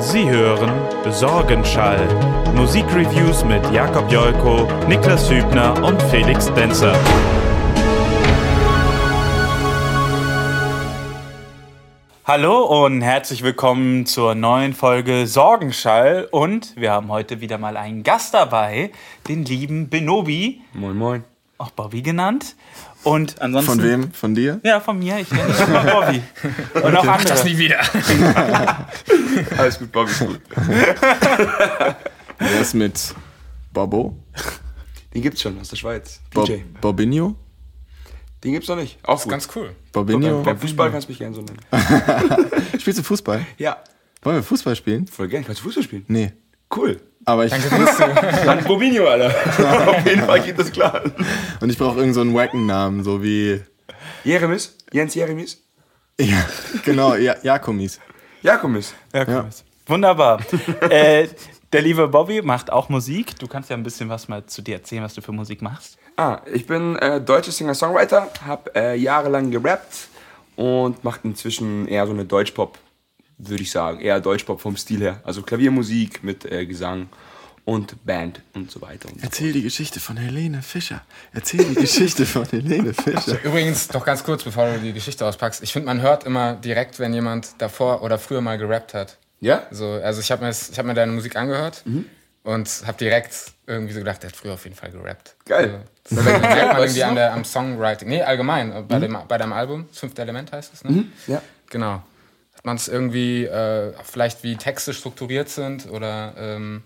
Sie hören Sorgenschall. Musikreviews mit Jakob Jolko, Niklas Hübner und Felix Denzer. Hallo und herzlich willkommen zur neuen Folge Sorgenschall. Und wir haben heute wieder mal einen Gast dabei, den lieben Benobi, Moin, moin. auch Bobby genannt. Und ansonsten. Von wem? Von dir? Ja, von mir. Ich nenne ihn immer Bobby. Und auch Mach das andere. nie wieder. Alles gut, Bobby ist gut. Wer ist mit Bobo? Den gibt's schon aus der Schweiz. Bo DJ. Bobinho? Den gibt's noch nicht. Auch gut. Ganz cool. Bobinho? Beim Fußball kannst du mich gerne so nennen. Spielst du Fußball? Ja. Wollen wir Fußball spielen? Voll gern. Kannst du Fußball spielen? Nee. Cool. Aber ich, Dann Bobinho, Alter. Auf jeden Fall geht das klar. und ich brauche irgendeinen so einen wacken Namen, so wie. Jeremis? Jens Jeremis? Ja, genau, ja, Jakomis. Jakomis. Ja, cool. Ja. Wunderbar. äh, der liebe Bobby macht auch Musik. Du kannst ja ein bisschen was mal zu dir erzählen, was du für Musik machst. Ah, ich bin äh, deutscher Singer-Songwriter, hab äh, jahrelang gerappt und mache inzwischen eher so eine Deutschpop, würde ich sagen. Eher Deutschpop vom Stil her. Also Klaviermusik mit äh, Gesang und Band und so weiter. Und so. Erzähl die Geschichte von Helene Fischer. Erzähl die Geschichte von Helene Fischer. Übrigens, doch ganz kurz, bevor du die Geschichte auspackst. Ich finde, man hört immer direkt, wenn jemand davor oder früher mal gerappt hat. Ja? So, also ich habe mir, ich hab mir deine Musik angehört und habe direkt irgendwie so gedacht, der hat früher auf jeden Fall gerappt. Geil. So, das merkt man Weißt irgendwie an noch? der, am Songwriting. Nee, allgemein, äh, bei, dem, bei deinem Album, das fünfte Element heißt es, ne? Ja. Genau. Man es irgendwie, äh, vielleicht wie Texte strukturiert sind oder ähm,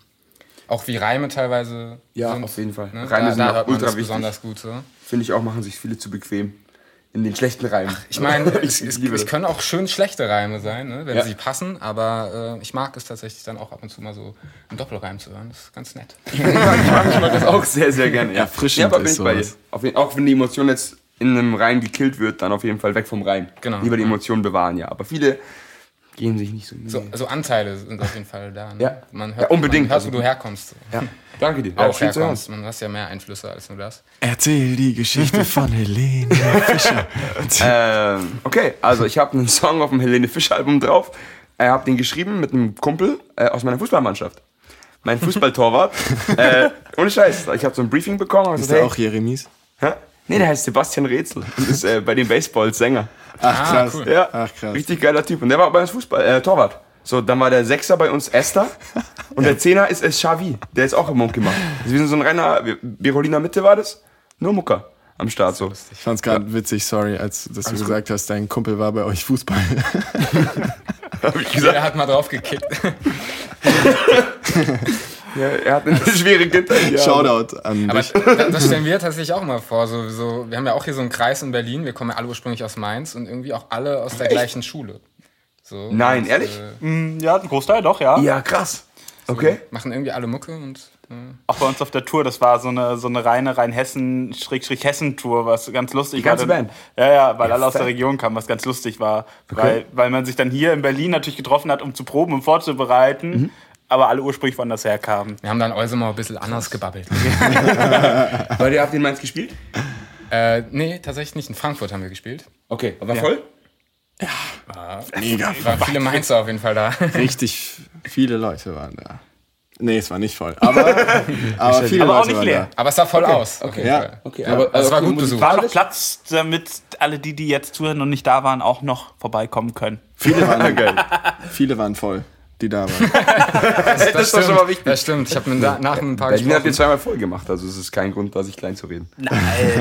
auch wie Reime teilweise Ja, sind. auf jeden Fall. Ne? Reime da, sind da auch hört ultra das wichtig. besonders gut so. Finde ich auch, machen sich viele zu bequem. In den schlechten Reimen. Ich meine, es, es, es können auch schön schlechte Reime sein, ne, wenn Ja. sie passen, aber äh, ich mag es tatsächlich dann auch ab und zu mal so einen Doppelreim zu hören. Das ist ganz nett. ich mag das auch sehr, sehr gerne. Ja, Erfrischend ja, aber bin ich bei dir. sowas. Auf jeden, auch wenn die Emotion jetzt in einem Reim gekillt wird, dann auf jeden Fall weg vom Reim. Genau. Lieber die Emotionen bewahren, ja. Aber viele gehen sich nicht so. So, also Anteile sind auf jeden Fall da. Ne? Ja. Man Ja, unbedingt. Man hört, wo Also- du herkommst. So. Ja. Danke dir. Ja, Auch hören. herkommst. Man hast ja mehr Einflüsse als nur das. Erzähl die Geschichte von Helene Fischer. Ähm, okay, also ich habe einen Song auf dem Helene Fischer Album drauf. Ich habe den geschrieben mit einem Kumpel äh, aus meiner Fußballmannschaft. Mein Fußballtorwart. äh, ohne Scheiß. Ich habe so ein Briefing bekommen. Ist gesagt, der hey, auch Jeremies? Hä? Nee, der heißt Sebastian Rätsel und ist äh, bei den Baseballs Sänger. Ach krass. cool. Ja, Ach krass. richtig geiler Typ. Und der war bei uns Fußball, äh, Torwart. So, dann war der Sechser bei uns Esther und der Zehner ist, ist Xavi. Der ist auch im Mund gemacht. Also wir sind so ein reiner, Biroliner Mitte war das. Nur Mucker am Start so. Ich fand's gerade witzig, sorry, als dass du gesagt hast, dein Kumpel war bei euch Fußball. Hab ich gesagt. hat mal drauf gekickt. Ja, er hat eine schwere Kindheit. Ja. Shoutout an Aber dich. das, stellen wir tatsächlich auch mal vor. So, so, wir haben ja auch hier so einen Kreis in Berlin. Wir kommen ja alle ursprünglich aus Mainz und irgendwie auch alle aus der gleichen Schule. So, Nein, und, ehrlich? Äh, Ja, ein Großteil doch, ja. Ja, krass. Okay. machen irgendwie alle Mucke und. Äh, Auch bei uns auf der Tour, das war so eine, so eine reine Rhein-Hessen-Hessen-Tour, was ganz lustig Die ganze war. Band? Ja, ja, weil alle aus der. Region kamen, was ganz lustig war. Weil, weil man sich dann hier in Berlin natürlich getroffen hat, um zu proben und vorzubereiten, Mhm. Aber alle ursprünglich woanders herkamen. wir haben dann Olsemau ein bisschen anders gebabbelt. Weil ihr habt in Mainz gespielt? äh, nee, tatsächlich nicht. In Frankfurt haben wir gespielt. Okay. Aber voll? Mega. Waren viele Mainzer auf jeden Fall da. Richtig viele Leute waren da. Nee, es war nicht voll. Aber, aber viele Aber auch Leute nicht waren leer. Aber es sah voll aus. Okay. Ja. Okay, Ja, aber es war gut besucht. War noch Platz, damit alle die, die jetzt zuhören und nicht da waren, auch noch vorbeikommen können. da. Viele waren, Geil. viele waren voll, die da waren. Das, ist doch schon mal wichtig. Das stimmt. Ich habe mir da, nach ein paar Berlin hat gesprochen. zweimal voll gemacht, also es ist kein Grund, da sich klein zu reden. Nein.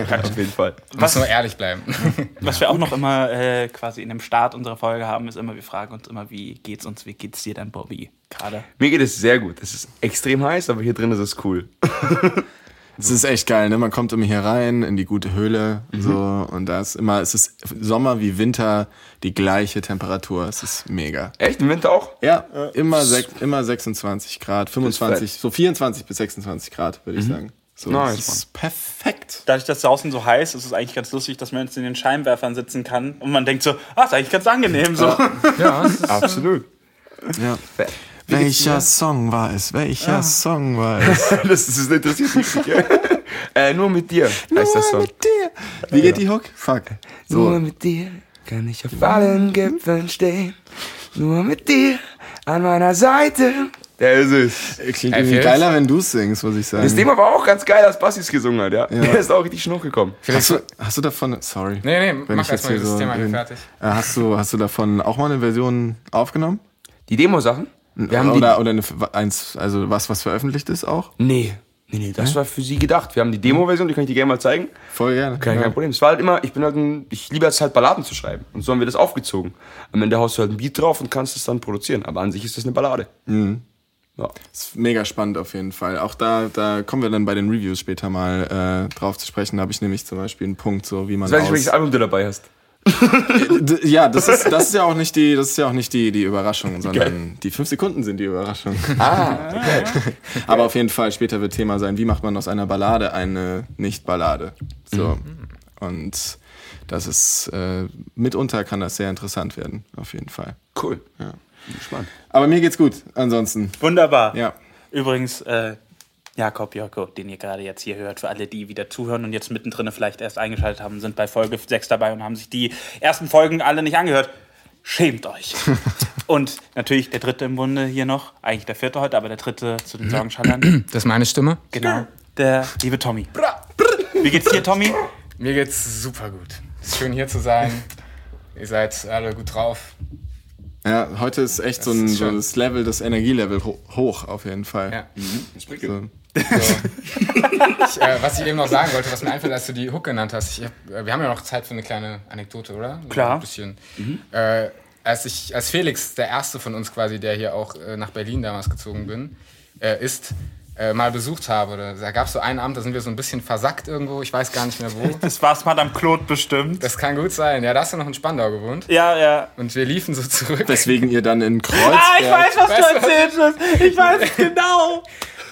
Auf jeden Fall. Muss nur ehrlich bleiben. Was wir auch noch immer äh, quasi in dem Start unserer Folge haben, ist immer, wir fragen uns immer, wie geht's uns, wie geht's dir denn, Bobby? Gerade. Mir geht es sehr gut. Es ist extrem heiß, aber hier drin ist es cool. Es ist echt geil, ne? Man kommt immer hier rein in die gute Höhle, Mhm. so und da ist immer, es ist Sommer wie Winter die gleiche Temperatur. Es ist mega. Echt? Im Winter auch? Ja, immer, sech, immer 26 Grad, 25, fett. so 24 bis 26 Grad, würde ich sagen. So, Mhm. Nice, das ist perfekt. Dadurch, dass draußen so heiß ist, ist es eigentlich ganz lustig, dass man jetzt in den Scheinwerfern sitzen kann und man denkt so, ah, ist eigentlich ganz angenehm so. Ja, es ist, Absolut. Ja. Welcher dir? Song war es? Welcher Song war es? Das, das interessiert mich nicht. äh, nur mit dir heißt das Song. mit dir. Wie geht die Hook? Fuck. Nur mit dir kann ich auf allen Gipfeln stehen. Nur mit dir an meiner Seite. Der ist es. Klingt irgendwie geiler, wenn du es singst, muss ich sagen. Das Thema war auch ganz geil, als Bassis gesungen hat, ja. Der ist auch richtig schnuch gekommen. Hast du, hast du davon, sorry. Nee, nee, wenn mach erstmal dieses so Thema fertig. Äh, Hast du, hast du davon auch mal eine Version aufgenommen? Die Demo-Sachen? Wir oder die. oder eine, eins, also was, was veröffentlicht ist auch? Nee. Nee, nee, das war für sie gedacht. Wir haben die Demo-Version, die kann ich dir gerne mal zeigen. Voll gerne. Kein, ja. kein Problem. Es war halt immer, ich bin halt ein, ich liebe es halt Balladen zu schreiben. Und so haben wir das aufgezogen. Am Ende haust du halt ein Beat drauf und kannst es dann produzieren. Aber an sich ist das eine Ballade. Ja. Ist mega spannend auf jeden Fall. Auch da, da kommen wir dann bei den Reviews später mal äh, drauf zu sprechen. Da habe ich nämlich zum Beispiel einen Punkt, so wie man Ich weiß nicht, welches Album du dabei hast. Ja, das ist, das ist ja auch nicht die, das ist ja auch nicht die, die Überraschung, sondern die fünf Sekunden sind die Überraschung. Ah, okay. Aber auf jeden Fall später wird Thema sein, wie macht man aus einer Ballade eine Nicht-Ballade. So. Und das ist, äh, mitunter kann das sehr interessant werden, auf jeden Fall. Cool. Ja. Bin gespannt. Aber mir geht's gut, ansonsten. Wunderbar. Ja. Übrigens, äh, Jakob Joko, den ihr gerade jetzt hier hört, für alle, die wieder zuhören und jetzt mittendrin vielleicht erst eingeschaltet haben, sind bei Folge 6 dabei und haben sich die ersten Folgen alle nicht angehört. Schämt euch. und natürlich der dritte im Bunde hier noch, eigentlich der vierte heute, aber der dritte zu den Sorgenschallern. Das ist meine Stimme. genau. Der liebe Tommy. Wie geht's dir, Tommy? Mir geht's super gut. Ist schön hier zu sein. Ihr seid alle gut drauf. Ja, heute ist echt so, ein, ist so das Level, das Energielevel ho hoch auf jeden Fall. Ja. So. So. ich, äh, was ich eben noch sagen wollte, was mir einfällt, als du die Hook genannt hast, ich hab, äh, wir haben ja noch Zeit für eine kleine Anekdote, oder? Klar. Ein bisschen. Äh, als, ich, als Felix, der erste von uns quasi, der hier auch äh, nach Berlin damals gezogen bin, äh, ist, äh, mal besucht habe, oder, da gab es so einen Abend, da sind wir so ein bisschen versackt irgendwo, ich weiß gar nicht mehr wo. Das war's Madame Claude bestimmt. Das kann gut sein. Ja, da hast du noch in Spandau gewohnt. Ja, ja. Und wir liefen so zurück. Weswegen ihr dann in Kreuzberg... Ah, ich weiß, was Weißt du erzählt hast. Ich weiß es genau.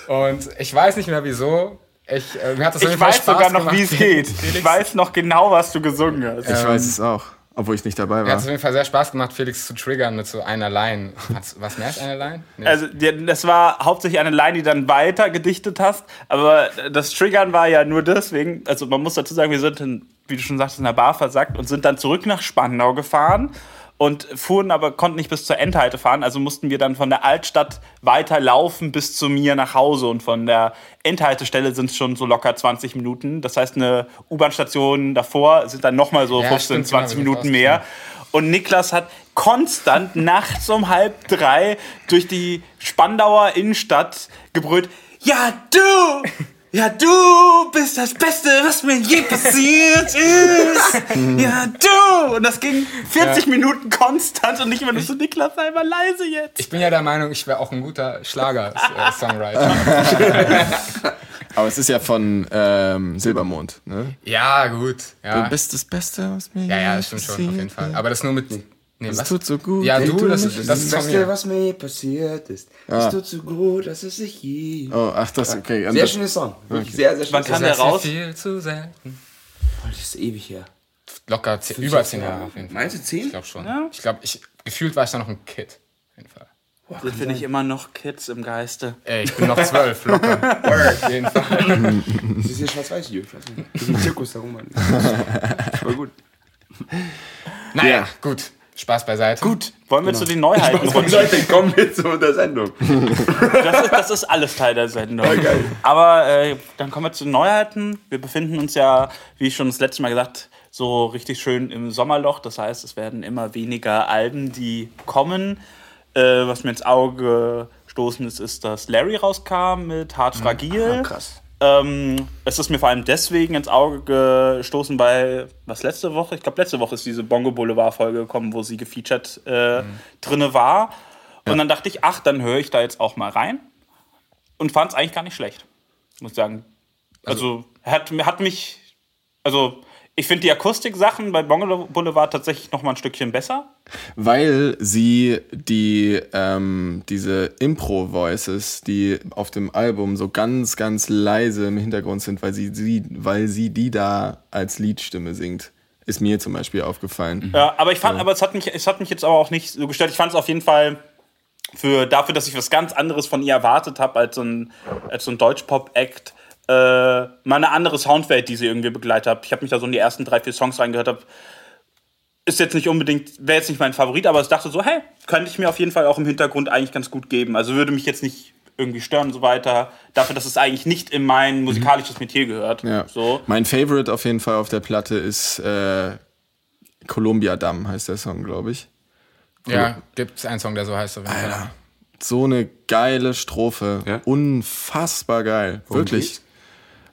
Und ich weiß nicht mehr wieso. Ich, äh, mir hat das Ich weiß Spaß sogar noch, wie es geht. Ich Felix, weiß noch genau, was du gesungen hast. Ich weiß es auch, obwohl ich nicht dabei Mir hat war. es auf jeden Fall sehr Spaß gemacht, Felix zu triggern mit so einer Line. Hat's- Was mehr als eine Line? Nee. Also, das war hauptsächlich eine Line, die dann weiter gedichtet hast. Aber das Triggern war ja nur deswegen, also man muss dazu sagen, wir sind, in, wie du schon sagst, in der Bar versackt und sind dann zurück nach Spandau gefahren und fuhren aber, konnten nicht bis zur Endhalte fahren. Also mussten wir dann von der Altstadt weiterlaufen bis zu mir nach Hause. Und von der Endhaltestelle sind es schon so locker 20 Minuten. Das heißt, eine U-Bahn-Station davor sind dann nochmal so Ja, 15, stimmt, genau, 20 wir sind Minuten mehr. Und Niklas hat konstant nachts um halb drei durch die Spandauer Innenstadt gebrüllt: Ja, du! Ja, du bist das Beste, was mir je passiert ist! Ja, du! Und das ging 40 Minuten konstant und ich immer nur so, Niklas, sei mal leise jetzt. ich bin ja der Meinung, ich wäre auch ein guter Schlager-Songwriter. Aber es ist ja von ähm, Silbermond, ne? ja, gut. Ja. Du bist das Beste, was mir ja, ja, je das stimmt schon, auf passiert jeden Fall. Aber das nur mit. Nee, Das was? tut so gut. Ja, du, das ist, das ist Beste, was mir je passiert ist. Es tut so gut, dass es sich je. Oh, ach, das, okay. Sehr das- schöner Song. Wirklich sehr, sehr schön. Wann kam der Das ist raus? viel zu selten. Das ist ewig her. Locker zehn, über zehn Jahre auf jeden Fall. Meinst du zehn? Ich glaube schon. Ich glaube, ich, gefühlt war ich da noch ein Kid. Auf jeden Fall. Sind wir nicht immer noch Kids im Geiste? Ey, ich bin noch zwölf, locker. auf jeden Fall. Das ist hier schwarz-weiß hier. Ich weiß nicht. Das ist ein Zirkus darum, Mann. Das Voll gut. Naja, Ja. gut. Spaß beiseite. Gut, wollen wir zu den Neuheiten Und rutschen? Leute, kommen wir zu der Sendung. Das ist, das ist alles Teil der Sendung. Aber äh, dann kommen wir zu den Neuheiten. Wir befinden uns ja, wie ich schon das letzte Mal gesagt, so richtig schön im Sommerloch. Das heißt, es werden immer weniger Alben, die kommen. Äh, was mir ins Auge gestoßen ist, ist, dass Larry rauskam mit Hart Fragil. krass. Ähm, es ist mir vor allem deswegen ins Auge gestoßen, weil, was letzte Woche? Ich glaube, letzte Woche ist diese Bongo Boulevard-Folge gekommen, wo sie gefeatured äh, drinne war. Und dann dachte ich, ach, dann höre ich da jetzt auch mal rein. Und fand es eigentlich gar nicht schlecht, muss ich sagen. Also, hat, hat mich, also, ich finde die Akustik-Sachen bei Bongo Boulevard tatsächlich noch mal ein Stückchen besser. Weil sie die, ähm, diese Impro-Voices, die auf dem Album so ganz, ganz leise im Hintergrund sind, weil sie, sie, weil sie die da als Liedstimme singt, ist mir zum Beispiel aufgefallen. Ja, aber ich fand, aber es hat mich, es hat mich jetzt aber auch nicht so gestört. Ich fand es auf jeden Fall für dafür, dass ich was ganz anderes von ihr erwartet habe als so ein, als so ein Deutschpop-Act, äh, mal eine andere Soundwelt, die sie irgendwie begleitet hat. Ich habe mich da so in die ersten drei, vier Songs reingehört, habe ist jetzt nicht unbedingt, wäre jetzt nicht mein Favorit, aber ich dachte so, hey, könnte ich mir auf jeden Fall auch im Hintergrund eigentlich ganz gut geben. Also würde mich jetzt nicht irgendwie stören und so weiter. Dafür, dass es eigentlich nicht in mein musikalisches Metier gehört. Ja. So. Mein Favorite auf jeden Fall auf der Platte ist äh, Columbia Damm, heißt der Song, glaube ich. Ja, gibt es einen Song, der so heißt. Auf jeden Fall. Alter, so eine geile Strophe. Ja? Unfassbar geil. Wirklich. geht's?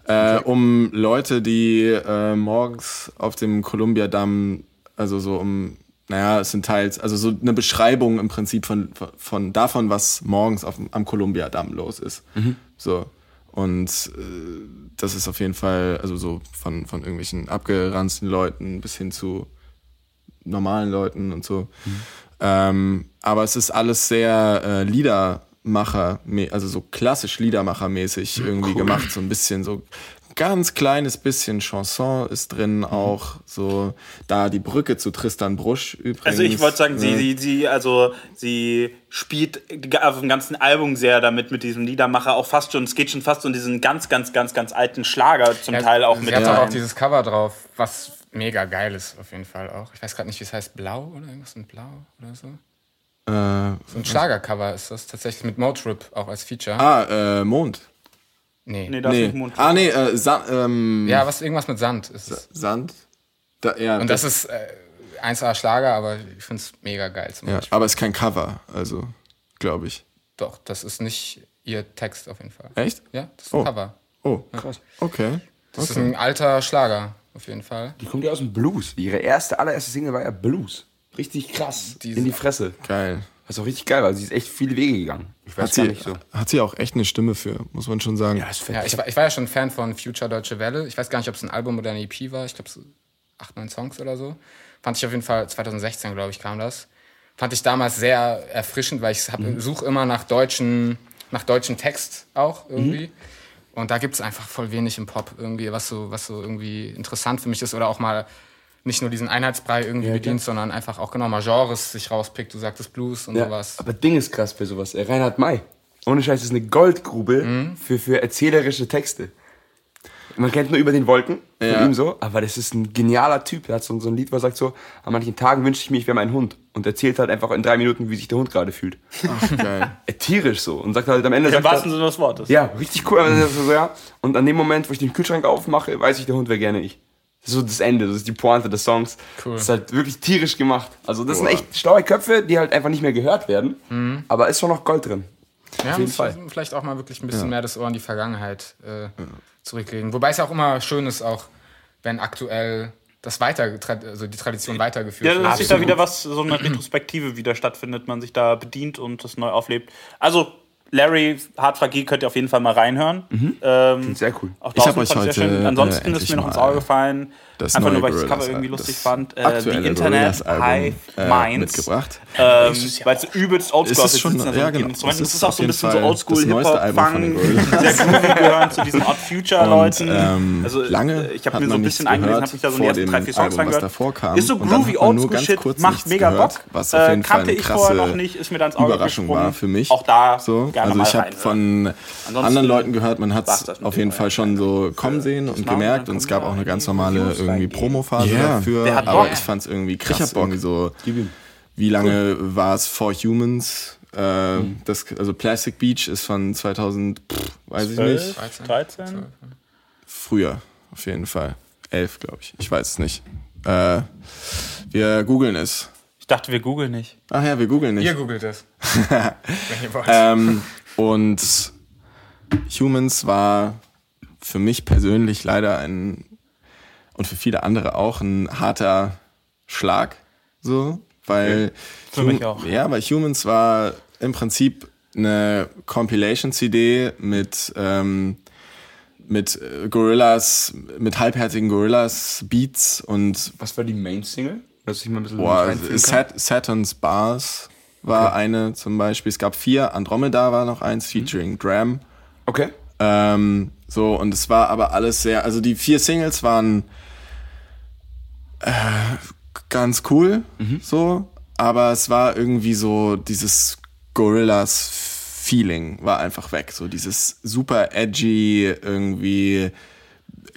Äh, um Leute, die äh, morgens auf dem Columbia Damm, also so um, naja, es sind teils, also so eine Beschreibung im Prinzip von, von davon, was morgens auf, am Columbia Damm los ist. So. Und äh, das ist auf jeden Fall, also so von, von irgendwelchen abgeranzten Leuten bis hin zu normalen Leuten und so. Ähm, aber es ist alles sehr äh, Liedermacher, also so klassisch Liedermachermäßig irgendwie gemacht. So ein bisschen so ganz kleines bisschen Chanson ist drin auch. So da die Brücke zu Tristan Brusch übrigens. Also ich wollte sagen, sie, ne? sie, sie, also sie spielt auf dem ganzen Album sehr damit mit diesem Liedermacher auch fast schon, es geht schon fast um diesen ganz, ganz, ganz, ganz alten Schlager zum Ja, Teil auch sie mit hat rein. auch dieses Cover drauf, was mega geil ist, auf jeden Fall auch. Ich weiß gerade nicht, wie es heißt, Blau oder irgendwas mit Blau oder so. Äh, So ein Schlagercover ist das tatsächlich mit Motrip auch als Feature. ah, äh, Mond. Nee. Nee, das ist Nee. nicht Mond. Ah, nee, äh, Sa ähm, Ja, was irgendwas mit Sand ist es. Sand. Da, ja, Und das ist äh, 1A Schlager, aber ich finde es mega geil zum ja, Beispiel. aber es ist kein Cover, also glaube ich. Doch, das ist nicht ihr Text auf jeden Fall. Echt? Ja, das ist ein Oh. Cover. Oh, krass. Okay. Das ist ein alter Schlager, auf jeden Fall. Die kommt ja aus dem Blues. Ihre erste, allererste Single war ja Blues. Richtig krass. Diese- in die Fresse. Geil. Was auch richtig geil war. Sie ist echt viele Wege gegangen. Ich weiß Hat gar sie, nicht so. hat sie auch echt eine Stimme für, muss man schon sagen. Ja, ist fett. Ja, ich, war- ich war ja schon Fan von Future Deutsche Welle. Ich weiß gar nicht, ob es ein Album oder eine EP war. Ich glaube, so acht, neun Songs oder so. Fand ich auf jeden Fall, 2016, glaube ich, kam das. Fand ich damals sehr erfrischend, weil ich Mhm. suche immer nach deutschen, nach deutschen Text auch Mhm. irgendwie. Und da gibt es einfach voll wenig im Pop irgendwie, was so, was so irgendwie interessant für mich ist oder auch mal nicht nur diesen Einheitsbrei irgendwie bedient, sondern einfach auch genau mal Genres sich rauspickt. Du sagtest Blues und Ja, sowas. aber Ding ist krass bei sowas. Reinhard May. Ohne Scheiß, das ist eine Goldgrube Mhm. für, für erzählerische Texte. Man kennt nur über den Wolken von Ja. ihm so, aber das ist ein genialer Typ. Er hat so, so ein Lied, wo er sagt so, an manchen Tagen wünsche ich mir, ich wäre mein Hund. Und erzählt halt einfach in drei Minuten, wie sich der Hund gerade fühlt. Ach, geil. Äh, tierisch so. Und sagt halt am Ende, Im wahrsten Sinne des Wortes. ja, richtig cool. so, ja. Und an dem Moment, wo ich den Kühlschrank aufmache, weiß ich, der Hund wäre gerne ich. Das ist so das Ende, das ist die Pointe des Songs. Cool. Das ist halt wirklich tierisch gemacht. Also das sind echt schlaue Köpfe, die halt einfach nicht mehr gehört werden. Mhm. Aber ist schon noch Gold drin. Ja, jeden muss Fall. vielleicht auch mal wirklich ein bisschen mehr das Ohr in die Vergangenheit äh, zurücklegen. Wobei es ja auch immer schön ist, auch wenn aktuell das weiter, also die Tradition weitergeführt Ja, wird. dass sich da wieder was, so eine Retrospektive wieder stattfindet, man sich da bedient und das neu auflebt. Also, Larry, hart fragil, könnt ihr auf jeden Fall mal reinhören. Ähm, Sehr cool. Auch Ich hab draußen euch heute, schön. äh, Ansonsten ist mir noch ins Auge gefallen. Das einfach nur, weil ich das Cover irgendwie lustig fand. Äh, die Internet Hive äh, Minds. mitgebracht. Ähm, weil es übelst oldschool Ist es ist. schon- ja, so genau. Es Es ist auch so ein jeden bisschen Fall so oldschool, das neueste Hip-Hop, Album von den Funk, Gorillaz. sehr groovy gehören zu diesen Odd Future-Leuten. ähm, also, lange ich habe mir so ein bisschen eingelesen, habe mich da so in die ersten drei, vier Songs reingehört. Ist so groovy, hat man nur oldschool ganz Shit, kurz macht mega Bock. was auf jeden äh, Fall kannte eine ich vorher krasse noch nicht, ist mir dann ins Auge Überraschung war für mich. Auch da So, gerne also mal ich habe reinhören. von anderen Leuten gehört, man hat es auf jeden Fall schon so kommen sehen und gemerkt und es gab auch eine in ganz normale irgendwie. Promophase Ja, dafür. der hat aber Bock. ich fand es irgendwie hab krass, Bock. irgendwie so, wie lange war es For Humans? Äh, das, also Plastic Beach ist von 2000, pff, weiß ich nicht. 12, 13? Früher, auf jeden Fall. Elf, glaube ich. Ich weiß es nicht. Äh, wir googeln es. Ich dachte, wir googeln nicht. Ach ja, wir googeln nicht. Ihr googelt es. wenn ihr wollt. Ähm, und Humans war für mich persönlich leider ein und für viele andere auch ein harter Schlag, so, weil Für mich auch. Ja, weil Humans war im Prinzip eine Compilation-CD mit ähm, mit äh, Gorillas, mit halbherzigen Gorillas Beats und Was war die Main-Single? Dass ich mal ein bisschen Boah? Sat Saturn's Bars war eine zum Beispiel. Es gab vier. Andromeda war noch eins, featuring Dram. Okay. Ähm, so, und es war aber alles sehr, also die vier Singles waren äh, ganz cool, so, aber es war irgendwie so dieses Gorillas-Feeling war einfach weg. So dieses super edgy, irgendwie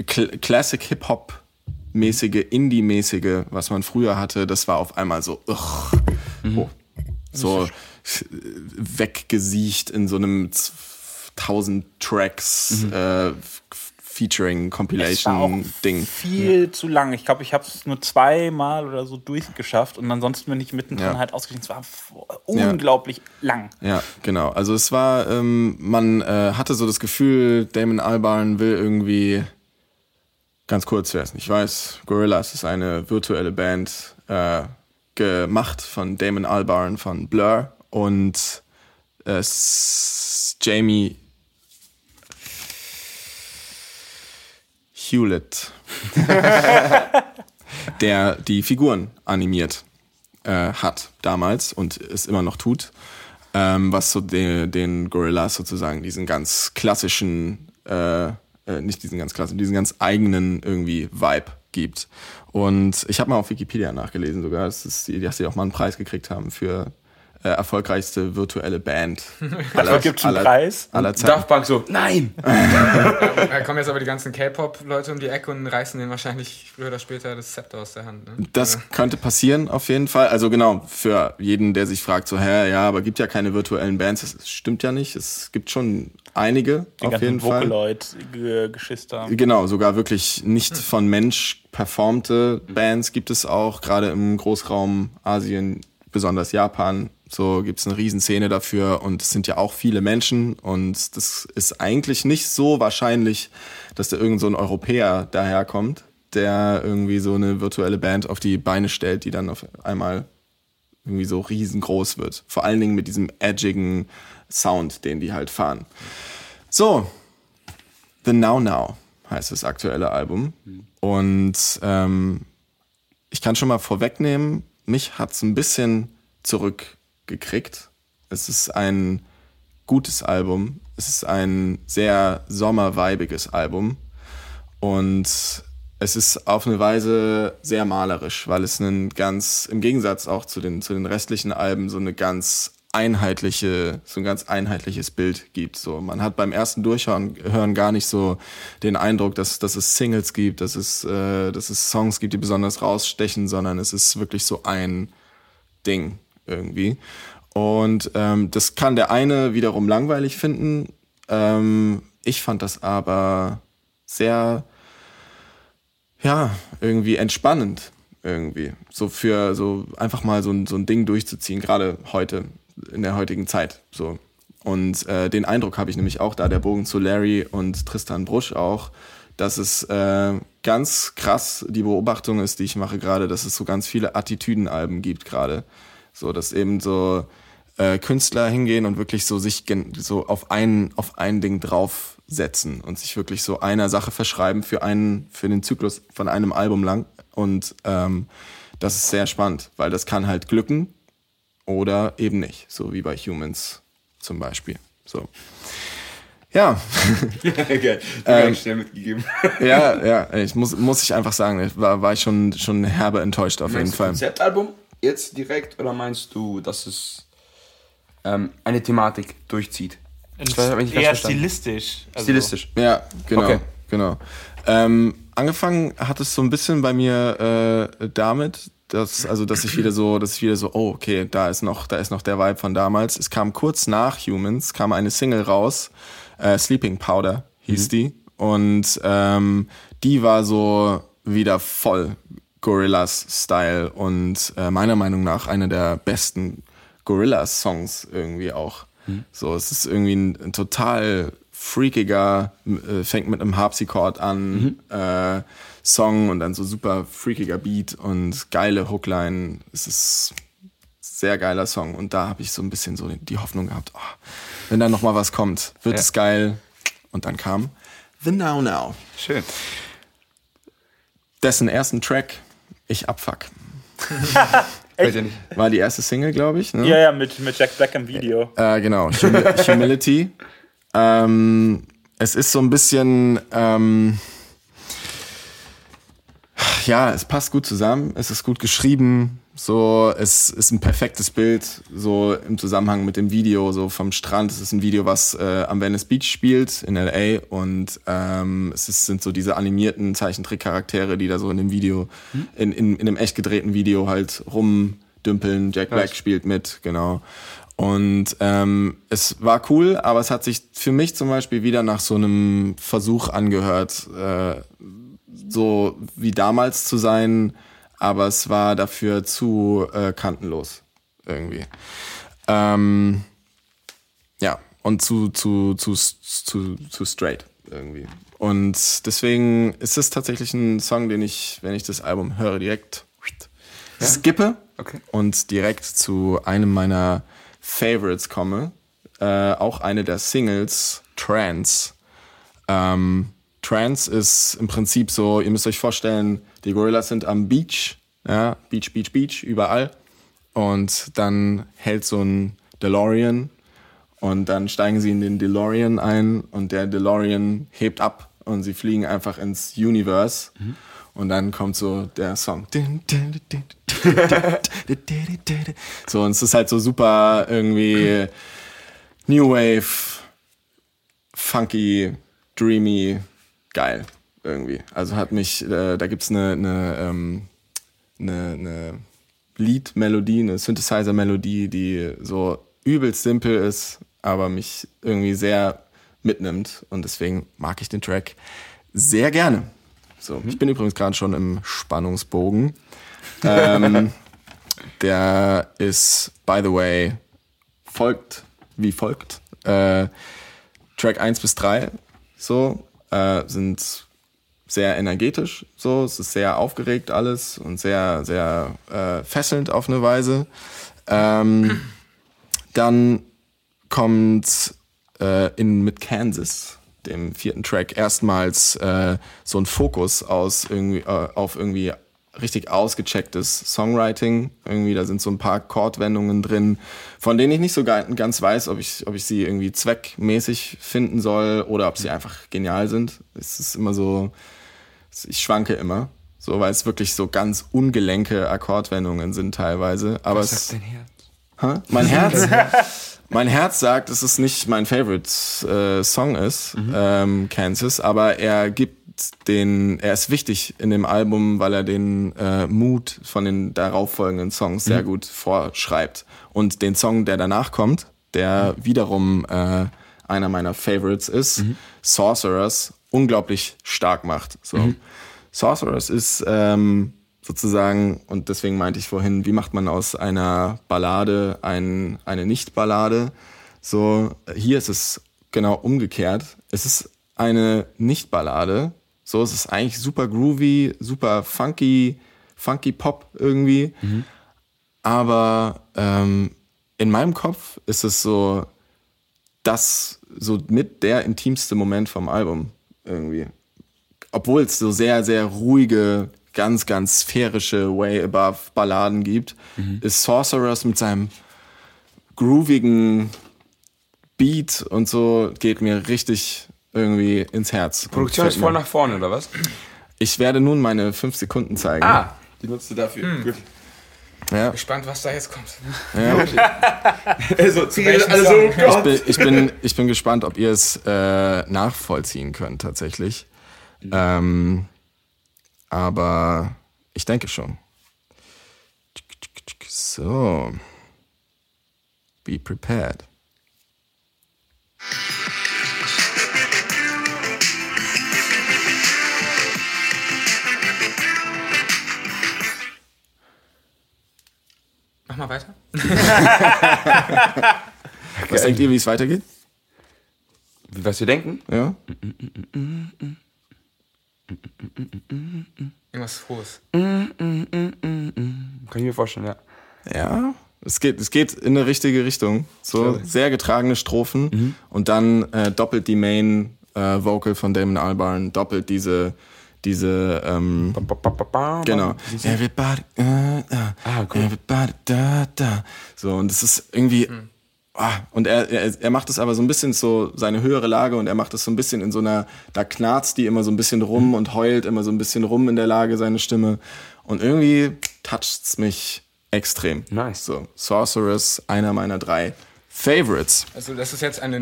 Cl Classic Hip-Hop mäßige, Indie-mäßige, was man früher hatte, das war auf einmal so, ugh, oh, so äh, weggesiecht in so einem 1000 Tracks äh, Featuring Es war auch Compilation Ding. viel zu lang. Ich glaube, ich habe es nur zweimal oder so durchgeschafft und ansonsten bin ich mittendrin Ja. halt ausgestiegen. Es war unglaublich lang. Ja, genau. Also es war, ähm, man äh, hatte so das Gefühl, Damon Albarn will irgendwie, ganz kurz, wer es nicht weiß, Gorillaz ist eine virtuelle Band, äh, gemacht von Damon Albarn von Blur und äh, Jamie Hewlett, der die Figuren animiert äh, hat damals und es immer noch tut, ähm, was so den, den Gorillas sozusagen diesen ganz klassischen, äh, äh, nicht diesen ganz klassischen, diesen ganz eigenen irgendwie Vibe gibt. Und ich habe mal auf Wikipedia nachgelesen sogar, dass, es, die- dass sie auch mal einen Preis gekriegt haben für äh, erfolgreichste virtuelle Band aller, gibt's einen aller, Preis? aller Zeiten. Daft Punk so, nein! Da kommen jetzt aber die ganzen K-Pop-Leute um die Ecke und reißen denen wahrscheinlich früher oder später das Zepter aus der Hand. Ne? Das könnte passieren, auf jeden Fall. Also genau, für jeden, der sich fragt, so, hä, ja, aber gibt ja keine virtuellen Bands. Das stimmt ja nicht. Es gibt schon einige, Die auf jeden ganzen Fall. Vocaloid-Geschister. Genau, sogar wirklich nicht von Mensch performte Bands gibt es auch, gerade im Großraum Asien, besonders Japan. So gibt es eine Riesenszene dafür und es sind ja auch viele Menschen und das ist eigentlich nicht so wahrscheinlich, dass da irgend so ein Europäer daherkommt, der irgendwie so eine virtuelle Band auf die Beine stellt, die dann auf einmal irgendwie so riesengroß wird. Vor allen Dingen mit diesem edgigen Sound, den die halt fahren. So, The Now Now heißt das aktuelle Album. Und ähm, ich kann schon mal vorwegnehmen, mich hat's ein bisschen zurückgekriegt. Es ist ein gutes Album. Es ist ein sehr sommerweibiges Album. Und es ist auf eine Weise sehr malerisch, weil es einen ganz, im Gegensatz auch zu den, zu den restlichen Alben, so eine ganz einheitliche, so ein ganz einheitliches Bild gibt. So, man hat beim ersten Durchhören hören gar nicht so den Eindruck, dass, dass es Singles gibt, dass es, äh, dass es Songs gibt, die besonders rausstechen, sondern es ist wirklich so ein Ding irgendwie. Und ähm, das kann der eine wiederum langweilig finden. Ähm, ich fand das aber sehr, ja, irgendwie entspannend irgendwie. So für so einfach mal so ein, so ein Ding durchzuziehen, gerade heute, in der heutigen Zeit. So. Und äh, den Eindruck habe ich nämlich auch da, der Bogen zu Larry und Tristan Brusch auch, dass es äh, ganz krass die Beobachtung ist, die ich mache gerade, dass es so ganz viele Attitüdenalben gibt gerade. So, dass eben so äh, Künstler hingehen und wirklich so sich so auf ein, auf ein Ding draufsetzen und sich wirklich so einer Sache verschreiben für einen, für den Zyklus von einem Album lang. Und ähm, das ist sehr spannend, weil das kann halt glücken oder eben nicht, so wie bei Humans zum Beispiel. So. Ja, Geil. Ähm, schnell mitgegeben. ja, ja, ich muss, muss ich einfach sagen, war, war ich schon, schon herbe enttäuscht auf jeden Fall. Konzeptalbum jetzt direkt oder meinst du, dass es ähm, eine Thematik durchzieht? Ich nicht ganz Eher verstanden. stilistisch. Also, Stilistisch. Ja, genau. Okay. genau. Ähm, angefangen hat es so ein bisschen bei mir äh, damit, dass, also, dass ich wieder so, dass ich wieder so, oh, okay, da ist noch, da ist noch der Vibe von damals. Es kam kurz nach Humans, kam eine Single raus, äh, Sleeping Powder hieß die. Und ähm, die war so wieder voll Gorillas-Style und äh, meiner Meinung nach eine der besten Gorillas-Songs irgendwie auch. So, es ist irgendwie ein, ein total freakiger, äh, fängt mit einem Harpsichord an, äh, Song und dann so super freakiger Beat und geile Hookline. Es ist sehr geiler Song und da habe ich so ein bisschen so die Hoffnung gehabt, oh, wenn da noch mal was kommt, wird Ja. es geil. Und dann kam The Now Now. Schön. Dessen ersten Track, ich abfuck. Nicht. War die erste Single, glaube ich. Ne? Ja, ja, mit, mit Jack Black im Video. Äh, genau, Humi Humility. ähm, es ist so ein bisschen, ähm, ja, es passt gut zusammen, es ist gut geschrieben, So, es ist ein perfektes Bild, so im Zusammenhang mit dem Video, so vom Strand. Es ist ein Video, was äh, am Venice Beach spielt in LA und ähm, es ist, sind so diese animierten Zeichentrickcharaktere, die da so in dem Video, hm? in, in, in einem echt gedrehten Video halt rumdümpeln. Jack Black spielt mit, genau. Und ähm, es war cool, aber es hat sich für mich zum Beispiel wieder nach so einem Versuch angehört, äh, so wie damals zu sein, aber es war dafür zu äh, kantenlos irgendwie. Ähm, ja, und zu, zu, zu, zu, zu straight irgendwie. Und deswegen ist es tatsächlich ein Song, den ich, wenn ich das Album höre, direkt ja? skippe okay. und direkt zu einem meiner Favorites komme. Äh, auch eine der Singles, Trance. Ähm, Trance ist im Prinzip so, ihr müsst euch vorstellen, die Gorillas sind am Beach, ja, Beach, Beach, Beach, überall. Und dann hält so ein DeLorean und dann steigen sie in den DeLorean ein und der DeLorean hebt ab und sie fliegen einfach ins Universe. Mhm. Und dann kommt so der Song. so, und es ist halt so super irgendwie New Wave, funky, dreamy, geil irgendwie. Also hat mich, äh, da gibt's eine, eine, ähm, eine, eine Lied-Melodie, eine Synthesizer-Melodie, die so übelst simpel ist, aber mich irgendwie sehr mitnimmt. Und deswegen mag ich den Track sehr gerne. So, ich bin übrigens gerade schon im Spannungsbogen. ähm, der ist, by the way, folgt wie folgt. Äh, Track 1 bis 3 so äh, sind sehr energetisch, so es ist sehr aufgeregt alles und sehr sehr äh, fesselnd auf eine Weise. Ähm, dann kommt äh, in mit Kansas dem vierten Track erstmals äh, so ein Fokus aus irgendwie äh, auf irgendwie richtig ausgechecktes Songwriting. Irgendwie, da sind so ein paar Chordwendungen drin, von denen ich nicht so ganz weiß, ob ich, ob ich sie irgendwie zweckmäßig finden soll oder ob sie einfach genial sind. Es ist immer so, ich schwanke immer. So, weil es wirklich so ganz ungelenke Akkordwendungen sind teilweise. Aber Was sagt dein Herz? Ha? Mein Herz? mein Herz sagt, dass es nicht mein Favorite äh, Song ist, mhm. ähm, Kansas, aber er gibt den, er ist wichtig in dem Album, weil er den äh, Mut von den darauffolgenden Songs sehr mhm. gut vorschreibt. Und den Song, der danach kommt, der mhm. wiederum äh, einer meiner Favorites ist, mhm. Sorcerers, unglaublich stark macht. So. Mhm. Sorcerers ist ähm, sozusagen, und deswegen meinte ich vorhin, wie macht man aus einer Ballade ein, eine Nicht-Ballade? So, hier ist es genau umgekehrt. Es ist eine Nicht-Ballade, so, es ist eigentlich super groovy, super funky, funky Pop irgendwie. Mhm. Aber ähm, in meinem Kopf ist es so, das so mit der intimste Moment vom Album irgendwie. Obwohl es so sehr, sehr ruhige, ganz, ganz sphärische Way Above Balladen gibt, mhm. ist Sorcerers mit seinem groovigen Beat und so geht mir richtig irgendwie ins Herz. Die Produktion ist voll nach vorne, oder was? Ich werde nun meine fünf Sekunden zeigen. Ah, die nutzt du dafür. Hm. Gut. Ja. Gespannt, was da jetzt kommt. Ja. also, also, oh ich, bin, ich, bin, ich bin gespannt, ob ihr es äh, nachvollziehen könnt, tatsächlich. Mhm. Ähm, aber ich denke schon. So. Be prepared. Mach mal weiter. Was denkt ihr, wie es weitergeht? Was wir denken? Ja. Irgendwas Hohes. Kann ich mir vorstellen, ja. Ja, es geht, es geht in eine richtige Richtung. So sehr getragene Strophen mhm. und dann äh, doppelt die Main äh, Vocal von Damon Albarn, doppelt diese diese ähm, genau everybody uh, uh, ah, cool. everybody da da so und es ist irgendwie hm. ah, und er, er er macht es aber so ein bisschen so seine höhere Lage und er macht es so ein bisschen in so einer da knarzt die immer so ein bisschen rum hm. und heult immer so ein bisschen rum in der Lage seine Stimme und irgendwie toucht's mich extrem. Nice. So, Sorceress, einer meiner drei Favorites. Also das ist jetzt eine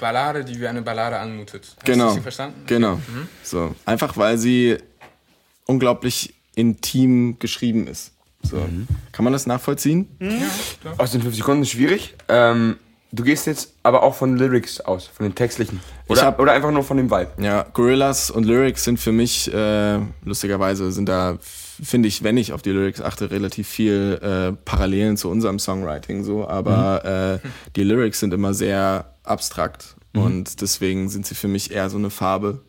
Nicht-Ballade, die wie eine Ballade anmutet. Hast Genau. du verstanden? Genau. So, einfach weil sie unglaublich intim geschrieben ist. So. Kann man das nachvollziehen? Aus den fünf Sekunden ist schwierig. Ähm, du gehst jetzt aber auch von Lyrics aus, von den textlichen. Oder, hab- oder einfach nur von dem Vibe. Ja, Gorillas und Lyrics sind für mich, äh, lustigerweise, sind da, finde ich, wenn ich auf die Lyrics achte, relativ viel äh, Parallelen zu unserem Songwriting so, aber äh, die Lyrics sind immer sehr abstrakt und deswegen sind sie für mich eher so eine Farbe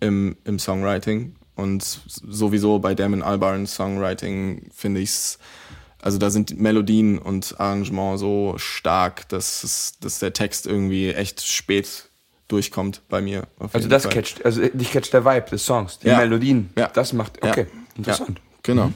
im, im Songwriting und sowieso bei Damon Albarns Songwriting finde ich's also da sind Melodien und Arrangement so stark, dass, es, dass der Text irgendwie echt spät durchkommt bei mir. Also das Fall. catcht, also dich catcht der Vibe des Songs, die Ja. Melodien. Ja. Das macht, Ja. Interessant. Ja, genau.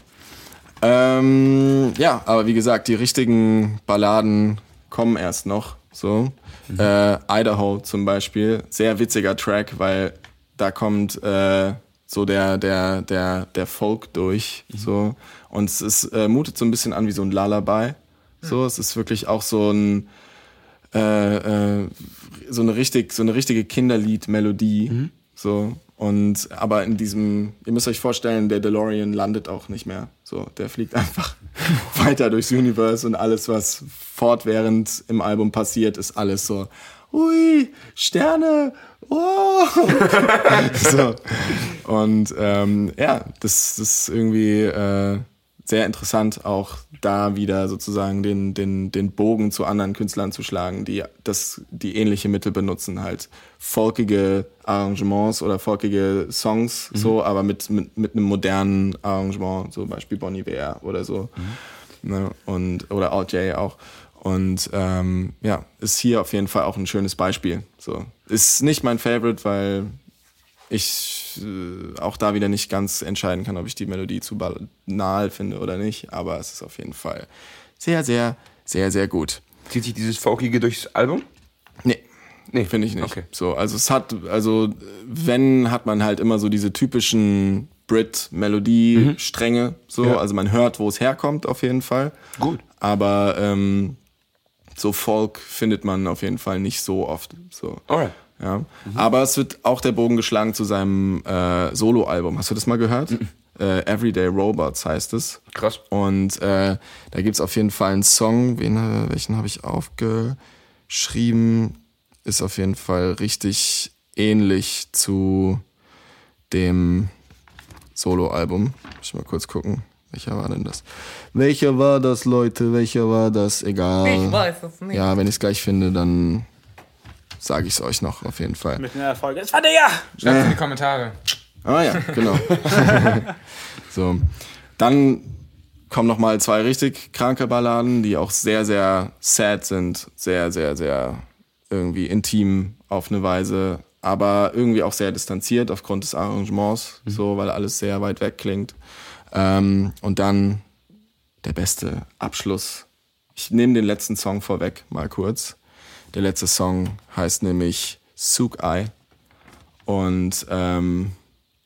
Ähm, ja, aber wie gesagt, die richtigen Balladen kommen erst noch. So. Äh, Idaho zum Beispiel, sehr witziger Track, weil da kommt äh, so der, der, der, der Folk durch. So. Und es ist, äh, mutet so ein bisschen an wie so ein Lullaby. So, es ist wirklich auch so ein äh, äh, so eine richtig, so eine richtige Kinderlied-Melodie. So. Und aber in diesem, ihr müsst euch vorstellen, der DeLorean landet auch nicht mehr. So, der fliegt einfach weiter durchs Universe und alles, was fortwährend im Album passiert, ist alles so, ui, Sterne, oh. so. Und ähm, ja, das, das ist irgendwie äh, sehr interessant, auch da wieder sozusagen den, den, den Bogen zu anderen Künstlern zu schlagen, die das, die ähnliche Mittel benutzen, halt folkige Arrangements oder folkige Songs, so, aber mit, mit, mit einem modernen Arrangement, so Beispiel Bonnie Iver oder so. Ne? Und, oder Alt J auch. Und ähm, ja, ist hier auf jeden Fall auch ein schönes Beispiel. So. Ist nicht mein Favorite, weil ich äh, auch da wieder nicht ganz entscheiden kann, ob ich die Melodie zu banal finde oder nicht. Aber es ist auf jeden Fall sehr, sehr, sehr, sehr gut. Zieht sich dieses Folkige durchs Album? Nee. Nee, Finde ich nicht. Okay. So, also es hat, also wenn, hat man halt immer so diese typischen Brit-Melodie-Stränge. So, Ja. also man hört, wo es herkommt, auf jeden Fall. Gut. Aber ähm, so Folk findet man auf jeden Fall nicht so oft. So. Alright. Ja. Aber es wird auch der Bogen geschlagen zu seinem äh, Soloalbum. Hast du das mal gehört? Äh, Everyday Robots heißt es. Krass. Und äh, da gibt's auf jeden Fall einen Song, wen, äh, welchen habe ich aufgeschrieben? Ist auf jeden Fall richtig ähnlich zu dem Soloalbum. Muss ich mal kurz gucken. Welcher war denn das? Welcher war das, Leute? Welcher war das? Egal. Ich weiß es nicht. Ja, wenn ich es gleich finde, dann sage ich es euch noch auf jeden Fall. Mit einer Folge. Das war der ja! Schreibt in die Kommentare. Ah ja, genau. so, dann kommen noch mal zwei richtig kranke Balladen, die auch sehr, sehr sad sind, sehr, sehr, sehr irgendwie intim auf eine Weise, aber irgendwie auch sehr distanziert aufgrund des Arrangements, so, weil alles sehr weit weg klingt. Ähm, und dann der beste Abschluss. Ich nehme den letzten Song vorweg, mal kurz. Der letzte Song heißt nämlich Suk Eye und ähm,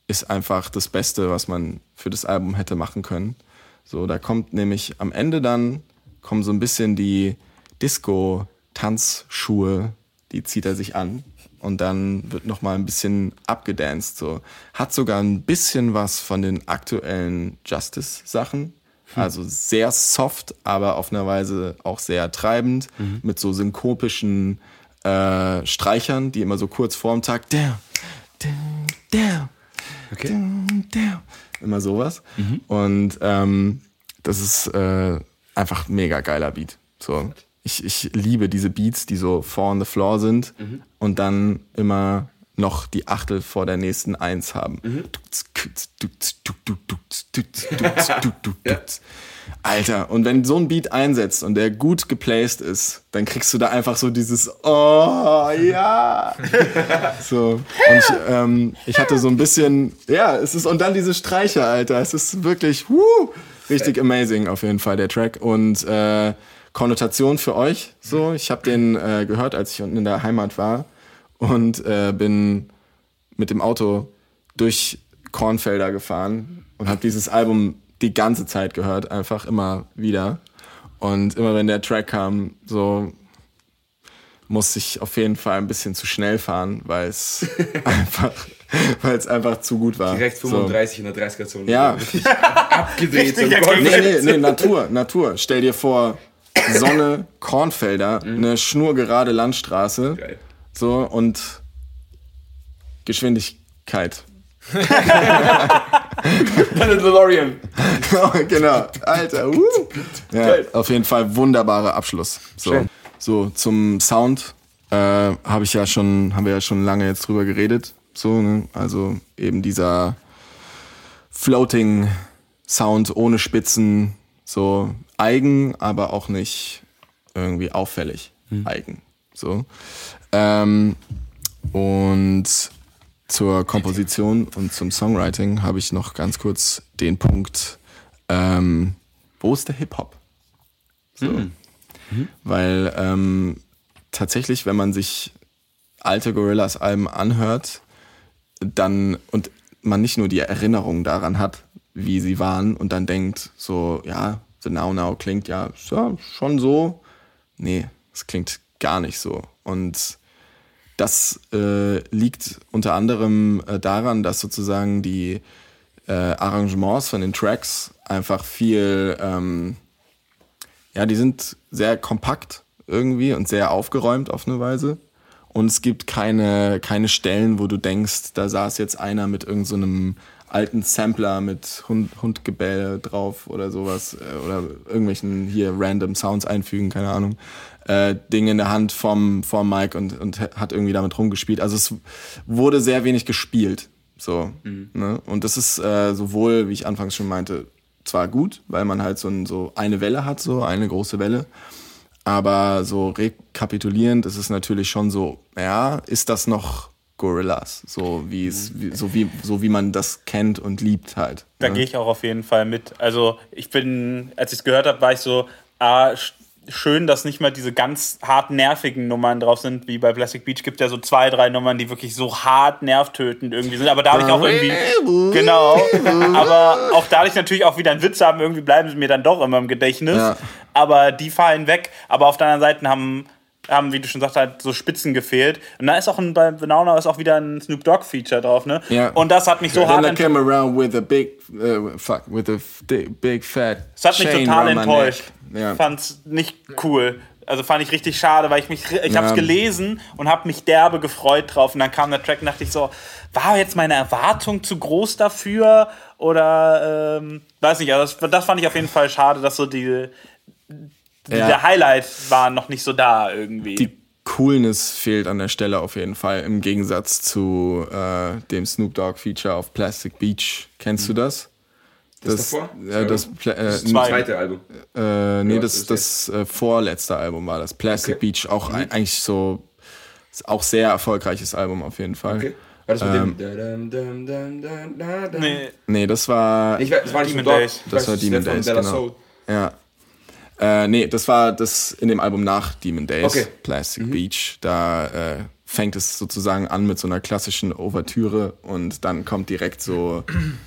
ist einfach das Beste, was man für das Album hätte machen können. So, da kommt nämlich am Ende dann kommen so ein bisschen die Disco-Tanzschuhe, die zieht er sich an und dann wird noch mal ein bisschen abgedanced. So hat sogar ein bisschen was von den aktuellen Justice-Sachen. Also sehr soft, aber auf eine Weise auch sehr treibend, mit so synkopischen äh, Streichern, die immer so kurz vorm down, Okay. down, down. Immer sowas. Und ähm, das ist äh, einfach ein mega geiler Beat. So. Ich, ich liebe diese Beats, die so four on the floor sind und dann immer noch die Achtel vor der nächsten Eins haben. Alter, und wenn so ein Beat einsetzt und der gut geplaced ist, dann kriegst du da einfach so dieses Oh, ja. so. Und ich, ähm, ich hatte so ein bisschen, ja, es ist, und dann diese Streicher, Alter. Es ist wirklich, wuh, richtig amazing auf jeden Fall, der Track. Und äh, Konnotation für euch, so. Ich habe den äh, gehört, als ich unten in der Heimat war und äh, bin mit dem Auto durch Kornfelder gefahren und habe dieses Album die ganze Zeit gehört, einfach immer wieder. Und immer wenn der Track kam, so musste ich auf jeden Fall ein bisschen zu schnell fahren, weil es einfach, weil es einfach zu gut war. Direkt 35 in der 30er-Zone. Ja. Abgedreht. So Golf- Nee, nee, nee, Natur, Natur. Stell dir vor, Sonne, Kornfelder, eine schnurgerade Landstraße. Geil. So und Geschwindigkeit. Eine DeLorean. genau, Alter. Uh. Ja, auf jeden Fall wunderbarer Abschluss. So, Schön. so zum Sound äh, habe ich ja schon, haben wir ja schon lange jetzt drüber geredet. So, ne? also eben dieser Floating Sound ohne Spitzen, so eigen, aber auch nicht irgendwie auffällig eigen. So. Ähm, und zur Komposition und zum Songwriting habe ich noch ganz kurz den Punkt, ähm, wo ist der Hip-Hop? So. Weil ähm, tatsächlich, wenn man sich alte Gorillas Alben anhört, dann und man nicht nur die Erinnerung daran hat, wie sie waren und dann denkt, so, ja, The Now Now klingt ja, ja schon so. Nee, es klingt gar nicht so. Und das äh, liegt unter anderem äh, daran, dass sozusagen die äh, Arrangements von den Tracks einfach viel, ähm, ja, die sind sehr kompakt irgendwie und sehr aufgeräumt auf eine Weise. Und es gibt keine, keine Stellen, wo du denkst, da saß jetzt einer mit irgendeinem so alten Sampler mit Hund, Hundgebell drauf oder sowas äh, oder irgendwelchen hier random Sounds einfügen, keine Ahnung. Äh, Ding in der Hand vom, vom Mike und, und hat irgendwie damit rumgespielt. Also es wurde sehr wenig gespielt. So, ne? Und das ist äh, sowohl, wie ich anfangs schon meinte, zwar gut, weil man halt so, ein, so eine Welle hat, so eine große Welle. Aber so rekapitulierend ist es natürlich schon so, ja, ist das noch Gorillas? So wie es, wie, so wie, so wie man das kennt und liebt halt. Da ne? gehe ich auch auf jeden Fall mit. Also ich bin, als ich es gehört habe, war ich so, ah, sch- schön, dass nicht mal diese ganz hart nervigen Nummern drauf sind, wie bei Plastic Beach gibt ja so zwei, drei Nummern, die wirklich so hart nervtötend irgendwie sind. Aber da habe ich auch irgendwie, genau, aber auch dadurch natürlich auch wieder einen Witz haben, irgendwie bleiben sie mir dann doch immer im Gedächtnis. Ja. Aber die fallen weg. Aber auf der anderen Seite haben haben, wie du schon sagst, halt so Spitzen gefehlt. Und da ist auch ein, bei Banana ist auch wieder ein Snoop Dogg Feature drauf, ne? Ja. Und das hat mich so Then hart I ent- came around with a big, uh, fuck, with a big fat Das hat mich total enttäuscht. Ja. Fand's nicht cool. Also fand ich richtig schade, weil ich mich, ich hab's gelesen und hab mich derbe gefreut drauf. Und dann kam der Track und dachte ich so, war jetzt meine Erwartung zu groß dafür? Oder, ähm, weiß nicht, also das, das fand ich auf jeden Fall schade, dass so die Ja. der Highlight war noch nicht so da irgendwie. Die Coolness fehlt an der Stelle auf jeden Fall, im Gegensatz zu äh, dem Snoop Dogg Feature auf Plastic Beach. Kennst du das? Das davor? Äh, das äh, Das Zwei. zweite Album. Äh, nee, Ja, das, das das äh, vorletzte Album war das. Plastic Okay. Beach, auch ein, eigentlich so, auch sehr erfolgreiches Album auf jeden Fall. Okay. War das mit Ähm, dem. Dum. nee, Nee, das war, Ich das war nicht Demon. Days. Das war Demon Days, genau. Ja. Äh, nee, das war das in dem Album nach Demon Days, Okay. Plastic Beach. Da äh, fängt es sozusagen an mit so einer klassischen Ouvertüre und dann kommt direkt so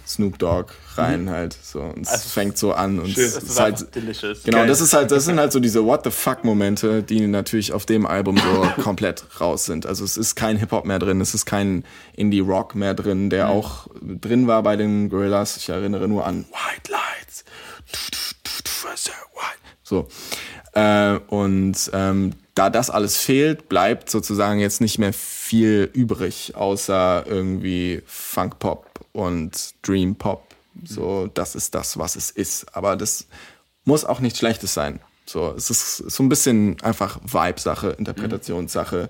Snoop Dogg rein halt. So, und es Also, fängt so an und schön. es das ist halt delicious. Genau, Geil. das ist halt, das sind halt so diese What the fuck Momente, die natürlich auf dem Album so komplett raus sind. Also es ist kein Hip Hop mehr drin, es ist kein Indie Rock mehr drin, der auch drin war bei den Gorillas. Ich erinnere nur an White Lights. So. Äh, und ähm, da das alles fehlt, bleibt sozusagen jetzt nicht mehr viel übrig, außer irgendwie Funk Pop und Dream Pop. So, das ist das, was es ist. Aber das muss auch nichts Schlechtes sein. So, es ist so ein bisschen einfach Vibe-Sache, Interpretationssache.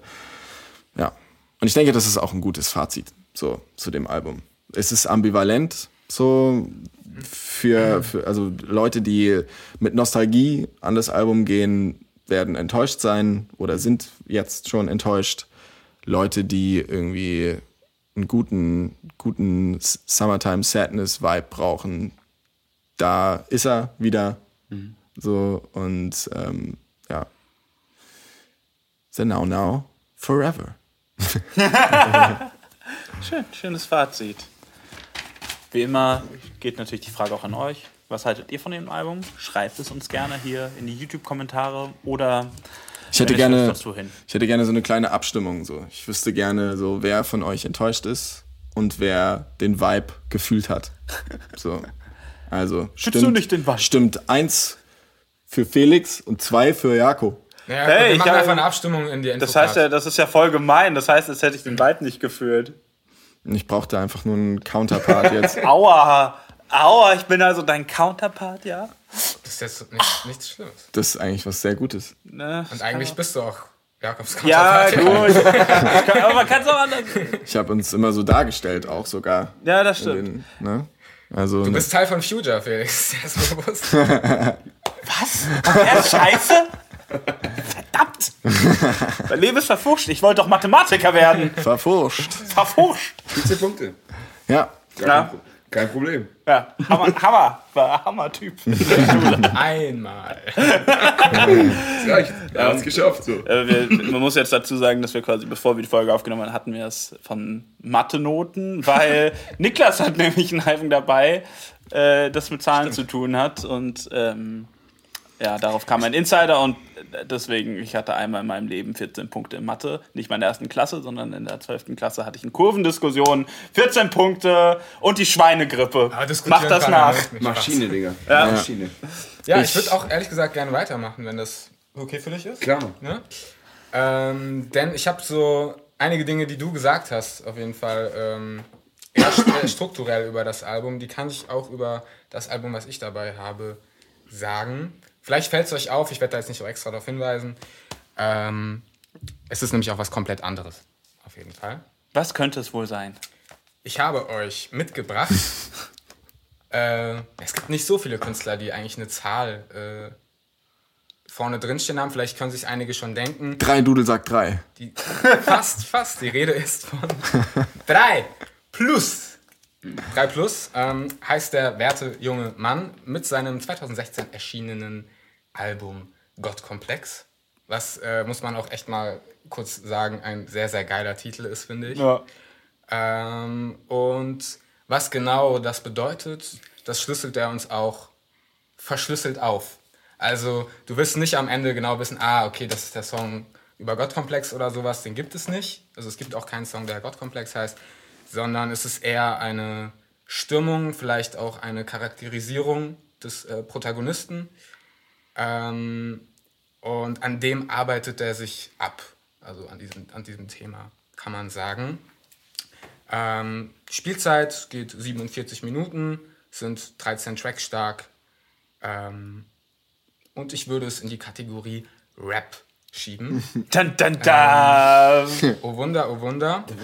Ja. Und ich denke, das ist auch ein gutes Fazit so zu dem Album. Es ist ambivalent, so für, für also Leute, die mit Nostalgie an das Album gehen, werden enttäuscht sein oder sind jetzt schon enttäuscht. Leute, die irgendwie einen guten, guten Summertime Sadness Vibe brauchen, da ist er wieder. So und ähm, ja. The Now Now Forever. Schön, schönes Fazit. Wie immer geht natürlich die Frage auch an euch. Was haltet ihr von dem Album? Schreibt es uns gerne hier in die YouTube-Kommentare oder Ich hätte, ich gerne, ich hätte gerne so eine kleine Abstimmung. So. Ich wüsste gerne, so, wer von euch enttäuscht ist und wer den Vibe gefühlt hat. So. Also, Schützt du nicht den Vibe? Stimmt eins für Felix und zwei für Jako. Naja, Hey, wir ich machen hab- einfach eine Abstimmung in die Info. Das heißt ja, das ist ja voll gemein. Das heißt, als hätte ich den Vibe nicht gefühlt. Ich brauchte einfach nur einen Counterpart jetzt. Aua, aua, ich bin also dein Counterpart, ja? Das ist jetzt nicht, nichts Schlimmes. Das ist eigentlich was sehr Gutes. Ne? Und eigentlich bist du auch Jakobs Ja, Counterpart. gut. Ich kann, aber man kann es auch anders. Ich habe uns immer so dargestellt, auch sogar. Ja, das stimmt. den, ne? Also, Du bist Teil von Future, Felix. Das ist bewusst. Was? Er ist scheiße? Verdammt! Mein Leben ist verfuscht. Ich wollte doch Mathematiker werden. verfurscht. Verfuscht. 15 Punkte. Ja. Gar Ja. kein, Pro- kein Problem. Ja, Hammer, Hammer. War Hammer-Typ. Einmal. Das reicht. Er hat's geschafft. So. Äh, wir, man muss jetzt dazu sagen, dass wir quasi, bevor wir die Folge aufgenommen haben, hatten wir es von Mathe-Noten, weil Niklas hat nämlich ein Album dabei, äh, das mit Zahlen zu tun hat und ähm, ja, darauf kam ein Insider und deswegen, ich hatte einmal in meinem Leben 14 Punkte in Mathe, nicht mal in der ersten Klasse, sondern in der 12. Klasse hatte ich eine Kurvendiskussion, 14 Punkte und die Schweinegrippe. Mach das nach. Maschine, Digga. Ja. Maschine. Ja, ich Ich- würde auch ehrlich gesagt gerne weitermachen, wenn das okay für dich ist. Klar, Mann. Ne? Ähm, denn ich habe so einige Dinge, die du gesagt hast, auf jeden Fall ähm, eher äh, strukturell über das Album. Die kann ich auch über das Album, was ich dabei habe, sagen. Vielleicht fällt es euch auf, ich werde da jetzt nicht so extra darauf hinweisen. Ähm, es ist nämlich auch was komplett anderes, auf jeden Fall. Was könnte es wohl sein? Ich habe euch mitgebracht. äh, es gibt nicht so viele Künstler, die eigentlich eine Zahl äh, vorne drinstehen haben. Vielleicht können sich einige schon denken. Drei Dudel sagt drei. Die, fast, fast. Die Rede ist von drei plus. Drei plus ähm, heißt der werte junge Mann mit seinem 2016 erschienenen Album Gottkomplex. Was, äh, muss man auch echt mal kurz sagen, ein sehr, sehr geiler Titel ist, finde ich. Ja. Ähm, und was genau das bedeutet, das schlüsselt er uns auch verschlüsselt auf. Also du wirst nicht am Ende genau wissen, ah, okay, das ist der Song über Gottkomplex oder sowas, den gibt es nicht. Also es gibt auch keinen Song, der Gottkomplex heißt, sondern es ist eher eine Stimmung, vielleicht auch eine Charakterisierung des äh, Protagonisten. Ähm, und an dem arbeitet er sich ab. Also an diesem, an diesem Thema, kann man sagen. Ähm, Spielzeit geht 47 Minuten, sind 13 Tracks stark. Ähm, und ich würde es in die Kategorie Rap schieben. Dun, dun, dun. Oh Wunder, oh Wunder.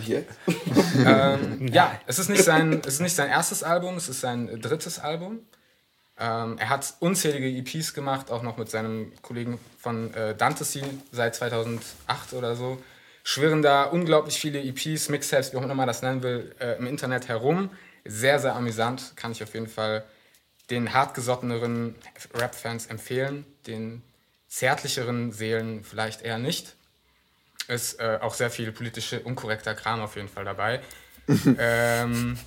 Ähm, ja, es ist, nicht sein, es ist nicht sein erstes Album, es ist sein drittes Album. Ähm, er hat unzählige EPs gemacht, auch noch mit seinem Kollegen von äh, Dantesy seit 2008 oder so. Schwirren da unglaublich viele EPs, Mixtapes, wie auch immer man das nennen will, äh, im Internet herum. Sehr, sehr amüsant, kann ich auf jeden Fall den hartgesotteneren Rap-Fans empfehlen, den zärtlicheren Seelen vielleicht eher nicht. Ist äh, auch sehr viel politische, unkorrekter Kram auf jeden Fall dabei. ähm,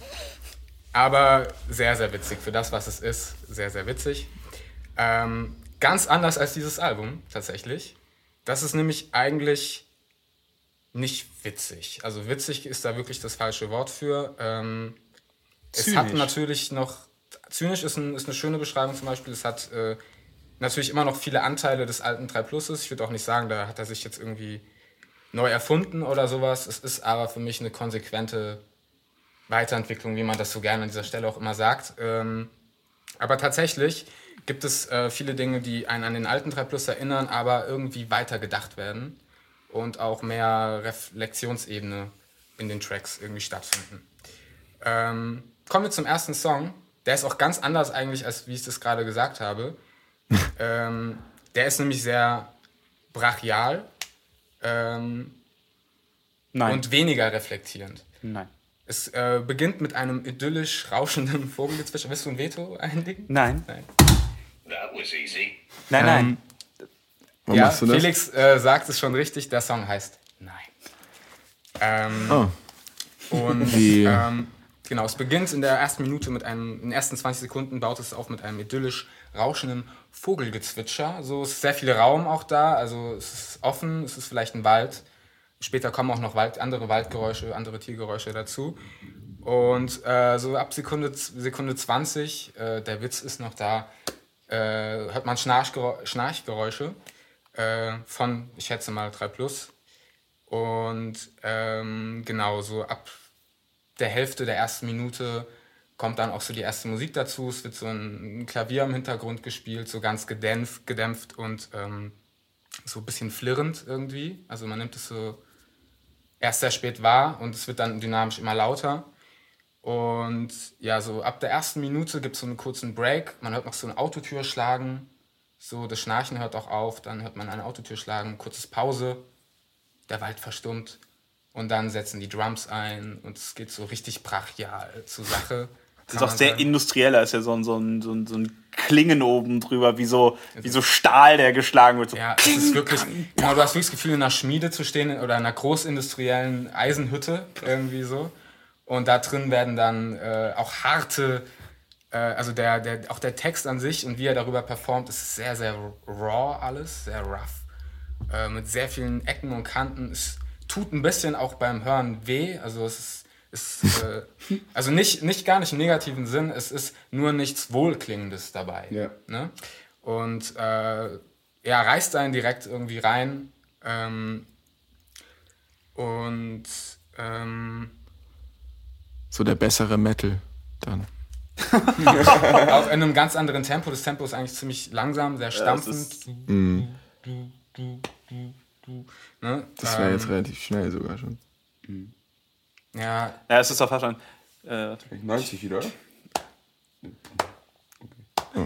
aber sehr, sehr witzig. Für das, was es ist, sehr, sehr witzig. Ähm, ganz anders als dieses Album, tatsächlich. Das ist nämlich eigentlich nicht witzig. Also witzig ist da wirklich das falsche Wort für. Ähm, es hat natürlich noch, zynisch ist, ein, ist eine schöne Beschreibung zum Beispiel, es hat äh, natürlich immer noch viele Anteile des alten 3 Pluses. Ich würde auch nicht sagen, da hat er sich jetzt irgendwie neu erfunden oder sowas. Es ist aber für mich eine konsequente Weiterentwicklung, wie man das so gerne an dieser Stelle auch immer sagt. Ähm, aber tatsächlich gibt es äh, viele Dinge, die einen an den alten 3 Plus erinnern, aber irgendwie weiter gedacht werden und auch mehr Reflexionsebene in den Tracks irgendwie stattfinden. Ähm, kommen wir zum ersten Song. Der ist auch ganz anders eigentlich, als wie ich das gerade gesagt habe. ähm, der ist nämlich sehr brachial ähm, und weniger reflektierend. Nein. Es äh, beginnt mit einem idyllisch rauschenden Vogelgezwitscher. Willst du ein Veto einlegen? Nein. Nein. That was easy. Nein, nein. Warum ja, machst du das? Felix äh, sagt es schon richtig, der Song heißt Nein. Ähm, Oh. Und ähm, Genau, es beginnt in der ersten Minute mit einem, in den ersten 20 Sekunden baut es auf mit einem idyllisch rauschenden Vogelgezwitscher. So es ist sehr viel Raum auch da, also es ist offen, es ist vielleicht ein Wald. Später kommen auch noch Wald, andere Waldgeräusche, andere Tiergeräusche dazu. Und äh, so ab Sekunde, Sekunde 20, äh, der Witz ist noch da, äh, hört man Schnarchgerä Schnarchgeräusche äh, von, ich schätze mal, 3 Plus. Und ähm, genau, so ab der Hälfte der ersten Minute kommt dann auch so die erste Musik dazu. Es wird so ein Klavier im Hintergrund gespielt, so ganz gedämpft, gedämpft und ähm, so ein bisschen flirrend irgendwie. Also man nimmt es so erst sehr spät wahr und es wird dann dynamisch immer lauter. Und ja, so ab der ersten Minute gibt es so einen kurzen Break. Man hört noch so eine Autotür schlagen. So, das Schnarchen hört auch auf. Dann hört man eine Autotür schlagen, kurzes Pause. Der Wald verstummt. Und dann setzen die Drums ein und es geht so richtig brachial zur Sache. Das ist auch sehr industrieller, ist ja so ein, so ein, so ein, so ein Klingen oben drüber, wie so, wie so Stahl, der geschlagen wird. So Ja, es ist wirklich, genau, du hast wirklich das Gefühl, in einer Schmiede zu stehen oder in einer großindustriellen Eisenhütte, irgendwie so. Und da drin werden dann äh, auch harte, äh, also der, der, auch der Text an sich und wie er darüber performt, ist sehr, sehr raw alles, sehr rough. Äh, mit sehr vielen Ecken und Kanten. Es tut ein bisschen auch beim Hören weh, also es ist ist, äh, also nicht, nicht gar nicht im negativen Sinn, es ist nur nichts Wohlklingendes dabei. Ja. Ne? Und äh, ja, reißt einen direkt irgendwie rein. Ähm, und ähm, So der bessere Metal dann. auch in einem ganz anderen Tempo. Das Tempo ist eigentlich ziemlich langsam, sehr stampfend. du, du, du, ne? Das wäre Ähm, jetzt relativ schnell sogar schon. Ja, Ja, es ist auch fast schon. Äh, warte. 90 wieder,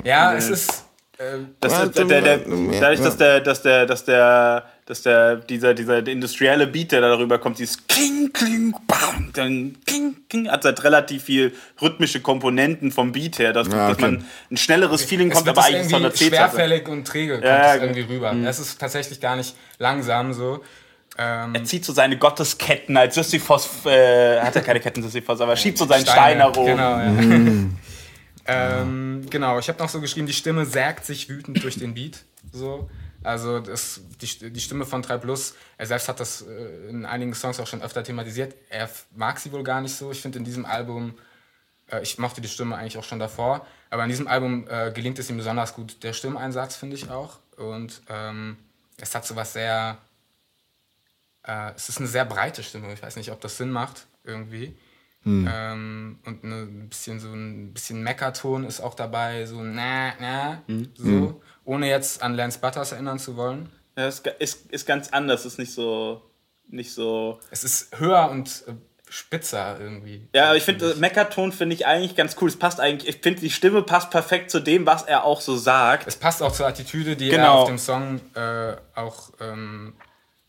ja es ist. Äh, das, der, der, mehr, dadurch, dass der, dass der, dass der, dass der, dieser, dieser industrielle Beat, der da darüber kommt, dieses Kling, Kling, Bam, dann Kling, Kling, hat halt relativ viel rhythmische Komponenten vom Beat her, dass, Ja, dass okay. man ein schnelleres Feeling kommt, aber eigentlich ist es der schwerfällig und träge kommt Ja, irgendwie rüber. Es ist tatsächlich gar nicht langsam so. Ähm, Er zieht so seine Gottesketten als Sisyphos, äh, hat er keine Ketten Sisyphos, aber schiebt so seinen Stein herum. Genau, ja. Mm. ähm, genau, ich habe noch so geschrieben, die Stimme sägt sich wütend durch den Beat. So. Also das, die, die Stimme von 3 Plus, er selbst hat das äh, in einigen Songs auch schon öfter thematisiert. Er mag sie wohl gar nicht so. Ich finde in diesem Album, äh, ich mochte die Stimme eigentlich auch schon davor, aber in diesem Album äh, gelingt es ihm besonders gut. Der Stimmeinsatz finde ich auch. Und ähm, es hat so was sehr, äh, es ist eine sehr breite Stimme. Ich weiß nicht, ob das Sinn macht irgendwie. Ähm, und ein bisschen so ein bisschen Meckerton ist auch dabei, so na, na, so, ohne jetzt an Lance Butters erinnern zu wollen. Ja, ist, ist, ist ganz anders, ist nicht so, nicht so. Es ist höher und äh, spitzer irgendwie. Ja, aber ich finde, Meckerton finde ich eigentlich ganz cool. Es passt eigentlich, ich finde, die Stimme passt perfekt zu dem, was er auch so sagt. Es passt auch zur Attitüde, die er Genau. auf dem Song äh, auch ähm,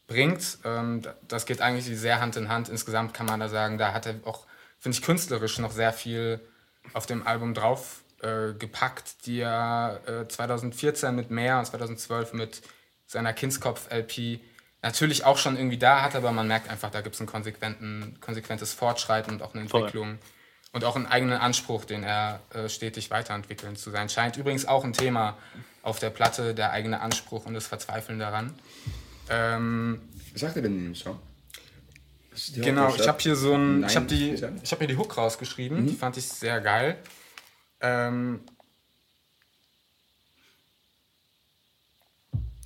bringt. Ähm, das geht eigentlich sehr Hand in Hand. Insgesamt kann man da sagen, da hat er auch, finde ich, künstlerisch noch sehr viel auf dem Album drauf äh, gepackt, die er äh, 2014 mit Mehr und 2012 mit seiner Kindskopf-LP natürlich auch schon irgendwie da hat, aber man merkt einfach, da gibt es ein konsequentes Fortschreiten und auch eine Voll. Entwicklung. Und auch einen eigenen Anspruch, den er äh, stetig weiterentwickeln zu sein scheint. Übrigens auch ein Thema auf der Platte, der eigene Anspruch und das Verzweifeln daran. Ähm, Was sagt er denn in dem Song? Genau, ich habe hier so ein, Nein, ich habe die, ich habe hier die Hook rausgeschrieben, die fand ich sehr geil. Ähm,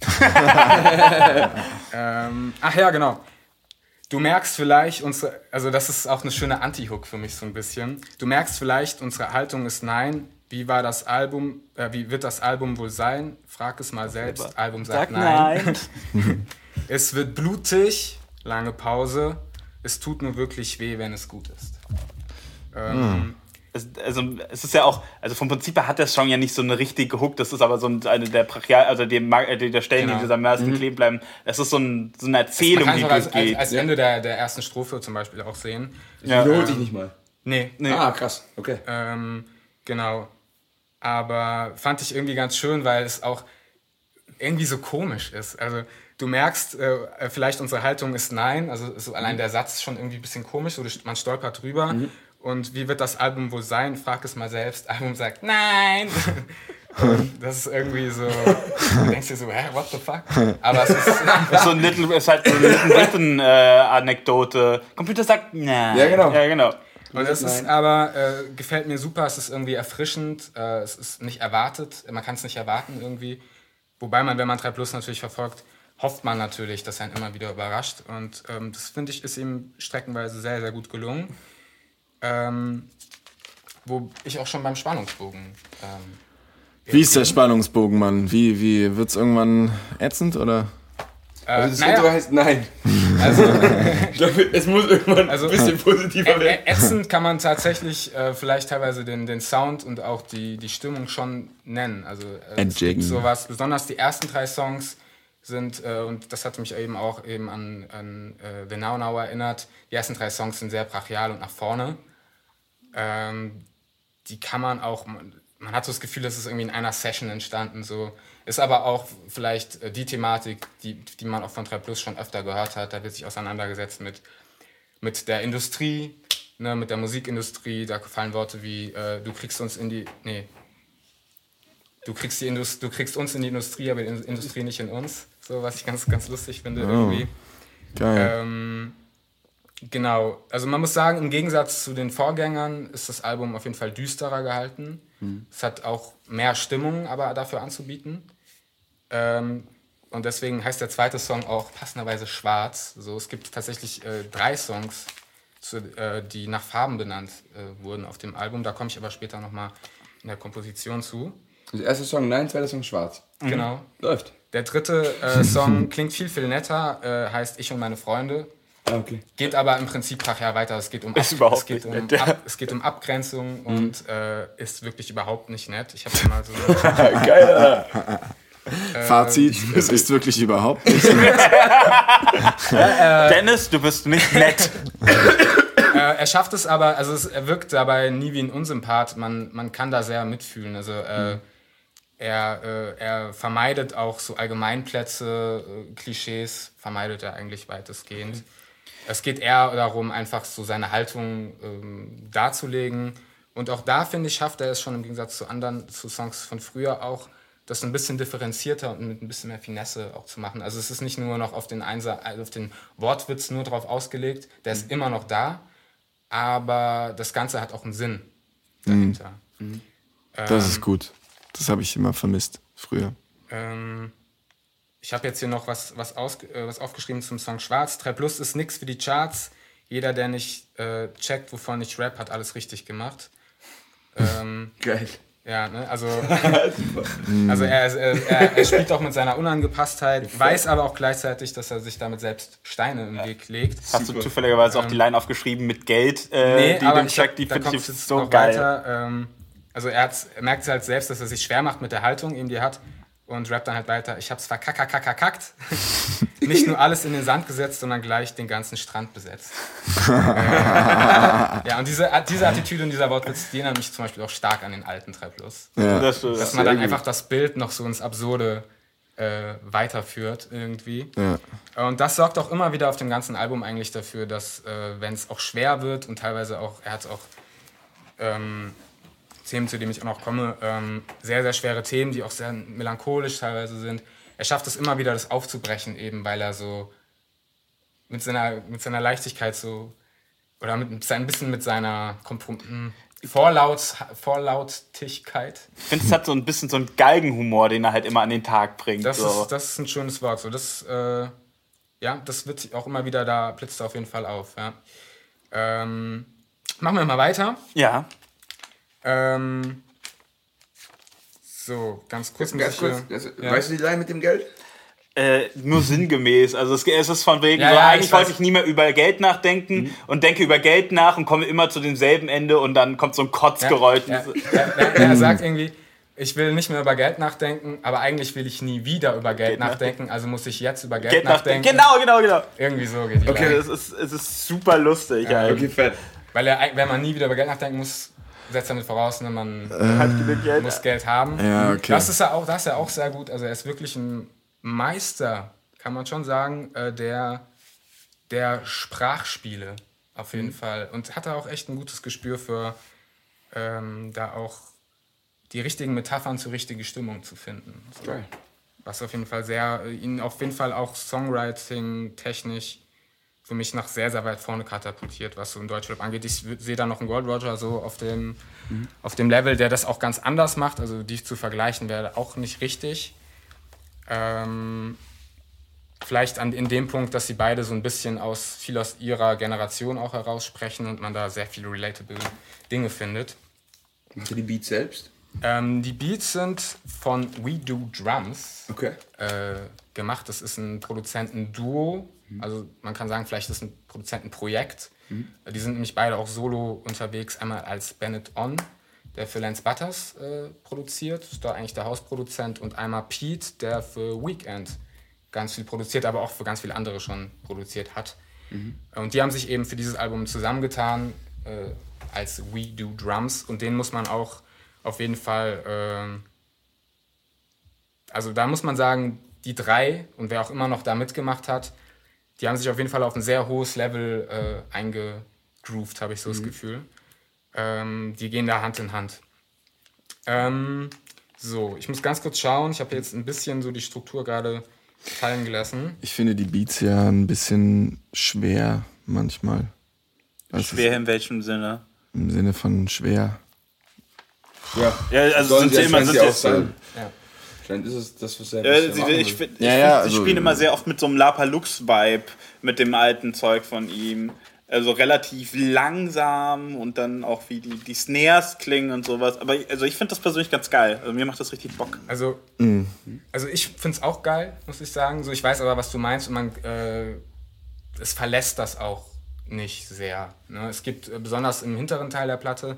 ähm, ach ja, genau. Du merkst vielleicht, unsere, also das ist auch eine schöne Anti-Hook für mich so ein bisschen. Du merkst vielleicht, unsere Haltung ist nein. Wie war das Album, äh, wie wird das Album wohl sein? Frag es mal selbst. Album sagt, nein. Es wird blutig, lange Pause. Es tut nur wirklich weh, wenn es gut ist. Ähm, Es, also, es ist ja auch, also vom Prinzip her hat der Song ja nicht so eine richtige Hook, das ist aber so ein- eine der Brachial, also die, äh, die der Stellen, Genau. die dieser meisten kleben bleiben. Es ist so, ein, so eine Erzählung, kann die es auch als, als, durchgeht. als Ende der, der ersten Strophe zum Beispiel auch sehen. Ja. Wiederholt sich nicht mal. Nee, Ah, krass. Okay. Ähm, genau. Aber fand ich irgendwie ganz schön, weil es auch irgendwie so komisch ist. Also du merkst, äh, vielleicht unsere Haltung ist nein. Also so allein der Satz ist schon irgendwie ein bisschen komisch. So, man stolpert drüber. Und wie wird das Album wohl sein? Frag es mal selbst. Album sagt nein. Das ist irgendwie so. Du denkst dir so, hä, what the fuck? Aber es ist. ist so ein Little, ist halt so eine Little Britain äh, Anekdote. Computer sagt, nein. Ja, genau. Ja, genau. Und es ist aber, äh, gefällt mir super, es ist irgendwie erfrischend, äh, es ist nicht erwartet, man kann es nicht erwarten irgendwie. Wobei man, wenn man 3 Plus natürlich verfolgt, hofft man natürlich, dass er ihn immer wieder überrascht. Und ähm, das finde ich, ist ihm streckenweise sehr, sehr gut gelungen. Ähm, wo ich auch schon beim Spannungsbogen. Ähm, Wie ist der Spannungsbogen, Mann? Wie, wie wird's irgendwann ätzend oder? äh, Also das naja, Intro heißt nein. also, Ich glaube, es muss irgendwann Also- ein bisschen positiver Ä- werden. Ätzend kann man tatsächlich äh, vielleicht teilweise den, den Sound und auch die, die Stimmung schon nennen. Also äh, es gibt sowas, besonders die ersten drei Songs sind, äh, und das hat mich eben auch eben an, an äh, The Now Now erinnert, die ersten drei Songs sind sehr brachial und nach vorne. Ähm, die kann man auch, man, man hat so das Gefühl, das ist irgendwie in einer Session entstanden. So. Ist aber auch vielleicht äh, die Thematik, die, die man auch von 3 Plus schon öfter gehört hat. Da wird sich auseinandergesetzt mit, mit der Industrie, ne, mit der Musikindustrie. Da fallen Worte wie, äh, du kriegst uns in die, nee, du kriegst, die Indus du kriegst uns in die Industrie, aber die In- Industrie nicht in uns. So, was ich ganz, ganz lustig finde irgendwie. Geil. Ähm, genau, also man muss sagen, im Gegensatz zu den Vorgängern ist das Album auf jeden Fall düsterer gehalten. Es hat auch mehr Stimmung aber dafür anzubieten. Ähm, und deswegen heißt der zweite Song auch passenderweise Schwarz. So, es gibt tatsächlich äh, drei Songs, zu, äh, die nach Farben benannt äh, wurden auf dem Album. Da komme ich aber später nochmal in der Komposition zu. Also erster Song nein, zweiter Song schwarz. Genau. Läuft. Der dritte äh, Song klingt viel, viel netter, äh, heißt Ich und meine Freunde. Ah, okay. Geht aber im Prinzip brachial weiter. Es geht um, Ist überhaupt es geht um, nett, ja. Ab, es geht um Abgrenzung und äh, ist wirklich überhaupt nicht nett. Ich habe mal so Geil. Fazit, es ist wirklich überhaupt nicht. Dennis, du bist nicht nett. äh, er schafft es aber, also es, er wirkt dabei nie wie ein Unsympath. Man, man kann da sehr mitfühlen. Also äh, er, äh, er vermeidet auch so Allgemeinplätze, äh, Klischees, vermeidet er eigentlich weitestgehend. Es geht eher darum, einfach so seine Haltung ähm, darzulegen. Und auch da, finde ich, schafft er es schon im Gegensatz zu anderen, zu Songs von früher auch, das ein bisschen differenzierter und mit ein bisschen mehr Finesse auch zu machen. Also es ist nicht nur noch auf den, Einsa also auf den Wortwitz nur drauf ausgelegt, der ist immer noch da, aber das Ganze hat auch einen Sinn dahinter. Das ist gut. Das habe ich immer vermisst früher. Ähm, ich habe jetzt hier noch was, was, aus, äh, was aufgeschrieben zum Song Schwarz. 3 Plus ist nix für die Charts. Jeder, der nicht äh, checkt, wovon ich rap, hat alles richtig gemacht. Ähm, Geil. Ja, ne, also, also er, er, er, er spielt auch mit seiner Unangepasstheit, weiß aber auch gleichzeitig, dass er sich damit selbst Steine im Weg legt. Hast du zufälligerweise auch die Line aufgeschrieben mit Geld, äh, Nee, die dem hab- die finde ich so geil. Weiter, ähm, also er, er merkt es halt selbst, dass er sich schwer macht mit der Haltung, eben die er hat. Und rappt dann halt weiter, ich hab's verkackakakakackt. Nicht nur alles in den Sand gesetzt, sondern gleich den ganzen Strand besetzt. äh, ja, und diese, diese Attitüde und dieser Wortwitz, die erinnern mich zum Beispiel auch stark an den alten 3 Plus. Ja. Das, Dass man dann einfach das Bild noch so ins Absurde äh, weiterführt irgendwie. Ja. Und das sorgt auch immer wieder auf dem ganzen Album eigentlich dafür, dass, äh, wenn es auch schwer wird und teilweise auch, er hat auch ähm, Themen, zu denen ich auch noch komme, ähm, sehr, sehr schwere Themen, die auch sehr melancholisch teilweise sind. Er schafft es immer wieder, das aufzubrechen, eben weil er so mit seiner, mit seiner Leichtigkeit so, oder mit, mit ein bisschen mit seiner Komprom hm, Vorlaut, Vorlautigkeit. Ich finde, es hat so ein bisschen so einen Galgenhumor, den er halt immer an den Tag bringt. Das, so. ist, das ist ein schönes Wort. So, das, äh, ja, das wird auch immer wieder, da blitzt auf jeden Fall auf. Ja. Ähm, machen wir mal weiter. ja. Ähm, so, ganz kurz. Ganz kurz. hier- Das, ja. Weißt du die Line mit dem Geld? Äh, nur sinngemäß. Also es, es ist von wegen, Ja, so, ja, eigentlich ich wollte ich nie mehr über Geld nachdenken und denke über Geld nach und komme immer zu demselben Ende und dann kommt so ein Kotzgeräusch. Ja, ja, er, er sagt irgendwie, ich will nicht mehr über Geld nachdenken, aber eigentlich will ich nie wieder über Geld Geld nachdenken, also muss ich jetzt über Geld, Geld nachdenken. Genau, genau, genau. Irgendwie so geht die Okay, es ist, es ist super lustig. Ja, Okay, fett. Weil er, wenn man nie wieder über Geld nachdenken muss, setzt damit voraus, ne, man Hat Geld. muss Geld haben. Ja, okay. Das ist er auch, das ist er auch sehr gut. Also er ist wirklich ein Meister, kann man schon sagen, äh, der, der Sprachspiele. auf jeden Fall. Und hatte auch echt ein gutes Gespür für ähm, da auch die richtigen Metaphern zur richtigen Stimmung zu finden. So. Geil. Was auf jeden Fall sehr, äh, ihn auf jeden Fall auch Songwriting technisch für mich nach sehr, sehr weit vorne katapultiert, was so in Deutschrap angeht. Ich sehe da noch einen Gold Roger so auf dem, auf dem Level, der das auch ganz anders macht. Also die zu vergleichen wäre auch nicht richtig. Ähm, vielleicht an, in dem Punkt, dass sie beide so ein bisschen aus viel aus ihrer Generation auch heraussprechen und man da sehr viele relatable Dinge findet. Machst du die Beats selbst? Ähm, die Beats sind von We Do Drums Okay. äh, gemacht. Das ist ein Produzentenduo. Also man kann sagen, vielleicht ist ein Produzentenprojekt. Die sind nämlich beide auch solo unterwegs. Einmal als Bennett On, der für Lance Butters äh, produziert, ist da eigentlich der Hausproduzent. Und einmal Pete, der für Weekend ganz viel produziert, aber auch für ganz viele andere schon produziert hat. Und die haben sich eben für dieses Album zusammengetan äh, als We Do Drums. Und den muss man auch auf jeden Fall... ähm, also da muss man sagen, die drei und wer auch immer noch da mitgemacht hat, die haben sich auf jeden Fall auf ein sehr hohes Level äh, eingegroovt, habe ich so das Gefühl. Ähm, die gehen da Hand in Hand. Ähm, so, ich muss ganz kurz schauen. Ich habe jetzt ein bisschen so die Struktur gerade fallen gelassen. Ich finde die Beats ja ein bisschen schwer manchmal. Das Schwer in welchem Sinne? Im Sinne von schwer. Ja. Ja, also Sollen sind sie sie immer ja sind auch sein. Vielleicht ist es das, was er Ja, bisher sie, machen ich ich Ja, find, ja, sie also- spielen immer sehr oft mit so einem Lapalux-Vibe, mit dem alten Zeug von ihm. Also relativ langsam und dann auch wie die, die Snares klingen und sowas. Aber ich- also ich finde das persönlich ganz geil. Also mir macht das richtig Bock. Also, also ich finde es auch geil, muss ich sagen. So, ich weiß aber, was du meinst und man, äh, es verlässt das auch nicht sehr. Ne? Es gibt äh, besonders im hinteren Teil der Platte,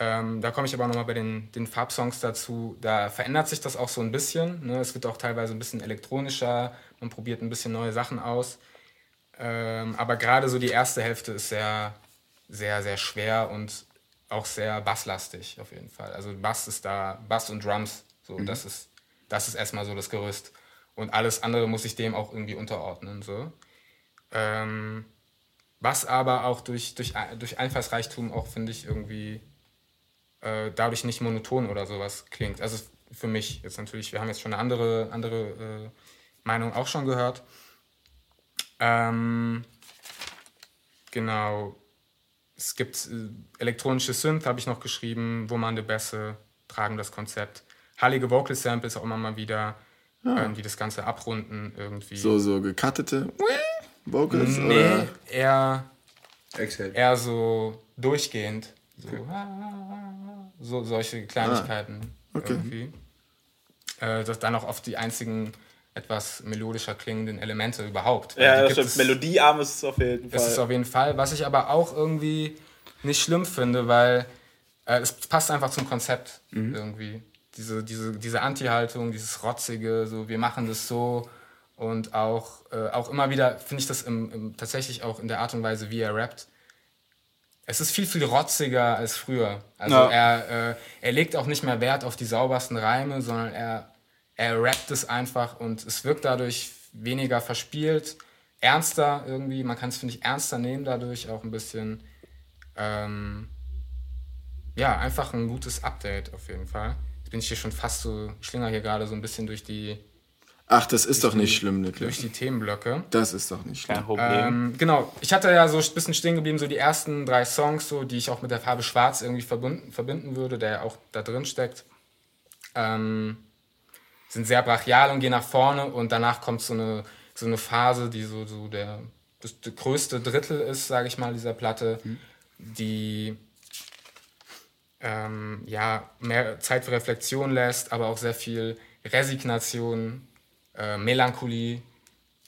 ähm, da komme ich aber nochmal bei den, den Farbsongs dazu, da verändert sich das auch so ein bisschen. Ne? Es wird auch teilweise ein bisschen elektronischer, man probiert ein bisschen neue Sachen aus. Ähm, aber gerade so die erste Hälfte ist sehr, sehr, sehr schwer und auch sehr basslastig auf jeden Fall. Also Bass ist da, Bass und Drums, so das ist, das ist erstmal so das Gerüst. Und alles andere muss ich dem auch irgendwie unterordnen. So. Ähm, was aber auch durch, durch, durch Einfallsreichtum auch, finde ich, irgendwie äh, dadurch nicht monoton oder sowas klingt. Also für mich jetzt natürlich, wir haben jetzt schon eine andere, andere äh, Meinung auch schon gehört. Ähm, genau. Es gibt äh, elektronische Synth, habe ich noch geschrieben, Woman de Besse, tragen das Konzept. Hallige Vocal Samples auch immer mal wieder, ähm, die das Ganze abrunden irgendwie. So, so gekattete Vocals? nee, Oder? eher, Exhale. eher so durchgehend. So, so solche Kleinigkeiten okay. irgendwie. Äh, das dann auch oft die einzigen etwas melodischer klingenden Elemente überhaupt. Ja, die das stimmt. Melodiearm ist es auf jeden Das ist Fall. auf jeden Fall. Was ich aber auch irgendwie nicht schlimm finde, weil äh, es passt einfach zum Konzept irgendwie. Diese, diese, diese Anti-Haltung, dieses Rotzige, so wir machen das so und auch, äh, auch immer wieder finde ich das im, im, tatsächlich auch in der Art und Weise, wie er rappt. Es ist viel, viel rotziger als früher. Also Ja. er, äh, er legt auch nicht mehr Wert auf die saubersten Reime, sondern er, er rappt es einfach und es wirkt dadurch weniger verspielt, ernster irgendwie. Man kann es, finde ich, ernster nehmen dadurch auch ein bisschen. Ähm, ja, einfach ein gutes Update auf jeden Fall. Jetzt bin ich hier schon fast so, schlinger hier gerade so ein bisschen durch die, Ach, das ist doch nicht schlimm, durch Niklas. die Themenblöcke. Das ist doch nicht schlimm. Kein Problem. Ähm, genau, ich hatte ja so ein bisschen stehen geblieben, so die ersten drei Songs, so, die ich auch mit der Farbe Schwarz irgendwie verbunden, verbinden würde, der ja auch da drin steckt. Ähm, sind sehr brachial und gehen nach vorne und danach kommt so eine, so eine Phase, die so, so der, das, der größte Drittel ist, sage ich mal, dieser Platte, die ähm, ja, mehr Zeit für Reflexion lässt, aber auch sehr viel Resignation, äh, Melancholie,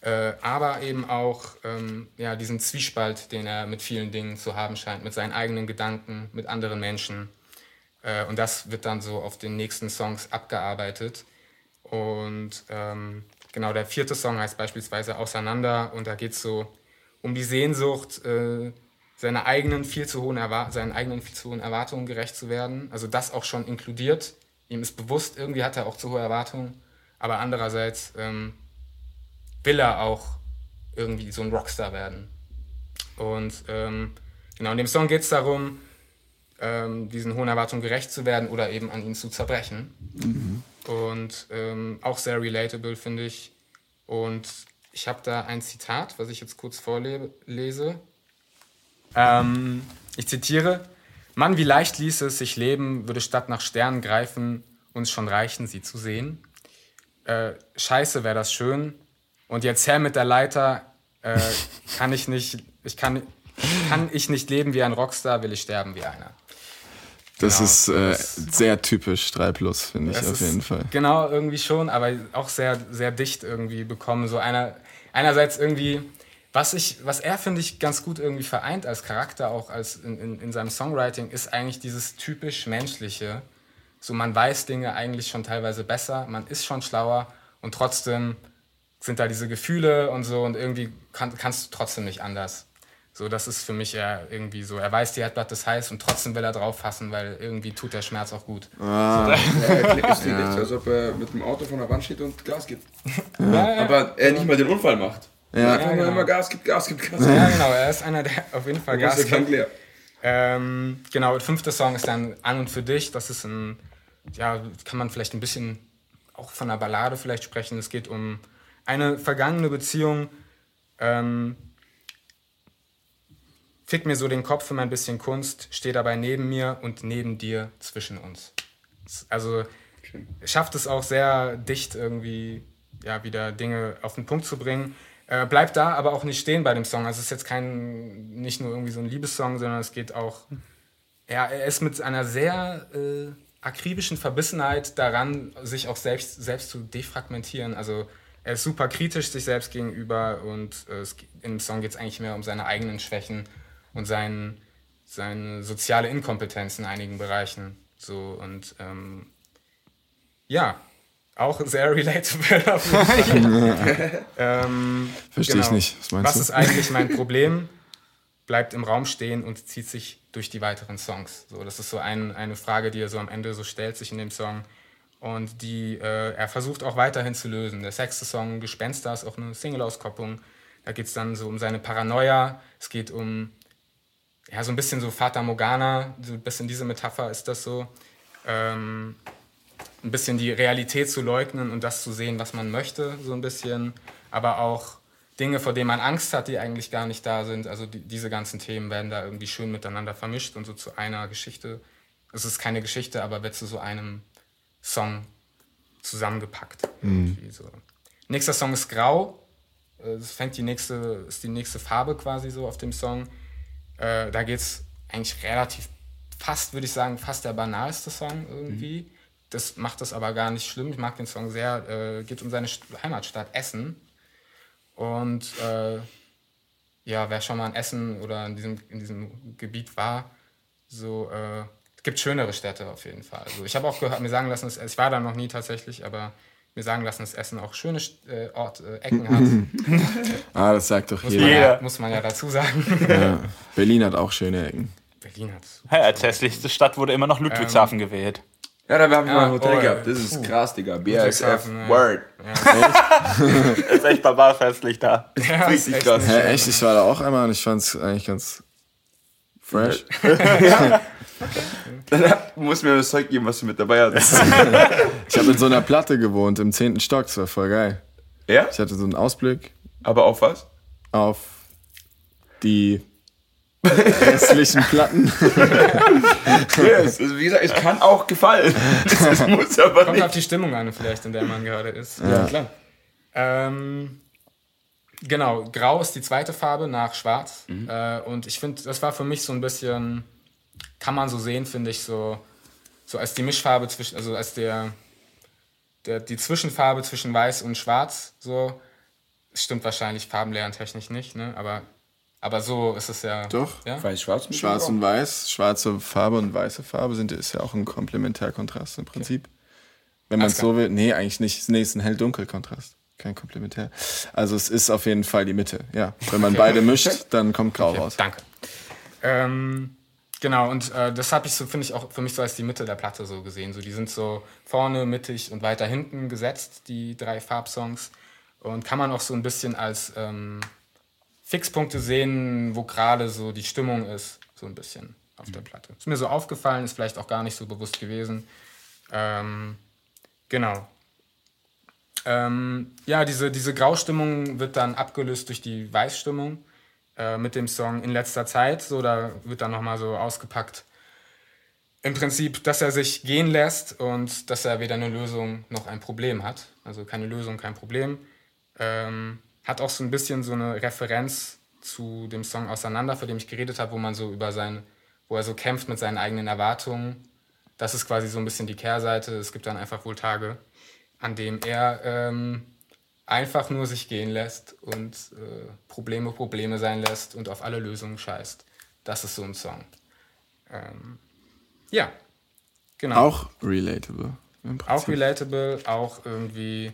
äh, aber eben auch ähm, ja, diesen Zwiespalt, den er mit vielen Dingen zu haben scheint, mit seinen eigenen Gedanken, mit anderen Menschen. Äh, und das wird dann so auf den nächsten Songs abgearbeitet. Und ähm, genau, der vierte Song heißt beispielsweise Auseinander und da geht es so um die Sehnsucht, äh, seine eigenen viel zu hohen seinen eigenen viel zu hohen Erwartungen gerecht zu werden. Also das auch schon inkludiert. Ihm ist bewusst, irgendwie hat er auch zu hohe Erwartungen, aber andererseits ähm, will er auch irgendwie so ein Rockstar werden. Und ähm, genau, in dem Song geht es darum, ähm, diesen hohen Erwartungen gerecht zu werden oder eben an ihnen zu zerbrechen. Und ähm, auch sehr relatable, finde ich. Und ich habe da ein Zitat, was ich jetzt kurz vorlese. Ähm, ich zitiere: Mann, wie leicht ließe es sich leben, würde statt nach Sternen greifen, uns schon reichen, sie zu sehen. Äh, scheiße, wäre das schön. Und jetzt her mit der Leiter, äh, kann ich nicht, ich kann, kann ich nicht leben wie ein Rockstar, will ich sterben wie einer. Das Genau, ist äh, sehr typisch 3 Plus, finde ich Das auf jeden Fall. Genau, irgendwie schon, aber auch sehr, sehr dicht irgendwie bekommen. So einer, einerseits irgendwie, was ich, was er, finde ich, ganz gut irgendwie vereint als Charakter, auch als in, in, in seinem Songwriting, ist eigentlich dieses typisch menschliche. So, man weiß Dinge eigentlich schon teilweise besser, man ist schon schlauer und trotzdem sind da diese Gefühle und so und irgendwie kann, kannst du trotzdem nicht anders. So, das ist für mich eher irgendwie so. Er weiß, die Erdplatte ist heiß und trotzdem will er drauf fassen, weil irgendwie tut der Schmerz auch gut. Ja, es klingt echt, als ob er mit dem Auto von der Wand steht und Gas gibt. Ja, ja. Aber er nicht mal den Unfall macht. Ja. Nur genau. immer Gas gibt, Gas gibt, Gas Ja, gibt. genau, er ist einer, der auf jeden Fall ist Gas gibt. leer. Ähm, genau, der fünfte Song ist dann An und für dich. Das ist ein, ja, kann man vielleicht ein bisschen auch von einer Ballade vielleicht sprechen. Es geht um eine vergangene Beziehung. Ähm, fick mir so den Kopf für mein bisschen Kunst, steh dabei neben mir und neben dir zwischen uns. Also schafft es auch sehr dicht irgendwie ja, wieder Dinge auf den Punkt zu bringen. Äh, bleibt da aber auch nicht stehen bei dem Song. Also es ist jetzt kein, nicht nur irgendwie so ein Liebessong, sondern es geht auch, ja, er ist mit einer sehr äh, akribischen Verbissenheit daran, sich auch selbst, selbst zu defragmentieren. Also er ist super kritisch sich selbst gegenüber und äh, es, im Song geht es eigentlich mehr um seine eigenen Schwächen und sein, seine soziale Inkompetenz in einigen Bereichen. So und ähm, ja, auch sehr relatable auf ähm, Verstehe ich nicht. Was meinst Was du? ist eigentlich mein Problem? Bleibt im Raum stehen und zieht sich durch die weiteren Songs. So, das ist so ein, eine Frage, die er so am Ende so stellt sich in dem Song. Und die äh, er versucht auch weiterhin zu lösen. Der sechste Song, Gespenster, ist auch eine Single-Auskopplung. Da geht es dann so um seine Paranoia. Es geht um ja, so ein bisschen so Fata Morgana, so ein bisschen diese Metapher ist das so. Ähm, ein bisschen die Realität zu leugnen und das zu sehen, was man möchte, so ein bisschen. Aber auch Dinge, vor denen man Angst hat, die eigentlich gar nicht da sind. Also die, diese ganzen Themen werden da irgendwie schön miteinander vermischt und so zu einer Geschichte. Es ist keine Geschichte, aber wird zu so einem Song zusammengepackt. irgendwie So. Nächster Song ist Grau. Äh, Das fängt die nächste, ist die nächste Farbe quasi so auf dem Song. Äh, da geht es eigentlich relativ, fast würde ich sagen, fast der banalste Song irgendwie. Das macht das aber gar nicht schlimm. Ich mag den Song sehr. Äh, geht um seine St- Heimatstadt Essen. Und äh, ja, wer schon mal in Essen oder in diesem, in diesem Gebiet war, so, äh, es gibt schönere Städte auf jeden Fall. Also ich habe auch gehört, mir sagen lassen, dass, ich war da noch nie tatsächlich, aber mir sagen lassen, dass Essen auch schöne äh, Ort, äh, Ecken hat. Ah, das sagt doch Muss jeder. man, ja, muss man ja dazu sagen. Ja. Berlin hat auch schöne Ecken. Berlin hat Ja, als hässlichste Stadt wurde immer noch Ludwigshafen gewählt. Ja, da habe ich mal ein Ja, Hotel oh, gehabt. Das ist krass, Digga. BASF, Ludwigshafen, ja. Word. Ist echt barbarfestlich da. ja, ist Richtig echt krass. schön. echt? Ich war da auch einmal und ich fand es eigentlich ganz fresh. Dann musst du mir das Zeug geben, was du mit dabei hast. Ich habe in so einer Platte gewohnt, im 10. Stock, das war voll geil. ja? Ich hatte so einen Ausblick Aber auf was? auf die restlichen Platten. Yes. Also, wie gesagt, es kann auch gefallen. Das muss aber Kommt auf nicht. die Stimmung an, vielleicht, in der man gerade ist. Ja, klar. Ähm, genau, Grau ist die zweite Farbe nach Schwarz. Äh, und ich finde, das war für mich so ein bisschen, kann man so sehen, finde ich, so, so als die Mischfarbe zwischen, also als der, der, die Zwischenfarbe zwischen Weiß und Schwarz. So, Es stimmt wahrscheinlich farbenlerntechnisch nicht, ne? aber, aber so ist es ja. Doch. Ja? Mit Schwarz Grau. und Weiß, schwarze Farbe und weiße Farbe sind ist ja auch ein Komplementärkontrast im Prinzip. Wenn man es so will. Nee, eigentlich nicht. Nee, ist ein hell-dunkel-Kontrast. Kein Komplementär. Also es ist auf jeden Fall die Mitte. Ja. Wenn man beide mischt, dann kommt Grau raus. Danke. Ähm, genau, und äh, das habe ich so, finde ich auch für mich so als die Mitte der Platte so gesehen. So, die sind so vorne, mittig und weiter hinten gesetzt, die drei Farbsongs. Und kann man auch so ein bisschen als ähm, Fixpunkte sehen, wo gerade so die Stimmung ist, so ein bisschen auf der Platte. Ist mir so aufgefallen, ist vielleicht auch gar nicht so bewusst gewesen. Ähm, genau. Ähm, ja, diese, diese Graustimmung wird dann abgelöst durch die Weißstimmung äh, mit dem Song In letzter Zeit. So, da wird dann nochmal so ausgepackt. Im Prinzip, dass er sich gehen lässt und dass er weder eine Lösung noch ein Problem hat. Also keine Lösung, kein Problem. Ähm, hat auch so ein bisschen so eine Referenz zu dem Song Auseinander, für den ich geredet habe, wo man so über sein, wo er so kämpft mit seinen eigenen Erwartungen. Das ist quasi so ein bisschen die Kehrseite. Es gibt dann einfach wohl Tage, an dem er ähm, einfach nur sich gehen lässt und äh, Probleme Probleme sein lässt und auf alle Lösungen scheißt. Das ist so ein Song. Ähm, ja, genau. Auch relatable. Auch relatable, auch irgendwie.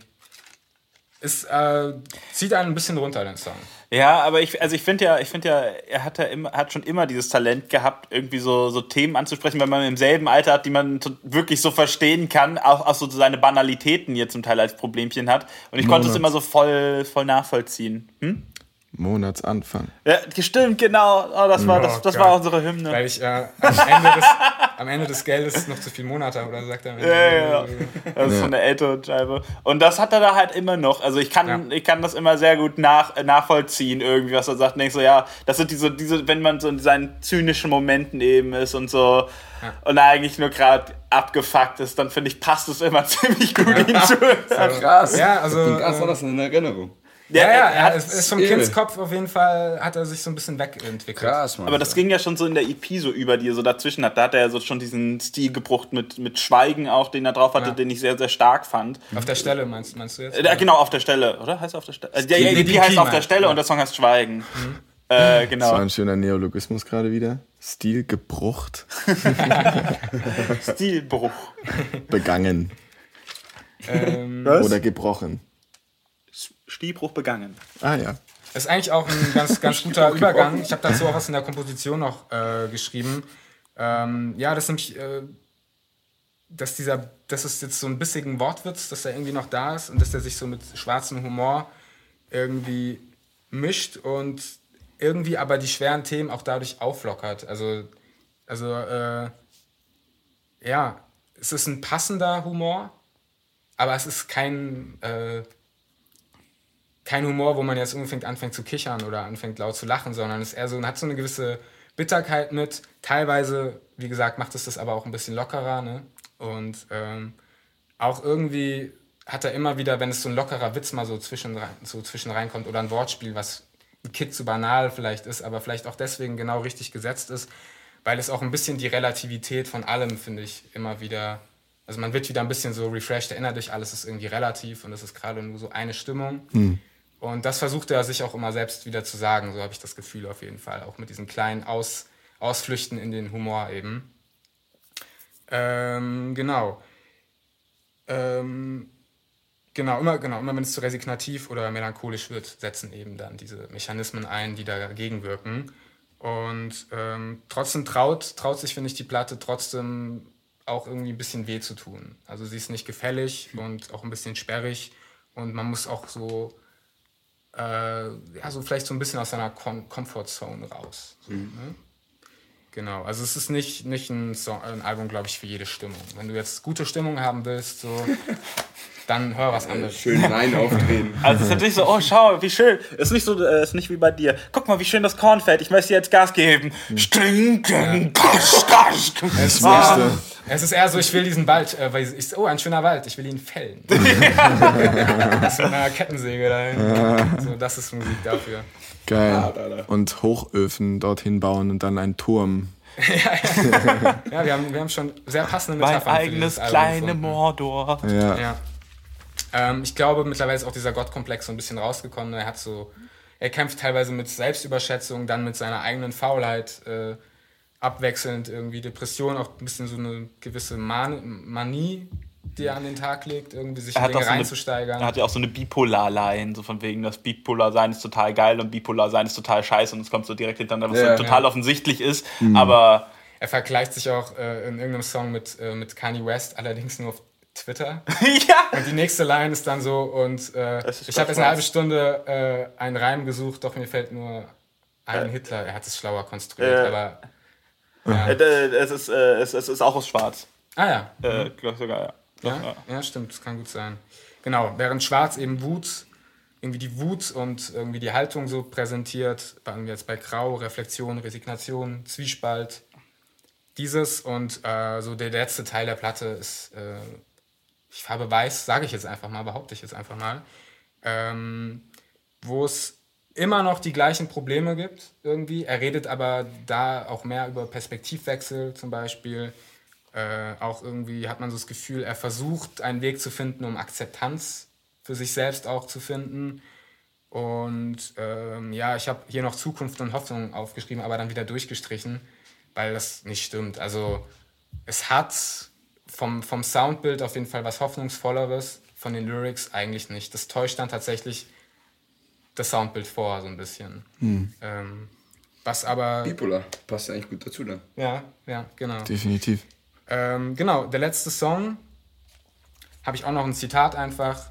Es äh, zieht einen ein bisschen runter, den Song. Ja, aber ich, also ich finde ja, ich finde ja, er hat ja immer, hat schon immer dieses Talent gehabt, irgendwie so, so Themen anzusprechen, wenn man im selben Alter hat, die man wirklich so verstehen kann, auch, auch so seine Banalitäten hier zum Teil als Problemchen hat. Und ich konnte es immer so voll, voll nachvollziehen. Hm? Monatsanfang. Ja, stimmt, genau. Oh, das war, das, Oh das Gott. war unsere Hymne. Weil ich äh, am, Ende des, am Ende des Geldes noch zu viele Monate oder sagt er? Ja, ja, ja. Das ist von der älteren Scheibe. Und das hat er da halt immer noch. Also ich kann, Ja. ich kann das immer sehr gut nach, äh, nachvollziehen, irgendwie, was er sagt. Und denk so, ja, das sind diese, diese, wenn man so in seinen zynischen Momenten eben ist und so und eigentlich nur gerade abgefuckt ist, dann finde ich, passt es immer ziemlich gut ihn zu hören. Krass. Ja, also, krass war das in Erinnerung? Ja, ja, er er hat- ist, ist vom. Kindskopf auf jeden Fall, hat er sich so ein bisschen wegentwickelt. Krass, Mann. Aber das ging ja schon so in der EP so über, die er so dazwischen hat. Da hat er ja so schon diesen Stil gebrucht mit, mit Schweigen auch, den er drauf hatte, Ja. den ich sehr, sehr stark fand. Auf der Stelle meinst, meinst du jetzt? Äh, genau, auf der Stelle, oder? Heißt er auf der Stelle? Äh, ja, ja, die Die EP EP heißt auf der Stelle ja. und der Song heißt Schweigen. Äh, Das war genau. ein schöner Neologismus gerade wieder. Stil gebrucht, Stilbruch. begangen Ähm, oder gebrochen. Stilbruch begangen. Ah ja. Das ist eigentlich auch ein ganz, ganz guter Übergang. Ich habe dazu auch was in der Komposition noch äh, geschrieben. Ähm, ja, das ist nämlich, äh, dass dieser, dass es jetzt so ein bissigen Wortwitz, dass er irgendwie noch da ist und dass er sich so mit schwarzem Humor irgendwie mischt und irgendwie aber die schweren Themen auch dadurch auflockert. Also, also äh, ja, es ist ein passender Humor, aber es ist kein äh, kein Humor, wo man jetzt unbedingt anfängt zu kichern oder anfängt laut zu lachen, sondern es ist eher so, hat so eine gewisse Bitterkeit mit. Teilweise, wie gesagt, macht es das aber auch ein bisschen lockerer. Ne? Und ähm, auch irgendwie hat er immer wieder, wenn es so ein lockerer Witz mal so zwischen, so zwischen reinkommt oder ein Wortspiel, was ein Kid zu banal vielleicht ist, aber vielleicht auch deswegen genau richtig gesetzt ist, weil es auch ein bisschen die Relativität von allem, finde ich, immer wieder, also man wird wieder ein bisschen so refreshed, erinnert dich, alles ist irgendwie relativ und es ist gerade nur so eine Stimmung. Und das versucht er sich auch immer selbst wieder zu sagen, so habe ich das Gefühl auf jeden Fall, auch mit diesen kleinen Aus, Ausflüchten in den Humor eben. Ähm, genau. Ähm, genau, immer, genau, immer wenn es zu resignativ oder melancholisch wird, setzen eben dann diese Mechanismen ein, die dagegen wirken. Und ähm, trotzdem traut, traut sich, finde ich, die Platte trotzdem auch irgendwie ein bisschen weh zu tun. Also sie ist nicht gefällig und auch ein bisschen sperrig und man muss auch so, äh, ja, so vielleicht so ein bisschen aus seiner Com Comfortzone raus. So, ne? Genau, also es ist nicht, nicht ein, Song, ein Album, glaube ich, für jede Stimmung. Wenn du jetzt gute Stimmung haben willst, so, dann hör was anderes. Schön rein aufdrehen. Also es ist natürlich so, oh schau, wie schön. Ist nicht so, äh, ist nicht wie bei dir. Guck mal, wie schön das Korn fällt. Ich möchte jetzt Gas geben. Stinken, kasch, kasch. Es ist, Ah. eher, es ist eher so, ich will diesen Wald, äh, weil ich, oh, ein schöner Wald, ich will ihn fällen. Mit einer Kettensäge dahin. So, das ist Musik dafür. Geil. Und Hochöfen dorthin bauen und dann einen Turm. Ja, wir haben, wir haben schon sehr passende Mein Metaphern für eigenes kleine. Mordor. Ja. Ja. Ähm, ich glaube, mittlerweile ist auch dieser Gottkomplex so ein bisschen rausgekommen. Er hat so, er kämpft teilweise mit Selbstüberschätzung, dann mit seiner eigenen Faulheit äh, abwechselnd irgendwie Depression, auch ein bisschen so eine gewisse Man Manie, die er an den Tag legt, irgendwie sich in Dinge so reinzusteigern. er hat ja auch so eine Bipolar-Line, so von wegen, das Bipolar-Sein ist total geil und Bipolar-Sein ist total scheiße und es kommt so direkt hintereinander, was Ja, so total ja. offensichtlich ist, aber Er vergleicht sich auch äh, in irgendeinem Song mit, äh, mit Kanye West, allerdings nur auf Twitter. ja. Und die nächste Line ist dann so, und äh, ich habe jetzt eine halbe. Stunde äh, einen Reim gesucht, doch mir fällt nur ein Hitler. Er hat es schlauer konstruiert, Äh. aber. Äh, äh, es, ist, äh, es, es ist auch aus Schwarz. Ah ja. Äh, Glaube ich sogar, ja. Doch, Ja, ja, stimmt, das kann gut sein. Genau, während Schwarz eben Wut, irgendwie die Wut und irgendwie die Haltung so präsentiert, waren wir jetzt bei Grau, Reflexion, Resignation, Zwiespalt, dieses und äh, so der letzte Teil der Platte ist, äh, ich Farbe weiß, sage ich jetzt einfach mal, behaupte ich jetzt einfach mal, ähm, wo es immer noch die gleichen Probleme gibt irgendwie. Er redet aber da auch mehr über Perspektivwechsel zum Beispiel. Äh, auch irgendwie hat man so das Gefühl, er versucht einen Weg zu finden, um Akzeptanz für sich selbst auch zu finden. Und ähm, ja, ich habe hier noch Zukunft und Hoffnung aufgeschrieben, aber dann wieder durchgestrichen, weil das nicht stimmt. Also es hat vom, vom Soundbild auf jeden Fall was Hoffnungsvolleres, von den Lyrics eigentlich nicht. Das täuscht dann tatsächlich das Soundbild vor, so ein bisschen. Ähm, was aber. Bipolar. Passt ja eigentlich gut dazu dann. Ja, ja, genau. Definitiv. Ähm, genau, der letzte Song habe ich auch noch ein Zitat einfach.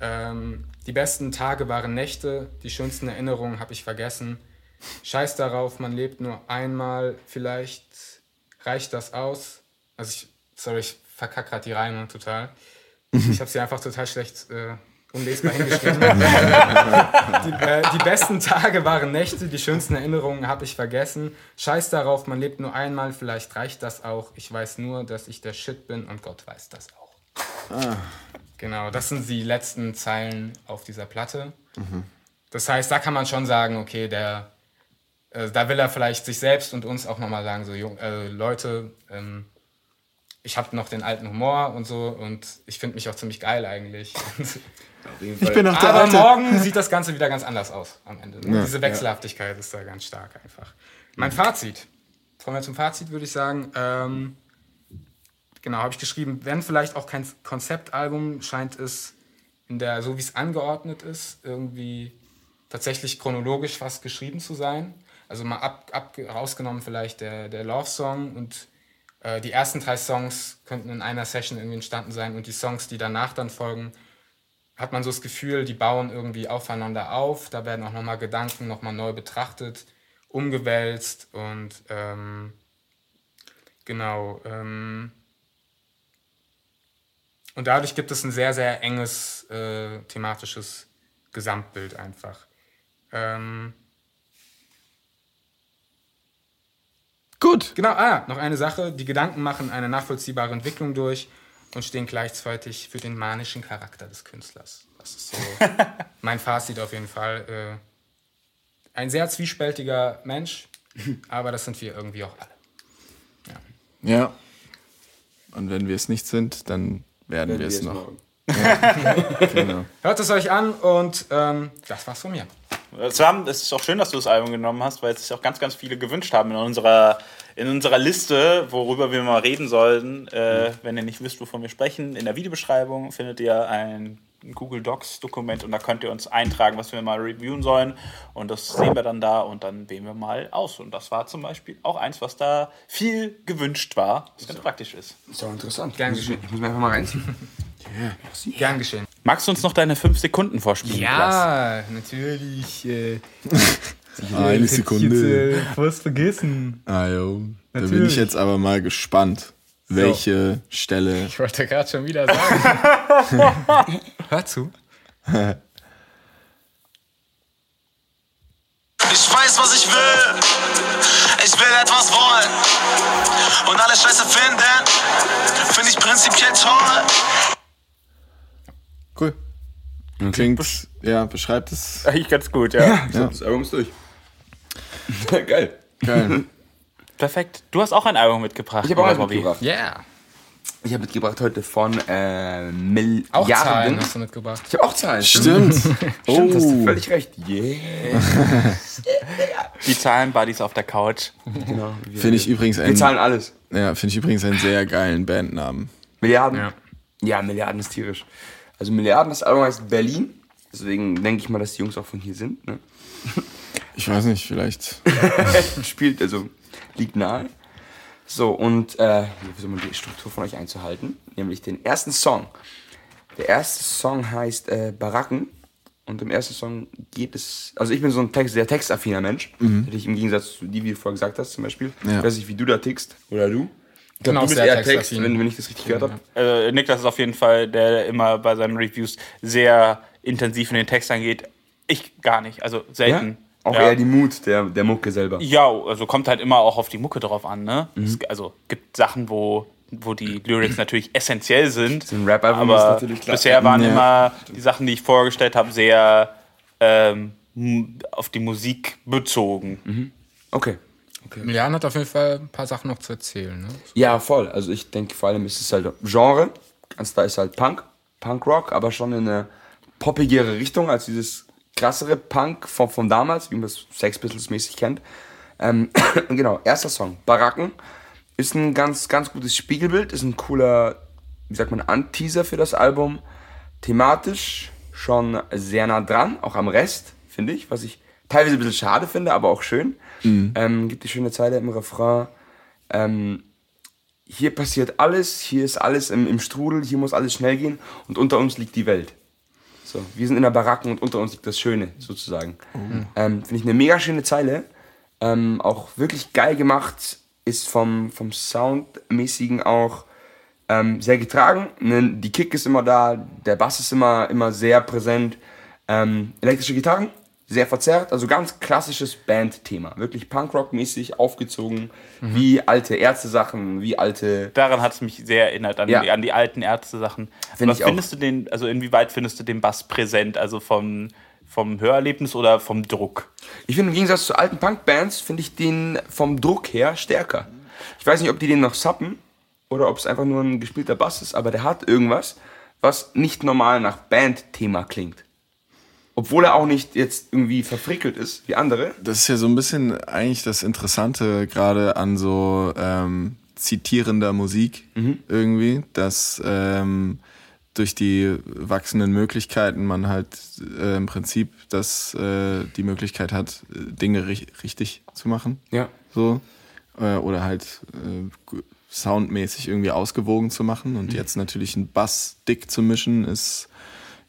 Ähm, die besten Tage waren Nächte, die schönsten Erinnerungen habe ich vergessen. Scheiß darauf, man lebt nur einmal, vielleicht reicht das aus. Also ich, sorry, ich verkacke gerade die Reime total. Ich habe sie einfach total schlecht äh, unlesbar hingeschrieben. die, äh, die besten Tage waren Nächte, die schönsten Erinnerungen habe ich vergessen. Scheiß darauf, man lebt nur einmal, vielleicht reicht das auch. Ich weiß nur, dass ich der Shit bin und Gott weiß das auch. Genau, das sind die letzten Zeilen auf dieser Platte. Das heißt, da kann man schon sagen, okay, der, äh, da will er vielleicht sich selbst und uns auch nochmal sagen, so äh, Leute, ähm, ich habe noch den alten Humor und so und ich finde mich auch ziemlich geil eigentlich. Auf jeden Ich Fall. bin noch der Aber Alte. morgen sieht das Ganze wieder ganz anders aus am Ende. ne? Ja. Diese Wechselhaftigkeit ist da ganz stark einfach. Mein Fazit. Kommen wir zum Fazit, würde ich sagen. Ähm, genau, habe ich geschrieben, wenn vielleicht auch kein Konzeptalbum, scheint es in der, so wie es angeordnet ist, irgendwie tatsächlich chronologisch fast geschrieben zu sein. Also mal ab, ab, rausgenommen vielleicht der, der Love-Song und äh, die ersten drei Songs könnten in einer Session irgendwie entstanden sein und die Songs, die danach dann folgen, hat man so das Gefühl, die bauen irgendwie aufeinander auf. Da werden auch nochmal Gedanken nochmal neu betrachtet, umgewälzt und ähm, genau. Ähm, und dadurch gibt es ein sehr, sehr enges äh, thematisches Gesamtbild einfach. Ähm, Gut. Genau, ah, noch eine Sache. Die Gedanken machen eine nachvollziehbare Entwicklung durch und stehen gleichzeitig für den manischen Charakter des Künstlers. Das ist so mein Fazit auf jeden Fall. Äh, ein sehr zwiespältiger Mensch, aber das sind wir irgendwie auch alle. Ja. Und wenn wir es nicht sind, dann werden wir es noch. morgen. Genau. Hört es euch an und ähm, das war's von mir. Es, war, es ist auch schön, dass du das Album genommen hast, weil es sich auch ganz, ganz viele gewünscht haben in unserer, in unserer Liste, worüber wir mal reden sollten. Äh, wenn ihr nicht wisst, wovon wir sprechen, in der Videobeschreibung findet ihr ein Google Docs Dokument und da könnt ihr uns eintragen, was wir mal reviewen sollen. Und das sehen wir dann da und dann wählen wir mal aus. Und das war zum Beispiel auch eins, was da viel gewünscht war, was ganz praktisch ist. Ist auch interessant. Gern geschehen. ich muss mir einfach mal reinziehen. Gern geschehen. Magst du uns noch deine fünf Sekunden vorspielen? Ja, natürlich. Äh, Eine Sekunde. was vergessen. Ah, jo. Da bin Natürlich. ich jetzt aber mal gespannt, welche Stelle. Ich wollte gerade schon wieder sagen. Hör zu. Ich weiß, was ich will. Ich will etwas wollen. Und alle Scheiße finden, finde ich prinzipiell toll. Cool. Klingt, ja, beschreibt es. Eigentlich ganz gut, ja. Ja. Das Album ist durch. Geil. Geil. Perfekt. Du hast auch ein Album mitgebracht. Ich habe auch eins mitgebracht. Yeah. Ich habe mitgebracht heute von äh, Auch Zahlen Milliarden. hast du mitgebracht. Ich habe auch Zahlen. Stimmt. Stimmt, hast du völlig recht. Yeah. Die Zahlen-Buddies auf der Couch. Genau. Wir, Finde ich übrigens wir einen, zahlen alles. ja, finde ich übrigens einen sehr geilen Bandnamen. Milliarden. Ja. Ja. Milliarden ist tierisch. Also Milliarden, das Album heißt Berlin. Deswegen denke ich mal, dass die Jungs auch von hier sind. Ne? Ich weiß nicht, vielleicht. Spielt, also liegt nahe. So, und äh, wie soll man die Struktur von euch einzuhalten? Nämlich den ersten Song. Der erste Song heißt äh, Baracken. Und im ersten Song geht es. Also, ich bin so ein Text, sehr textaffiner Mensch. Ich im Gegensatz zu die, wie du vorher gesagt hast, zum Beispiel. Ja. Ich weiß nicht, wie du da tickst. Oder du? Auch du bist sehr eher Text, wenn, wenn ich das richtig gehört habe. Äh, Niklas ist auf jeden Fall, der immer bei seinen Reviews sehr intensiv in den Text angeht. Ich gar nicht, also Ja? Auch ja. eher die Mut der, der Mucke selber. Ja, also kommt halt immer auch auf die Mucke drauf an, ne? Mhm. Es, also gibt Sachen, wo, wo die Lyrics natürlich essentiell sind. So ein Rap-Album ist aber natürlich klar. bisher waren Ja. immer die Sachen, die ich vorgestellt habe, sehr ähm, auf die Musik bezogen. Okay. Milian hat auf jeden Fall ein paar Sachen noch zu erzählen. Ne? Ja, voll. Also ich denke vor allem ist es halt Genre. Ganz da ist halt Punk, Punkrock, aber schon in eine poppigere Richtung als dieses krassere Punk von, von damals, wie man es Sex Pistols mäßig kennt. Ähm, genau, erster Song, Baracken, ist ein ganz, ganz gutes Spiegelbild, ist ein cooler, wie sagt man, Anteaser für das Album. Thematisch schon sehr nah dran, auch am Rest, finde ich, was ich teilweise ein bisschen schade finde, aber auch schön. Ähm, gibt die schöne Zeile im Refrain. Ähm, hier passiert alles, hier ist alles im, im Strudel, hier muss alles schnell gehen und unter uns liegt die Welt. So, wir sind in der Baracken und unter uns liegt das Schöne, sozusagen. Ähm, Finde ich eine mega schöne Zeile. Ähm, auch wirklich geil gemacht, ist vom, vom Soundmäßigen auch ähm, sehr getragen. Ne, die Kick ist immer da, der Bass ist immer, immer sehr präsent. Ähm, elektrische Gitarren, sehr verzerrt, also ganz klassisches Bandthema. Wirklich Punkrock-mäßig aufgezogen, wie alte Ärzte-Sachen, wie alte Daran hat es mich sehr erinnert, an, Ja. die, an die alten Ärzte-Sachen. Find Was ich auch. findest du den, also inwieweit findest du den Bass präsent? Also vom, vom Hörerlebnis oder vom Druck? Ich finde im Gegensatz zu alten Punk-Bands, finde ich den vom Druck her stärker. Ich weiß nicht, ob die den noch sappen oder ob es einfach nur ein gespielter Bass ist, aber der hat irgendwas, was nicht normal nach Band-Thema klingt. Obwohl er auch nicht jetzt irgendwie verfrickelt ist wie andere. Das ist ja so ein bisschen eigentlich das Interessante gerade an so ähm, zitierender Musik irgendwie, dass ähm, durch die wachsenden Möglichkeiten man halt äh, im Prinzip das, äh, die Möglichkeit hat, Dinge ri richtig zu machen. Ja. So. Äh, oder halt äh, soundmäßig irgendwie ausgewogen zu machen. Und jetzt natürlich einen Bass dick zu mischen, ist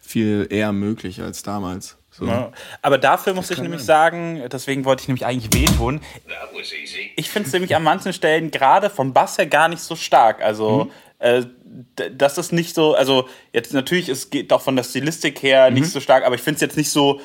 viel eher möglich als damals. So. Ja. Aber dafür muss ich nämlich sagen, deswegen wollte ich nämlich eigentlich wehtun. Ich finde es nämlich an manchen Stellen gerade vom Bass her gar nicht so stark. Also, äh, d- das ist nicht so, also jetzt natürlich, es geht auch von der Stilistik her nicht so stark, aber ich finde es jetzt nicht so.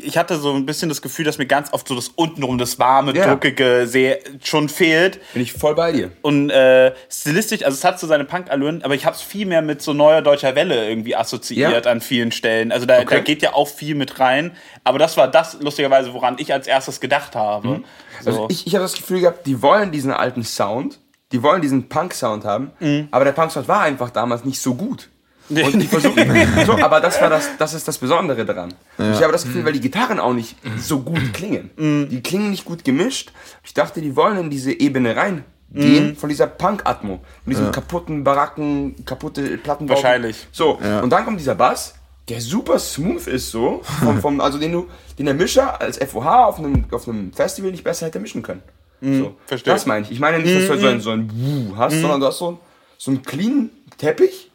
Ich hatte so ein bisschen das Gefühl, dass mir ganz oft so das untenrum, das warme, Ja. druckige sehr schon fehlt. Bin ich voll bei dir. Und äh, stilistisch, also es hat so seine Punk-Allüren, aber ich habe es viel mehr mit so neuer deutscher Welle irgendwie assoziiert Ja. an vielen Stellen. Also da, Okay. da geht ja auch viel mit rein. Aber das war das, lustigerweise, woran ich als erstes gedacht habe. So. Also ich, ich habe das Gefühl gehabt, die wollen diesen alten Sound, die wollen diesen Punk-Sound haben, aber der Punk-Sound war einfach damals nicht so gut. Und die versuchen, so, aber das war das, das ist das Besondere daran. Ich habe das Gefühl, weil die Gitarren auch nicht so gut klingen. Die klingen nicht gut gemischt. Ich dachte, die wollen in diese Ebene reingehen von dieser Punk-Atmo, von diesem kaputten Baracken, kaputte Plattenbau. Wahrscheinlich. So, und dann kommt dieser Bass, der super smooth ist so, vom, vom, also den du, den der Mischer als FOH auf einem, auf einem Festival nicht besser hätte mischen können. So, verstehe. Das meine ich. Ich meine nicht, dass du so ein, so ein Wuh hast, sondern du hast so, so einen clean Teppich,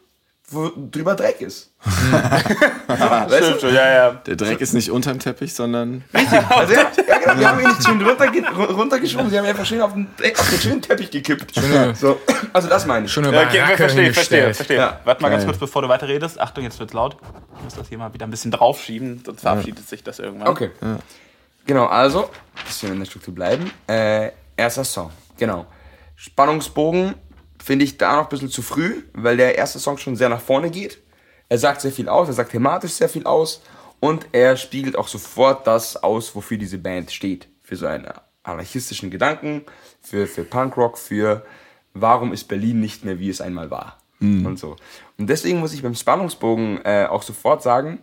wo drüber Dreck ist. weißt Stimmt du? schon, ja, ja. Der Dreck ist nicht unterm Teppich, sondern Also, ja, ja, genau, wir haben ihn nicht schön runter, runtergeschoben, sie haben ihn einfach schön auf den, auf den schönen Teppich gekippt. So, also das meine ich. Schöne Ja, Okay, verstehe, verstehe, verstehe. Ja. Warte mal ganz kurz, bevor du weiter redest. Achtung, jetzt wird's laut. Ich muss das hier mal wieder ein bisschen draufschieben, sonst verabschiedet sich das irgendwann. Okay. Genau, also, dass wir in der Struktur bleiben. Äh, erster Song, genau. Spannungsbogen finde ich da noch ein bisschen zu früh, weil der erste Song schon sehr nach vorne geht. Er sagt sehr viel aus, er sagt thematisch sehr viel aus und er spiegelt auch sofort das aus, wofür diese Band steht. Für so einen anarchistischen Gedanken, für, für Punkrock, für warum ist Berlin nicht mehr wie es einmal war. Und so. Und deswegen muss ich beim Spannungsbogen äh, auch sofort sagen,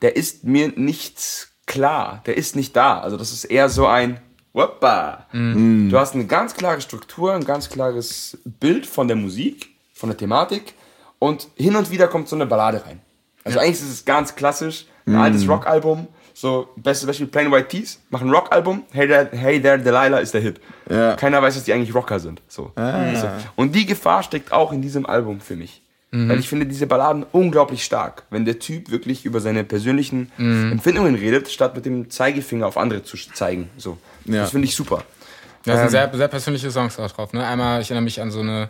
der ist mir nicht klar, der ist nicht da. Also das ist eher so ein Woppa. Du hast eine ganz klare Struktur, ein ganz klares Bild von der Musik, von der Thematik und hin und wieder kommt so eine Ballade rein. Also eigentlich ist es ganz klassisch, ein altes Rockalbum So, bestes Beispiel, Plain White Tees, machen ein Rock-Album, hey there, hey there, Delilah ist der Hit. Ja. Keiner weiß, dass die eigentlich Rocker sind. So. Ah. so. Und die Gefahr steckt auch in diesem Album für mich. Weil ich finde diese Balladen unglaublich stark, wenn der Typ wirklich über seine persönlichen Empfindungen redet, statt mit dem Zeigefinger auf andere zu zeigen. So. Ja. Das finde ich super. Da sind Ähm. sehr, sehr persönliche Songs auch drauf. Ne? Einmal, ich erinnere mich an so eine.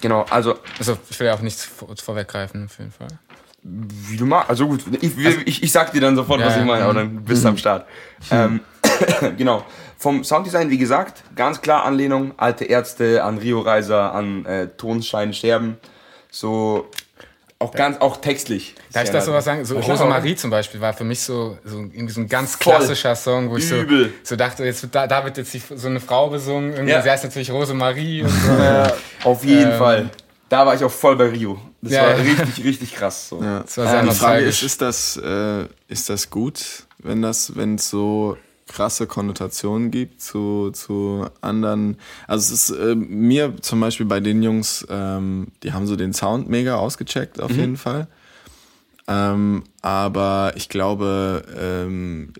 Genau, also Also, ich will ja auch nichts vor, vorweggreifen, auf jeden Fall. Wie du magst. Also gut, ich, ich, ich sag dir dann sofort, Ja, was ich meine, aber dann bist du am Start. Ähm, genau. Vom Sounddesign, wie gesagt, ganz klar Anlehnung, alte Ärzte, an Rio Reiser, an äh, Tonschein sterben. So, auch ganz, auch textlich. Darf ich Sehr das sowas sagen? So Ja. Rosemarie zum Beispiel war für mich so, so irgendwie so ein ganz Voll. klassischer Song, wo ich so, so dachte, jetzt wird da, da wird jetzt die, so eine Frau besungen. Irgendwie, Ja. sie heißt natürlich Rosemarie und so. Ja, auf jeden Ähm, Fall. Da war ich auch voll bei Rio. Das Ja, war ja. richtig, richtig krass. So. Ja. Das war sehr die Frage ist, ist das, äh, ist das gut, wenn das, wenn es so krasse Konnotationen gibt zu, zu anderen. Also es ist äh, mir zum Beispiel bei den Jungs, ähm, die haben so den Sound mega ausgecheckt auf jeden Fall. Ähm, aber ich glaube, ähm,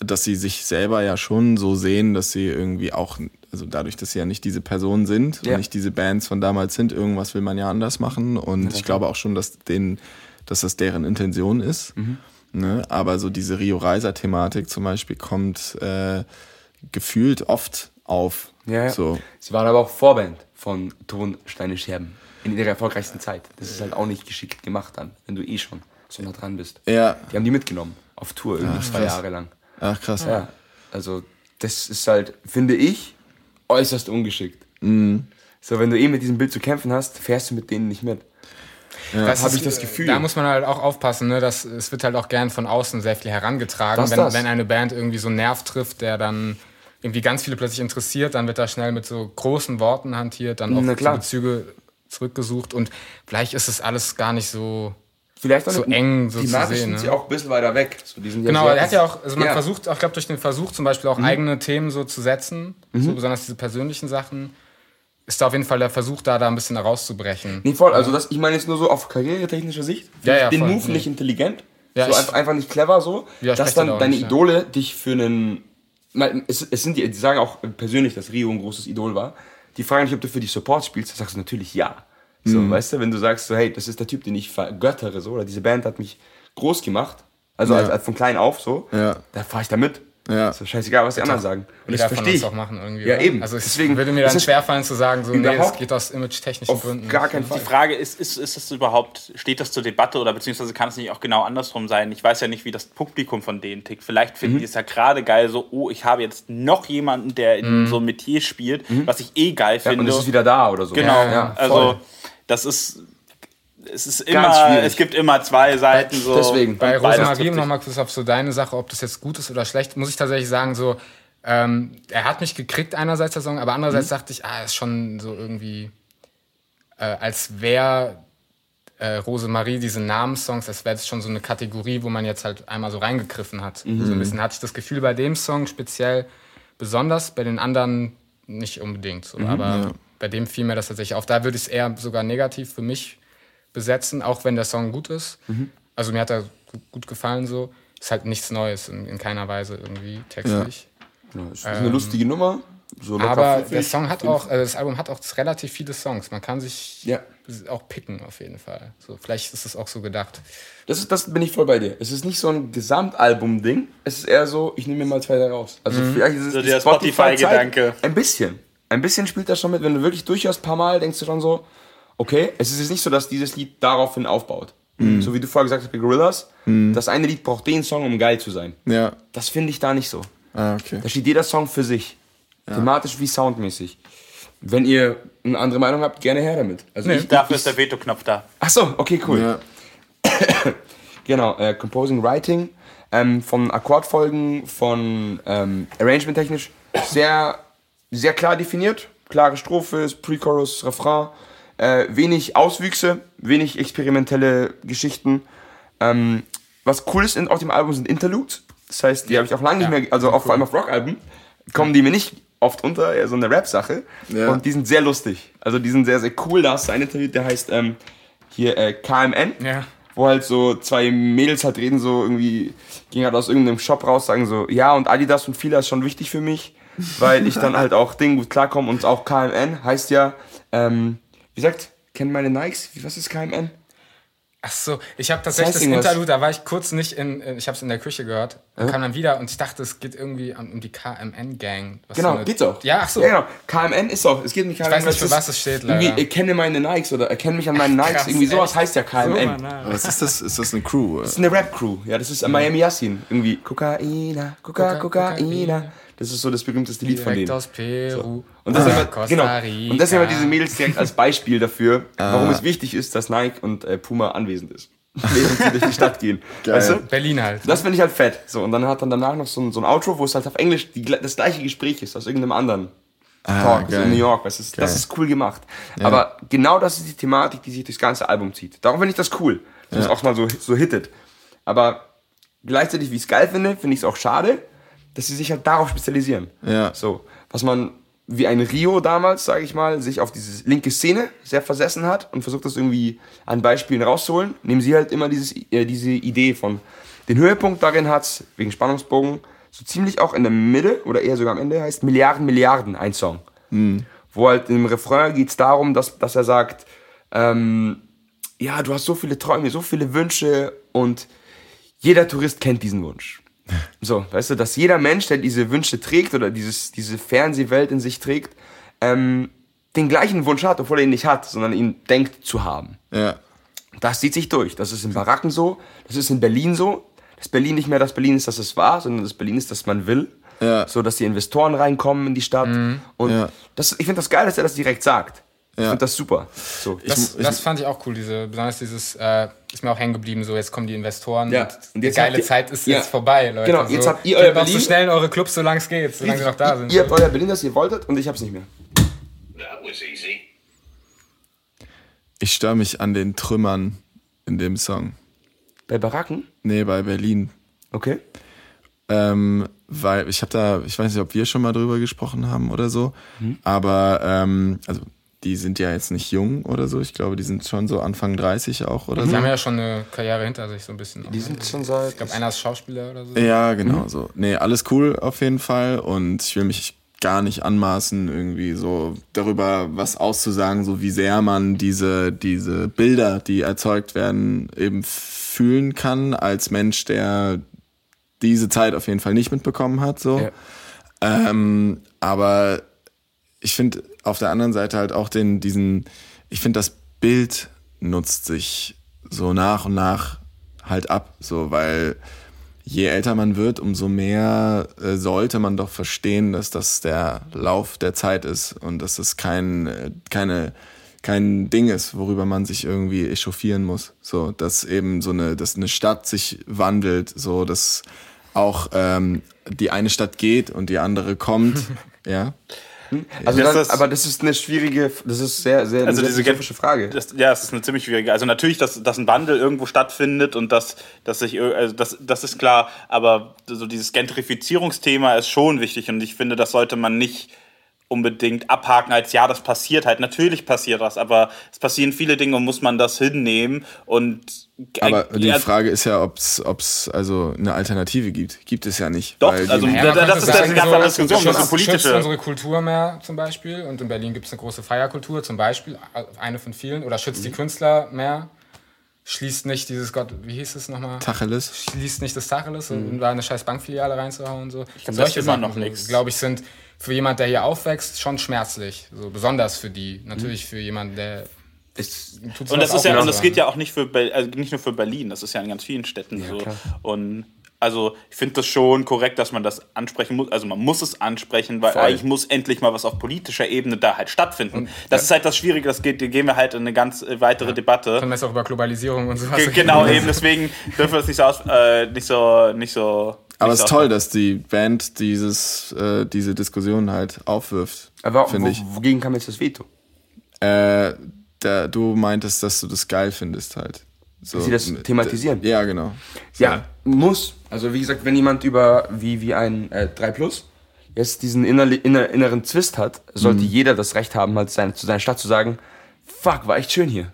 dass sie sich selber ja schon so sehen, dass sie irgendwie auch, also dadurch, dass sie ja nicht diese Personen sind Ja. und nicht diese Bands von damals sind, irgendwas will man ja anders machen. Und ich glaube auch schon, dass, den, dass das deren Intention ist. Mhm. Ne? Aber so diese Rio Reiser-Thematik zum Beispiel kommt äh, gefühlt oft auf. Ja, ja. So. Sie waren aber auch Vorband von Ton, Steine, Scherben. In ihrer erfolgreichsten Zeit. Das ist halt auch nicht geschickt gemacht dann, wenn du eh schon so nah dran bist. Ja. Die haben die mitgenommen. Auf Tour, irgendwie zwei krass. Jahre lang. Ach krass. Ja. Also, das ist halt, finde ich, äußerst ungeschickt. Mhm. So, wenn du eh mit diesem Bild zu kämpfen hast, fährst du mit denen nicht mit. Das hab ist, ich das Gefühl. Da muss man halt auch aufpassen, ne? dass, es wird halt auch gern von außen sehr viel herangetragen. Das, wenn, das. wenn eine Band irgendwie so einen Nerv trifft, der dann irgendwie ganz viele plötzlich interessiert, dann wird da schnell mit so großen Worten hantiert, dann klar. die Bezüge zurückgesucht und vielleicht ist es alles gar nicht so. Vielleicht auch So nicht- eng so zu thematisch sehen, sind ne? sie auch ein bisschen weiter weg. So, die Genau, er hat ja auch, also man Ja. Mhm. versucht, auch glaube durch den Versuch zum Beispiel auch eigene Themen so zu setzen, so besonders diese persönlichen Sachen, ist da auf jeden Fall der Versuch da, da ein bisschen rauszubrechen. Nee, voll. Also, das, ich meine jetzt nur so auf karrieretechnischer Sicht. Ja, ja, Den voll. Move nicht intelligent. Ja, so ich- einfach, nicht clever so. Widerspreche Dass dann deine nicht, ja. Idole dich für einen. Es, es sind die, die sagen auch persönlich, dass Rio ein großes Idol war. Die fragen dich, ob du für die Support spielst. Da sagst du natürlich ja. So, Mhm. weißt du, wenn du sagst, so, hey, das ist der Typ, den ich vergöttere, so, oder diese Band hat mich groß gemacht. Also Ja. als, als von klein auf so. Ja. Da fahre ich da mit. Ja. Ist doch scheißegal, was die anderen sagen. Und das Jeder von verstehe ich. auch machen irgendwie. Ja, oder? eben. Also es Deswegen- würde mir dann schwerfallen zu sagen, so, nee, es überhaupt geht aus image-technischen Auf Gründen. gar keinen Fall. Die Frage ist, ist, ist das überhaupt, steht das zur Debatte oder beziehungsweise kann es nicht auch genau andersrum sein? Ich weiß ja nicht, wie das Publikum von denen tickt. Vielleicht finden die es ja gerade geil, so, oh, ich habe jetzt noch jemanden, der in so einem Metier spielt, was ich eh geil Ja, finde. und es ist wieder da oder so. genau, Ja, also voll. das ist, es ist immer, es gibt immer zwei Seiten so. Deswegen. Bei um sich. nochmal kurz auf so deine Sache, ob das jetzt gut ist oder schlecht, muss ich tatsächlich sagen, so, ähm, er hat mich gekriegt einerseits der Song, aber andererseits Mhm. dachte ich, ah, ist schon so irgendwie, äh, als wäre äh, Rosemarie diese Namenssongs, als wäre das schon so eine Kategorie, wo man jetzt halt einmal so reingegriffen hat. Mhm. So ein bisschen hatte ich das Gefühl bei dem Song speziell besonders, bei den anderen nicht unbedingt. So. aber bei dem fiel mir das tatsächlich auf. Da würde ich es eher sogar negativ für mich besetzen, auch wenn der Song gut ist. Also mir hat er gu- gut gefallen so. Ist halt nichts Neues in, in keiner Weise irgendwie textlich. Ja, es ist eine lustige Nummer. So Aber fluffig. der Song hat auch, äh, das Album hat auch relativ viele Songs. Man kann sich Ja. auch picken auf jeden Fall. So, vielleicht ist es auch so gedacht. Das, ist, das bin ich voll bei dir. Es ist nicht so ein Gesamtalbum-Ding. Es ist eher so, ich nehme mir mal zwei da raus. Also vielleicht ist es So die der. Spotify-Gedanke. Ein bisschen. Ein bisschen spielt das schon mit. Wenn du wirklich durchhörst, ein paar Mal, denkst du schon so, okay, es ist jetzt nicht so, dass dieses Lied daraufhin aufbaut. So wie du vorher gesagt hast bei Gorillaz. Das eine Lied braucht den Song, um geil zu sein. Ja. Das finde ich da nicht so. Ah, okay. Da steht jeder Song für sich. Thematisch wie soundmäßig. Wenn ihr eine andere Meinung habt, gerne her damit. Also ich, Dafür ich, ist der Veto-Knopf da. Ach so, okay, cool. Ja. Genau, äh, Composing Writing, ähm, von Akkordfolgen, von ähm, Arrangement technisch sehr, sehr klar definiert. Klare Strophe, Pre-Chorus, Refrain, äh, wenig Auswüchse, wenig experimentelle Geschichten. Ähm, was cool ist auf dem Album sind Interludes. Das heißt, die habe ich auch lange nicht mehr, also auch vor allem auf Rockalben, kommen die mir nicht oft unter, eher so eine Rap-Sache. Ja. Und die sind sehr lustig. Also die sind sehr, sehr cool. Da hast du einen Interlude, der heißt ähm, hier äh, KMN Ja. wo halt so zwei Mädels halt reden, so irgendwie, gehen halt aus irgendeinem Shop raus, sagen so, ja, und Adidas und Fila ist schon wichtig für mich, weil ich dann halt auch Ding gut klarkomme und auch KMN heißt ja, ähm, wie gesagt, kennen meine Nikes? Wie- Was ist KMN? Ach so, ich habe tatsächlich das heißt irgendwas. Interlude, da war ich kurz nicht in, in ich habe es in der Küche gehört, und kam dann wieder und ich dachte, es geht irgendwie um, die KMN-Gang. Genau, so eine- geht's auch. Ja, ach so. Ja, genau. KMN ist auch, es geht um die KMN. weiß nicht, für was es steht, Irgendwie, leider. erkenne meine Nikes oder erkenne mich an meinen Nikes. Krass, irgendwie sowas echt? heißt ja KMN. So. Was ist das? Ist das eine Crew? oder? Das ist eine Rap-Crew. Ja, das ist Miami Yassin. Irgendwie Kokaina, Coca, Coca- Kokaina. Das ist so das berühmteste Lied von denen. aus Peru. Und das, Ah, wir, Costa genau. Und das sind wir diese Mädels direkt als Beispiel dafür, warum es wichtig ist, dass Nike und äh, Puma anwesend ist. Während sie durch die Stadt gehen. Weißt du? Berlin halt. Das finde ich halt fett. So, und dann hat dann danach noch so ein, so ein Outro, wo es halt auf Englisch die, das gleiche Gespräch ist, aus irgendeinem anderen Talk, so geil. in New York. Weißt, du, das, das ist cool gemacht. Aber genau das ist die Thematik, die sich durchs ganze Album zieht. Darum finde ich das cool, dass es auch mal so, so hittet. Aber gleichzeitig, wie ich es geil finde, finde ich es auch schade, dass sie sich halt darauf spezialisieren. Ja. So, was man wie ein Rio damals, sage ich mal, sich auf diese linke Szene sehr versessen hat und versucht das irgendwie an Beispielen rauszuholen, nehmen sie halt immer dieses, äh, diese Idee von den Höhepunkt darin hat, wegen Spannungsbogen, so ziemlich auch in der Mitte oder eher sogar am Ende heißt Milliarden, Milliarden ein Song. Wo halt im Refrain geht es darum, dass, dass er sagt, ähm, ja, du hast so viele Träume, so viele Wünsche und jeder Tourist kennt diesen Wunsch. So, weißt du, dass jeder Mensch, der diese Wünsche trägt oder dieses, diese Fernsehwelt in sich trägt, ähm, den gleichen Wunsch hat, obwohl er ihn nicht hat, sondern ihn denkt zu haben. Ja. Das zieht sich durch. Das ist in Baracken so, das ist in Berlin so, dass Berlin nicht mehr das Berlin ist, das es war, sondern das Berlin ist, das man will. Ja. So, dass die Investoren reinkommen in die Stadt. Und Ja. das, ich finde das geil, dass er das direkt sagt. Ich Ja. finde das super. So. Das, ich- das fand ich auch cool, diese, besonders dieses, äh, ist mir auch hängen geblieben, so jetzt kommen die Investoren Ja. und, die geile ihr- Zeit ist Ja. jetzt vorbei, Leute. Genau, jetzt so, habt ihr euer noch so Berlin. schnell in eure Clubs, solange es geht, solange sie noch da sind. Ihr habt euer Berlin, das ihr wolltet, und ich hab's nicht mehr. That was easy. Ich störe mich an den Trümmern in dem Song. Bei Baracken? Nee, bei Berlin. Okay. Ähm, weil ich habe da, ich weiß nicht, ob wir schon mal drüber gesprochen haben oder so, aber ähm, also die sind ja jetzt nicht jung oder so. Ich glaube, die sind schon so Anfang 30 auch oder Die so. haben ja schon eine Karriere hinter sich, so ein bisschen. Die sind schon seit. ich glaube, einer ist Schauspieler oder so. Ja, genau so. Nee, alles cool auf jeden Fall und ich will mich gar nicht anmaßen, irgendwie so darüber was auszusagen, so wie sehr man diese, diese Bilder, die erzeugt werden, eben fühlen kann als Mensch, der diese Zeit auf jeden Fall nicht mitbekommen hat, so. Ja. Ähm, aber ich finde auf der anderen Seite halt auch den, diesen, ich finde das Bild nutzt sich so nach und nach halt ab, so, weil je älter man wird, umso mehr äh, sollte man doch verstehen, dass das der Lauf der Zeit ist und dass es kein, keine, kein Ding ist, worüber man sich irgendwie echauffieren muss. So, dass eben so eine, dass eine Stadt sich wandelt, so, dass auch ähm, die eine Stadt geht und die andere kommt. ja. Also Das ist- aber das ist eine schwierige, das ist sehr, sehr Also eine diese Frage. Das, ja, es ist eine ziemlich schwierige. Also natürlich, dass, dass ein Wandel irgendwo stattfindet und dass, dass sich, also das, das ist klar, aber so dieses Gentrifizierungsthema ist schon wichtig und ich finde, das sollte man nicht unbedingt abhaken als ja, das passiert halt. Natürlich passiert das, aber es passieren viele Dinge und muss man das hinnehmen und Aber äh, die Frage ist ja, ob es also eine Alternative gibt. Gibt es ja nicht. Doch, also- Ja, das ist eine ganz andere Diskussion, das ist politische- schützt unsere Kultur mehr zum Beispiel und in Berlin gibt es eine große Feierkultur zum Beispiel, eine von vielen, oder schützt Mhm. die Künstler mehr, schließt nicht dieses Gott, wie hieß es nochmal? Tacheles. schließt nicht das Tacheles und da eine scheiß Bankfiliale reinzuhauen und so. Ich glaub, das ist immer noch so, nix. glaube ich, sind für jemand, der hier aufwächst, schon schmerzlich. So besonders für die. Natürlich für jemanden, der Und das was ist ja, und das geht ja auch nicht für also nicht nur für Berlin, das ist ja in ganz vielen Städten so. klar. Und also ich finde das schon korrekt, dass man das ansprechen muss. Also man muss es ansprechen, weil Voll. eigentlich muss endlich mal was auf politischer Ebene da halt stattfinden. das ist halt das Schwierige, das geht, da gehen wir halt in eine ganz äh, weitere Debatte. Können wir jetzt auch über Globalisierung und sowas Ge- reden? Genau, eben deswegen dürfen wir es nicht so aus, äh, nicht so, nicht so. Aber es ist toll, dass die Band dieses, äh, diese Diskussion halt aufwirft. aber finde ich. wogegen kam jetzt das Veto? Äh, der, du meintest, dass du das geil findest halt. So, Dass sie das thematisieren. Ja, genau. So. Ja, muss. Also wie gesagt, wenn jemand über, wie, wie ein äh, 3 Plus jetzt diesen innerli- inner, inneren Zwist hat, sollte jeder das Recht haben, halt sein, zu seiner Stadt zu sagen, fuck, war echt schön hier.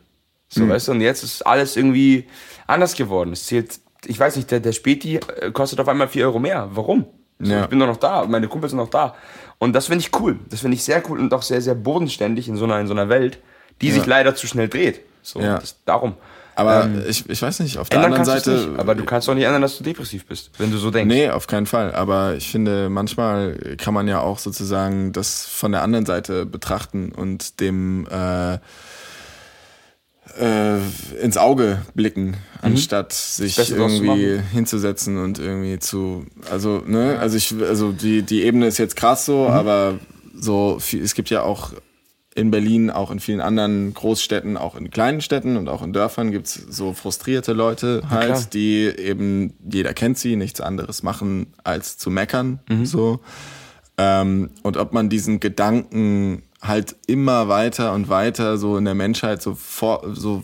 So, weißt du, und jetzt ist alles irgendwie anders geworden. Es zählt, ich weiß nicht, der, der Späti äh, kostet auf einmal 4 Euro mehr. Warum? So, Ja. Ich bin doch noch da, meine Kumpels sind noch da. Und das finde ich cool. Das finde ich sehr cool und auch sehr, sehr bodenständig in so einer, in so einer Welt, die sich leider zu schnell dreht. So, Ja. das, darum. Aber ich, ich weiß nicht, auf der Ähm, anderen Seite. nicht, aber du kannst doch nicht ändern, dass du depressiv bist, wenn du so denkst. Nee, auf keinen Fall. Aber ich finde, manchmal kann man ja auch sozusagen das von der anderen Seite betrachten und dem äh, äh, ins Auge blicken, anstatt sich Beste irgendwie hinzusetzen und irgendwie zu. Also, ne, also ich, also die, die Ebene ist jetzt krass so, aber so viel, es gibt ja auch in Berlin, auch in vielen anderen Großstädten, auch in kleinen Städten und auch in Dörfern gibt's so frustrierte Leute halt, die eben, jeder kennt sie, nichts anderes machen als zu meckern. So. Ähm, und ob man diesen Gedanken halt immer weiter und weiter so in der Menschheit so, vor, so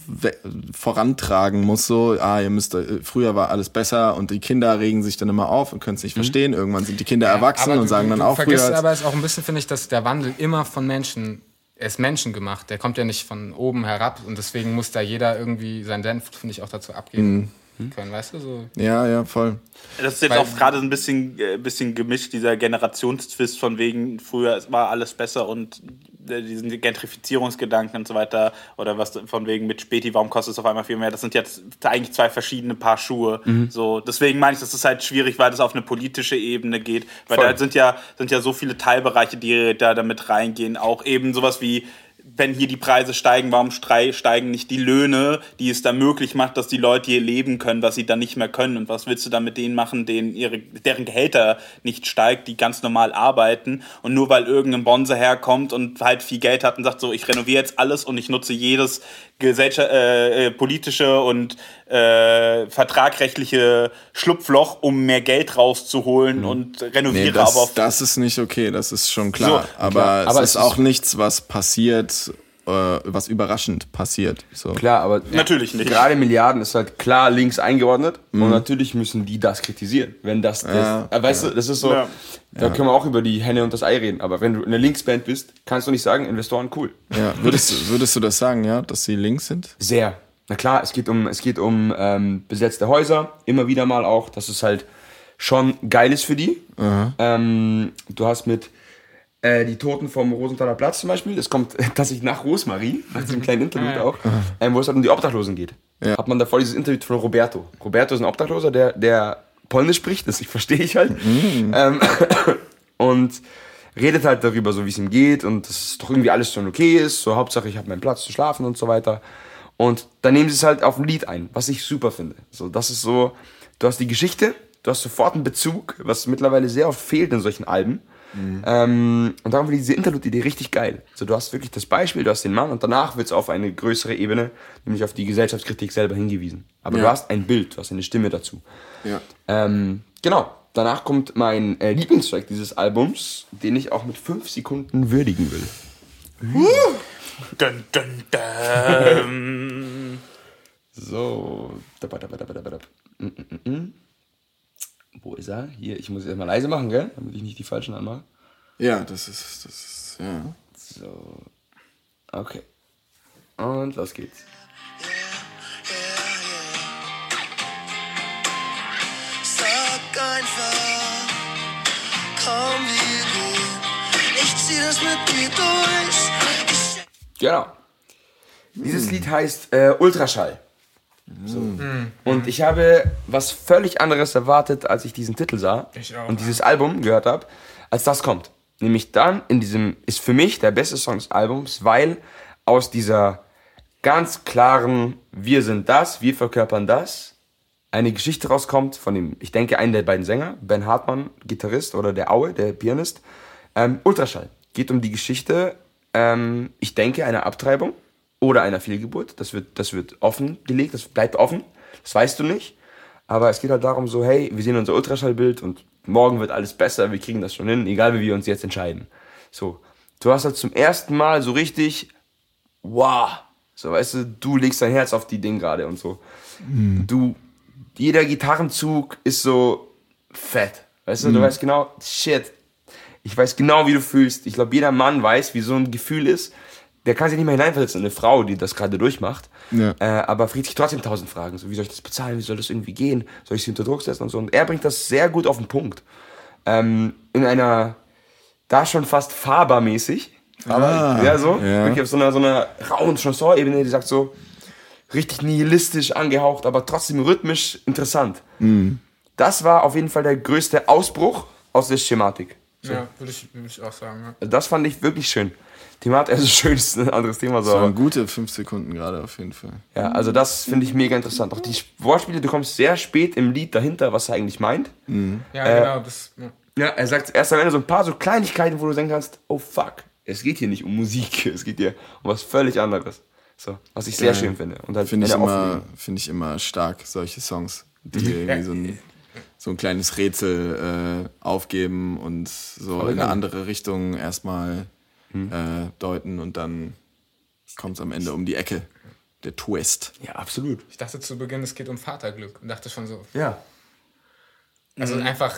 vorantragen muss, so, ah, ihr müsst, äh, früher war alles besser und die Kinder regen sich dann immer auf und können es nicht verstehen. Irgendwann sind die Kinder erwachsen aber und du, sagen dann du auch früher. vergisst als- aber es auch ein bisschen, finde ich, dass der Wandel immer von Menschen, er ist Menschen gemacht. Der kommt ja nicht von oben herab und deswegen muss da jeder irgendwie sein Senf, finde ich, auch dazu abgeben Mhm. Können, weißt du? So. Ja, ja, voll. Das ist jetzt Weil- auch gerade so ein bisschen, äh, bisschen gemischt, dieser Generationstwist von wegen, früher war alles besser und äh, diesen Gentrifizierungsgedanken und so weiter oder was von wegen mit Späti, warum kostet es auf einmal viel mehr? Das sind jetzt eigentlich zwei verschiedene Paar Schuhe. So, deswegen meine ich, das ist halt schwierig, weil das auf eine politische Ebene geht, weil Voll. da sind ja, sind ja so viele Teilbereiche, die da damit reingehen. Auch eben sowas wie wenn hier die Preise steigen, warum steigen nicht die Löhne, die es da möglich macht, dass die Leute hier leben können, was sie dann nicht mehr können? Und was willst du dann mit denen machen, denen ihre, deren Gehälter nicht steigt, die ganz normal arbeiten? Und nur weil irgendein Bonze herkommt und halt viel Geld hat und sagt so, ich renoviere jetzt alles und ich nutze jedes Gesellschaft, äh, äh, politische und äh, vertragrechtliche Schlupfloch, um mehr Geld rauszuholen und renoviere Nee, das, aber auf das ist nicht okay, das ist schon klar. So, aber klar. es Aber ist es auch ist- nichts, was passiert, äh, was überraschend passiert. So. Klar, aber Natürlich nicht. Gerade Milliarden ist halt klar links eingeordnet und natürlich müssen die das kritisieren. Wenn das, das Ja, äh, weißt du, das ist so, Ja. da können wir auch über die Henne und das Ei reden. Aber wenn du eine Linksband bist, kannst du nicht sagen, Investoren cool. Ja, würdest, du- würdest du das sagen, ja, dass sie links sind? Sehr. Na klar, es geht um, es geht um ähm, besetzte Häuser, immer wieder mal auch, dass es halt schon geil ist für die. Ähm, du hast mit äh, die Toten vom Rosenthaler Platz zum Beispiel, das kommt tatsächlich nach Rosmarie, nach diesem kleinen Interlude auch, ähm, wo es halt um die Obdachlosen geht. Ja. Hat man davor dieses Interview von Roberto. Roberto ist ein Obdachloser, der, der Polnisch spricht, das verstehe ich halt. Ähm, und redet halt darüber, so wie es ihm geht und dass es doch irgendwie alles schon okay ist. So Hauptsache, ich habe meinen Platz zu schlafen und so weiter. Und dann nehmen sie es halt auf ein Lied ein, was ich super finde. So, das ist so, du hast die Geschichte, du hast sofort einen Bezug, was mittlerweile sehr oft fehlt in solchen Alben. Ähm, und darum finde ich diese Interlude-Idee richtig geil. So, du hast wirklich das Beispiel, du hast den Mann und danach wird es auf eine größere Ebene, nämlich auf die Gesellschaftskritik selber hingewiesen. Aber Ja. du hast ein Bild, du hast eine Stimme dazu. Ja. Ähm, genau. Danach kommt mein äh, Lieblingstrack dieses Albums, den ich auch mit fünf Sekunden würdigen will. Dun, dun, dun. So. Mm, mm, mm, mm. Wo ist er? Hier, ich muss jetzt mal leise machen, gell? Damit ich nicht die falschen anmache. Ja, das ist, das ist, ja. So. Okay. Und los geht's. Sag einfach, komm, wir gehen. Ich zieh das mit dir durch. Genau. Dieses Lied heißt äh, Ultraschall. So. Und ich habe was völlig anderes erwartet, als ich diesen Titel sah Ich auch. und dieses Album gehört habe, als das kommt. Nämlich dann in diesem, ist für mich der beste Song des Albums, weil aus dieser ganz klaren, wir sind das, wir verkörpern das, eine Geschichte rauskommt von dem, ich denke, einen der beiden Sänger, Ben Hartmann, Gitarrist oder der Aue, der Pianist. Ähm, Ultraschall. Geht um die Geschichte, ähm, ich denke, einer Abtreibung oder einer Fehlgeburt. Das wird, das wird offen gelegt, das bleibt offen. Das weißt du nicht. Aber es geht halt darum, so, hey, wir sehen unser Ultraschallbild und morgen wird alles besser, wir kriegen das schon hin, egal wie wir uns jetzt entscheiden. So, du hast halt zum ersten Mal so richtig, wow, so, weißt du, du legst dein Herz auf die Ding gerade und so. Du, jeder Gitarrenzug ist so fett, weißt du, du weißt genau, shit, ich weiß genau, wie du fühlst. Ich glaube, jeder Mann weiß, wie so ein Gefühl ist, der kann sich nicht mehr hineinversetzen in eine Frau, die das gerade durchmacht, Ja. äh, aber fragt sich trotzdem tausend Fragen. So, wie soll ich das bezahlen? Wie soll das irgendwie gehen? Soll ich sie unter Druck setzen und so? Und er bringt das sehr gut auf den Punkt. Ähm, in einer, da schon fast Faber-mäßig. Aber, Ah, ja, so. ja. Wirklich auf so einer, so einer rauen Chanson-Ebene, die sagt so, richtig nihilistisch angehaucht, aber trotzdem rhythmisch interessant. Mhm. Das war auf jeden Fall der größte Ausbruch aus der Schematik. Ja, würde ich, würde ich auch sagen. Ja. Das fand ich wirklich schön. Thematik, also schön ist ein anderes Thema so. Das waren gute fünf Sekunden gerade auf jeden Fall. ja, also das finde ich mega interessant. Auch die Wortspiele, du kommst sehr spät im Lied dahinter, was er eigentlich meint. Ja, Äh, genau. Das, ja. Ja, er sagt erst am Ende so ein paar so Kleinigkeiten, wo du denken kannst, oh fuck, es geht hier nicht um Musik, es geht hier um was völlig anderes. So, was ich sehr Geil. schön finde. Und halt Finde ich, immer, find ich immer stark, solche Songs, die Mhm. irgendwie so ein, so ein kleines Rätsel äh, aufgeben und so in eine andere Richtung erstmal Mhm. äh, deuten und dann kommt es am Ende um die Ecke. Der Twist. Ja, absolut. Ich dachte zu Beginn, es geht um Vaterglück und dachte schon so. Ja. Also Mhm. einfach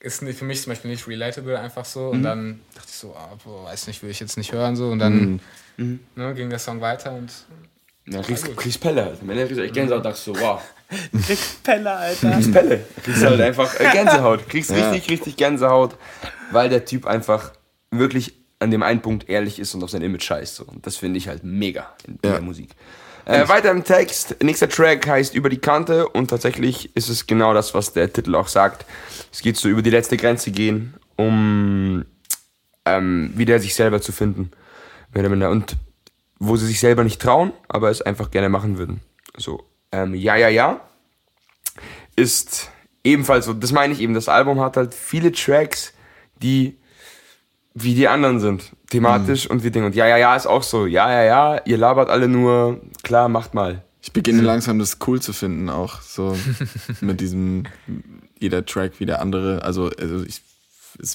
ist nicht- für mich zum Beispiel nicht relatable einfach so. Mhm. Und dann dachte ich so, ah, boah, weiß nicht, will ich jetzt nicht hören so. Und dann Mhm. ne, ging der Song weiter und Ja, kriegst, kriegst Pelle. Am Ende kriegst du echt Gänsehaut, dachtest so, wow. Kriegst Pelle, Alter. Kriegst Pelle. Kriegst halt einfach äh, Gänsehaut. Kriegst richtig, richtig Gänsehaut, weil der Typ einfach wirklich an dem einen Punkt ehrlich ist und auf sein Image scheißt. So. Und das finde ich halt mega in, Ja. der Musik. Äh, weiter im Text. Nächster Track heißt Über die Kante und tatsächlich ist es genau das, was der Titel auch sagt. Es geht so über die letzte Grenze gehen, um ähm, wieder sich selber zu finden. Und wo sie sich selber nicht trauen, aber es einfach gerne machen würden. So, ähm, ja, ja, ja. Ist ebenfalls so, das meine ich eben, das Album hat halt viele Tracks, die wie die anderen sind, thematisch und wie Ding. Und ja, ja, ja ist auch so, ja, ja, ja, ihr labert alle nur, klar, macht mal. Ich beginne langsam das cool zu finden, auch so mit diesem jeder Track wie der andere. Also, also ich,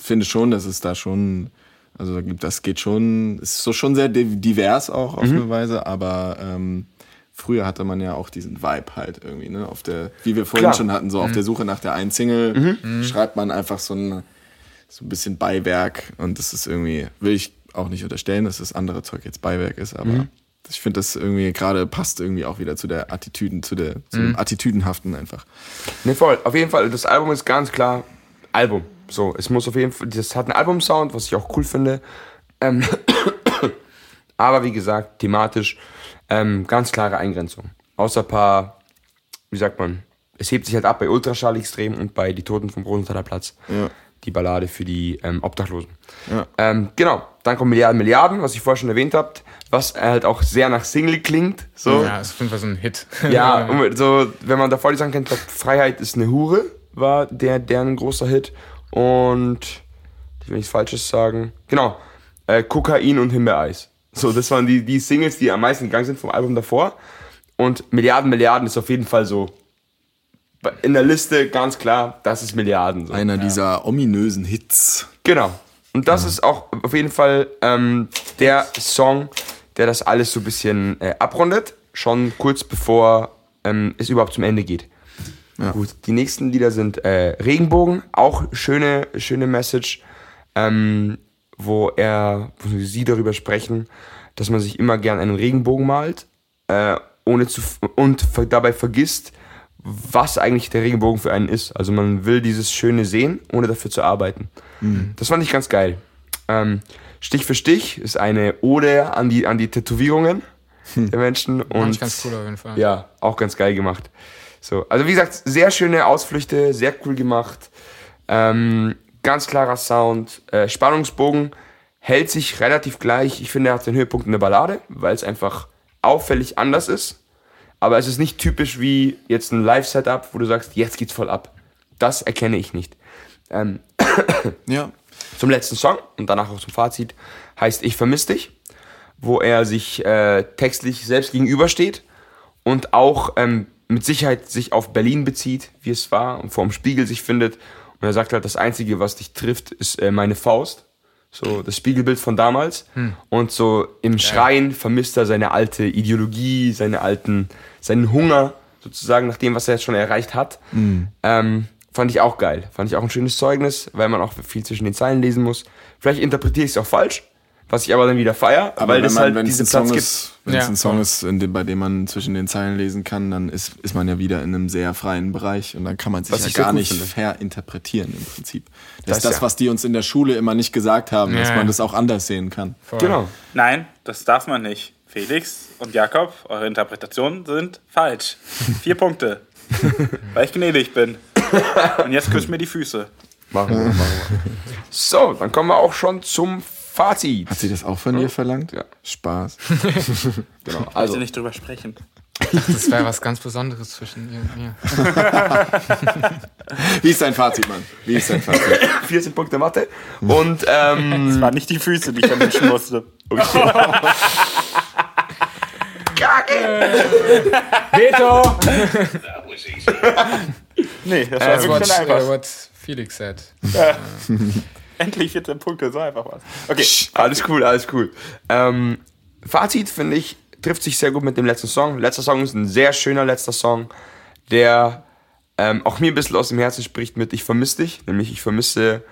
finde schon, dass es da schon, also das geht schon, es ist so schon sehr di- divers auch auf eine Weise, aber ähm, früher hatte man ja auch diesen Vibe halt irgendwie, ne? Auf der, wie wir vorhin Klar. schon hatten, so auf der Suche nach der einen Single schreibt man einfach so ein, so ein bisschen Beiwerk und das ist irgendwie, will ich auch nicht unterstellen, dass das andere Zeug jetzt Beiwerk ist, aber ich finde das irgendwie gerade passt irgendwie auch wieder zu der Attitüden, zu der, zu dem Attitüdenhaften einfach. Ne, voll. Auf jeden Fall, das Album ist ganz klar Album. So, es muss auf jeden Fall, das hat einen Album-Sound, was ich auch cool finde. Ähm, aber wie gesagt, thematisch ähm, ganz klare Eingrenzung. Außer ein paar, wie sagt man, es hebt sich halt ab bei Ultraschall extrem und bei Die Toten vom Rosenthaler Platz. Ja. Die Ballade für die ähm, Obdachlosen. Ja. Ähm, genau, dann kommen Milliarden, Milliarden, was ich vorher schon erwähnt habt, was halt auch sehr nach Single klingt. So. ja, ist auf jeden Fall so ein Hit. Ja, so, wenn man davor die Sachen kennt, Freiheit ist eine Hure, war der, deren großer Hit. Und, ich will nichts Falsches sagen, genau, äh, Kokain und Himbeereis. So, das waren die, die Singles, die am meisten gegangen sind vom Album davor. Und Milliarden, Milliarden ist auf jeden Fall so in der Liste ganz klar, das ist Milliarden. So. Einer dieser ominösen Hits. Genau. Und das ist auch auf jeden Fall ähm, der Song, der das alles so ein bisschen äh, abrundet, schon kurz bevor ähm, es überhaupt zum Ende geht. Gut, die nächsten Lieder sind äh, Regenbogen, auch schöne, schöne Message, ähm, wo er, wo sie darüber sprechen, dass man sich immer gern einen Regenbogen malt, äh, ohne zu und dabei vergisst, was eigentlich der Regenbogen für einen ist. Also man will dieses Schöne sehen, ohne dafür zu arbeiten. Das fand ich ganz geil. Ähm, Stich für Stich ist eine Ode an die, an die Tätowierungen der Menschen. Fand Und ich ganz cool auf jeden Fall. ja, auch ganz geil gemacht. So, also wie gesagt, sehr schöne Ausflüchte, sehr cool gemacht. Ähm, ganz klarer Sound. Äh, Spannungsbogen hält sich relativ gleich. Ich finde, er hat seinen Höhepunkt in der Ballade, weil es einfach auffällig anders ist. Aber es ist nicht typisch wie jetzt ein Live-Setup, wo du sagst, jetzt geht's voll ab. Das erkenne ich nicht. Ähm, Ja. zum letzten Song und danach auch zum Fazit heißt Ich vermiss dich, wo er sich äh, textlich selbst gegenübersteht und auch ähm, mit Sicherheit sich auf Berlin bezieht, wie es war und vor dem Spiegel sich findet. Und er sagt halt, das Einzige, was dich trifft, ist äh, meine Faust. So das Spiegelbild von damals. Und so im Schreien vermisst er seine alte Ideologie, seine alten, seinen Hunger sozusagen nach dem, was er jetzt schon erreicht hat. Ähm, fand ich auch geil. Fand ich auch ein schönes Zeugnis, weil man auch viel zwischen den Zeilen lesen muss. Vielleicht interpretiere ich es auch falsch. Was ich aber dann wieder feier, Aber weil wenn das man, halt wenn es diesen ein Song Platz gibt. ist, wenn es Ja, ein Song voll. ist, in dem, bei dem man zwischen den Zeilen lesen kann, dann ist, ist man ja wieder in einem sehr freien Bereich und dann kann man sich Was ja gar nicht finde. verinterpretieren im Prinzip. Das, Das ist das, ja. was die uns in der Schule immer nicht gesagt haben, dass man das auch anders sehen kann. Genau. Nein, das darf man nicht. Felix und Jakob, eure Interpretationen sind falsch. Vier Punkte. Weil ich gnädig bin. Und jetzt küsst mir die Füße. Machen wir, machen wir. So, dann kommen wir auch schon zum Fazit. Hat sie das auch von dir verlangt? Ja. Spaß. Genau. Also Also, nicht drüber sprechen. Das wäre was ganz Besonderes zwischen ihr und mir. Wie ist dein Fazit, Mann? Wie ist dein Fazit? 14 Punkte Mathe. Und ähm, Das waren nicht die Füße, die ich vermischen musste. Veto! Was easy. Nee, das war That's wirklich what, uh, einfach. what Felix said. Endlich 14 Punkte, so einfach was. Okay, alles cool, alles cool. Ähm, Fazit, finde ich, trifft sich sehr gut mit dem letzten Song. Letzter Song ist ein sehr schöner letzter Song, der ähm, auch mir ein bisschen aus dem Herzen spricht mit Ich vermisse dich. Nämlich ich vermisse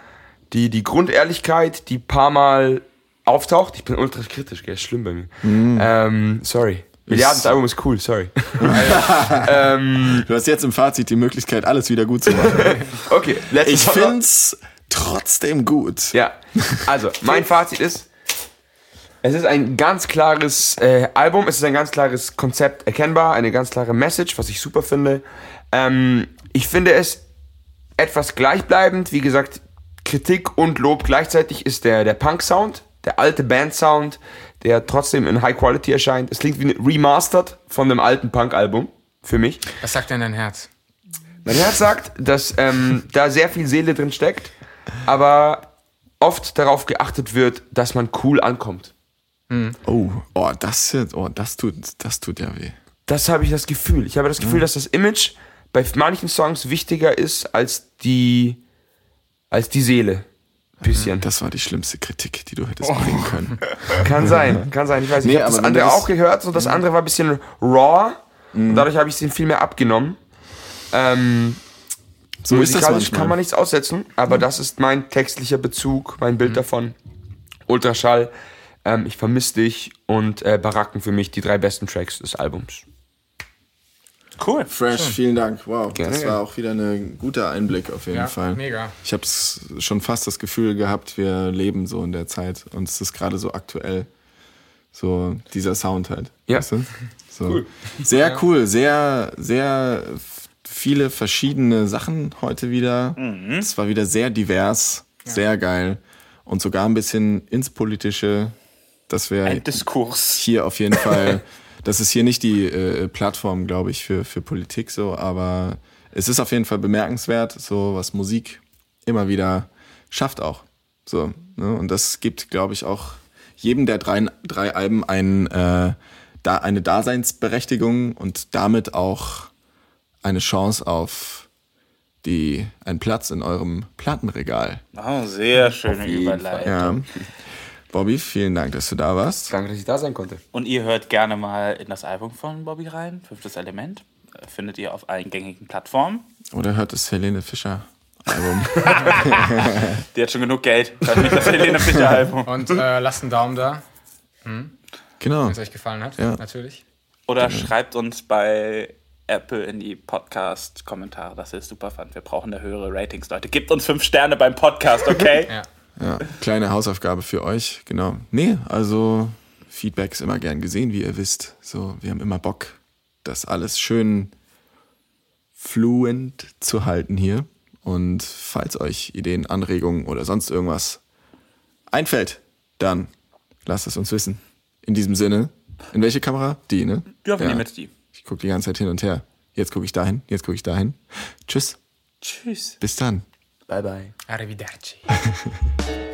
die, die Grundehrlichkeit, die paar Mal auftaucht. Ich bin ultra kritisch, gell? Ist schlimm bei mir. Ähm, sorry. Milliarden, das Album ist cool, sorry. Du hast jetzt im Fazit die Möglichkeit, alles wieder gut zu machen. Okay, letzter Ich Song. find's trotzdem gut. Ja, also mein Fazit ist, es ist ein ganz klares äh, Album, es ist ein ganz klares Konzept erkennbar, eine ganz klare Message, was ich super finde. Ähm, ich finde es etwas gleichbleibend, wie gesagt, Kritik und Lob gleichzeitig ist der, der Punk-Sound, der alte Band-Sound, der trotzdem in High Quality erscheint. Es klingt wie ein Remastered von einem alten Punk-Album, für mich. Was sagt denn dein Herz? Mein Herz sagt, dass ähm, da sehr viel Seele drin steckt, aber oft darauf geachtet wird, dass man cool ankommt. Oh, oh, das, oh, das tut, das tut ja weh. Das habe ich das Gefühl. Ich habe das Gefühl, dass das Image bei manchen Songs wichtiger ist als die, als die Seele. Bisschen. Das war die schlimmste Kritik, die du hättest bringen können. Kann sein, kann sein. Ich weiß nicht. Nee, ich habe das andere das- auch gehört und das andere war ein bisschen raw. Und dadurch habe ich es ihm viel mehr abgenommen. Ähm, So ist das Musikalisch kann man nichts aussetzen, aber das ist mein textlicher Bezug, mein Bild davon. Ultraschall, ähm, ich vermisse dich und äh, Baracken für mich die drei besten Tracks des Albums. cool. Fresh, vielen Dank. Wow, Gerne, das war auch wieder ein guter Einblick auf jeden Ja, Fall. mega. Ich habe schon fast das Gefühl gehabt, wir leben so in der Zeit und es ist gerade so aktuell. So dieser Sound halt. Ja. Weißt du? so. Sehr cool, sehr, sehr viele verschiedene Sachen heute wieder. Es war wieder sehr divers, sehr geil und sogar ein bisschen ins Politische. Das wäre Ein Diskurs. hier auf jeden Fall, das ist hier nicht die äh, Plattform, glaube ich, für, für Politik so, aber es ist auf jeden Fall bemerkenswert, so was Musik immer wieder schafft auch. So, ne? Und das gibt, glaube ich, auch jedem der drei, drei Alben ein, äh, da eine Daseinsberechtigung und damit auch eine Chance auf die, einen Platz in eurem Plattenregal. Oh, sehr schöne Überleitung. Ja. Bobby, vielen Dank, dass du da warst. Danke, dass ich da sein konnte. Und ihr hört gerne mal in das Album von Bobby rein, Fünftes Element. Findet ihr auf allen gängigen Plattformen. Oder hört das Helene Fischer Album? Die hat schon genug Geld. Hört nicht das Helene Fischer Album. Und äh, lasst einen Daumen da, genau. wenn es euch gefallen hat, Ja. natürlich. Oder schreibt uns bei Apple in die Podcast-Kommentare. Das ist super fun. Wir brauchen da höhere Ratings, Leute. Gebt uns fünf Sterne beim Podcast, okay? Ja. Ja, kleine Hausaufgabe für euch, genau. Nee, also Feedback ist immer gern gesehen, wie ihr wisst. So, wir haben immer Bock, das alles schön fluent zu halten hier. Und falls euch Ideen, Anregungen oder sonst irgendwas einfällt, dann lasst es uns wissen. In diesem Sinne, in welche Kamera? Die, ne? Ja, wir Ja. nehmen jetzt die. Ich gucke die ganze Zeit hin und her. Jetzt gucke ich dahin, jetzt gucke ich dahin. Tschüss, Tschüss. bis dann. Bye, bye. Arrivederci.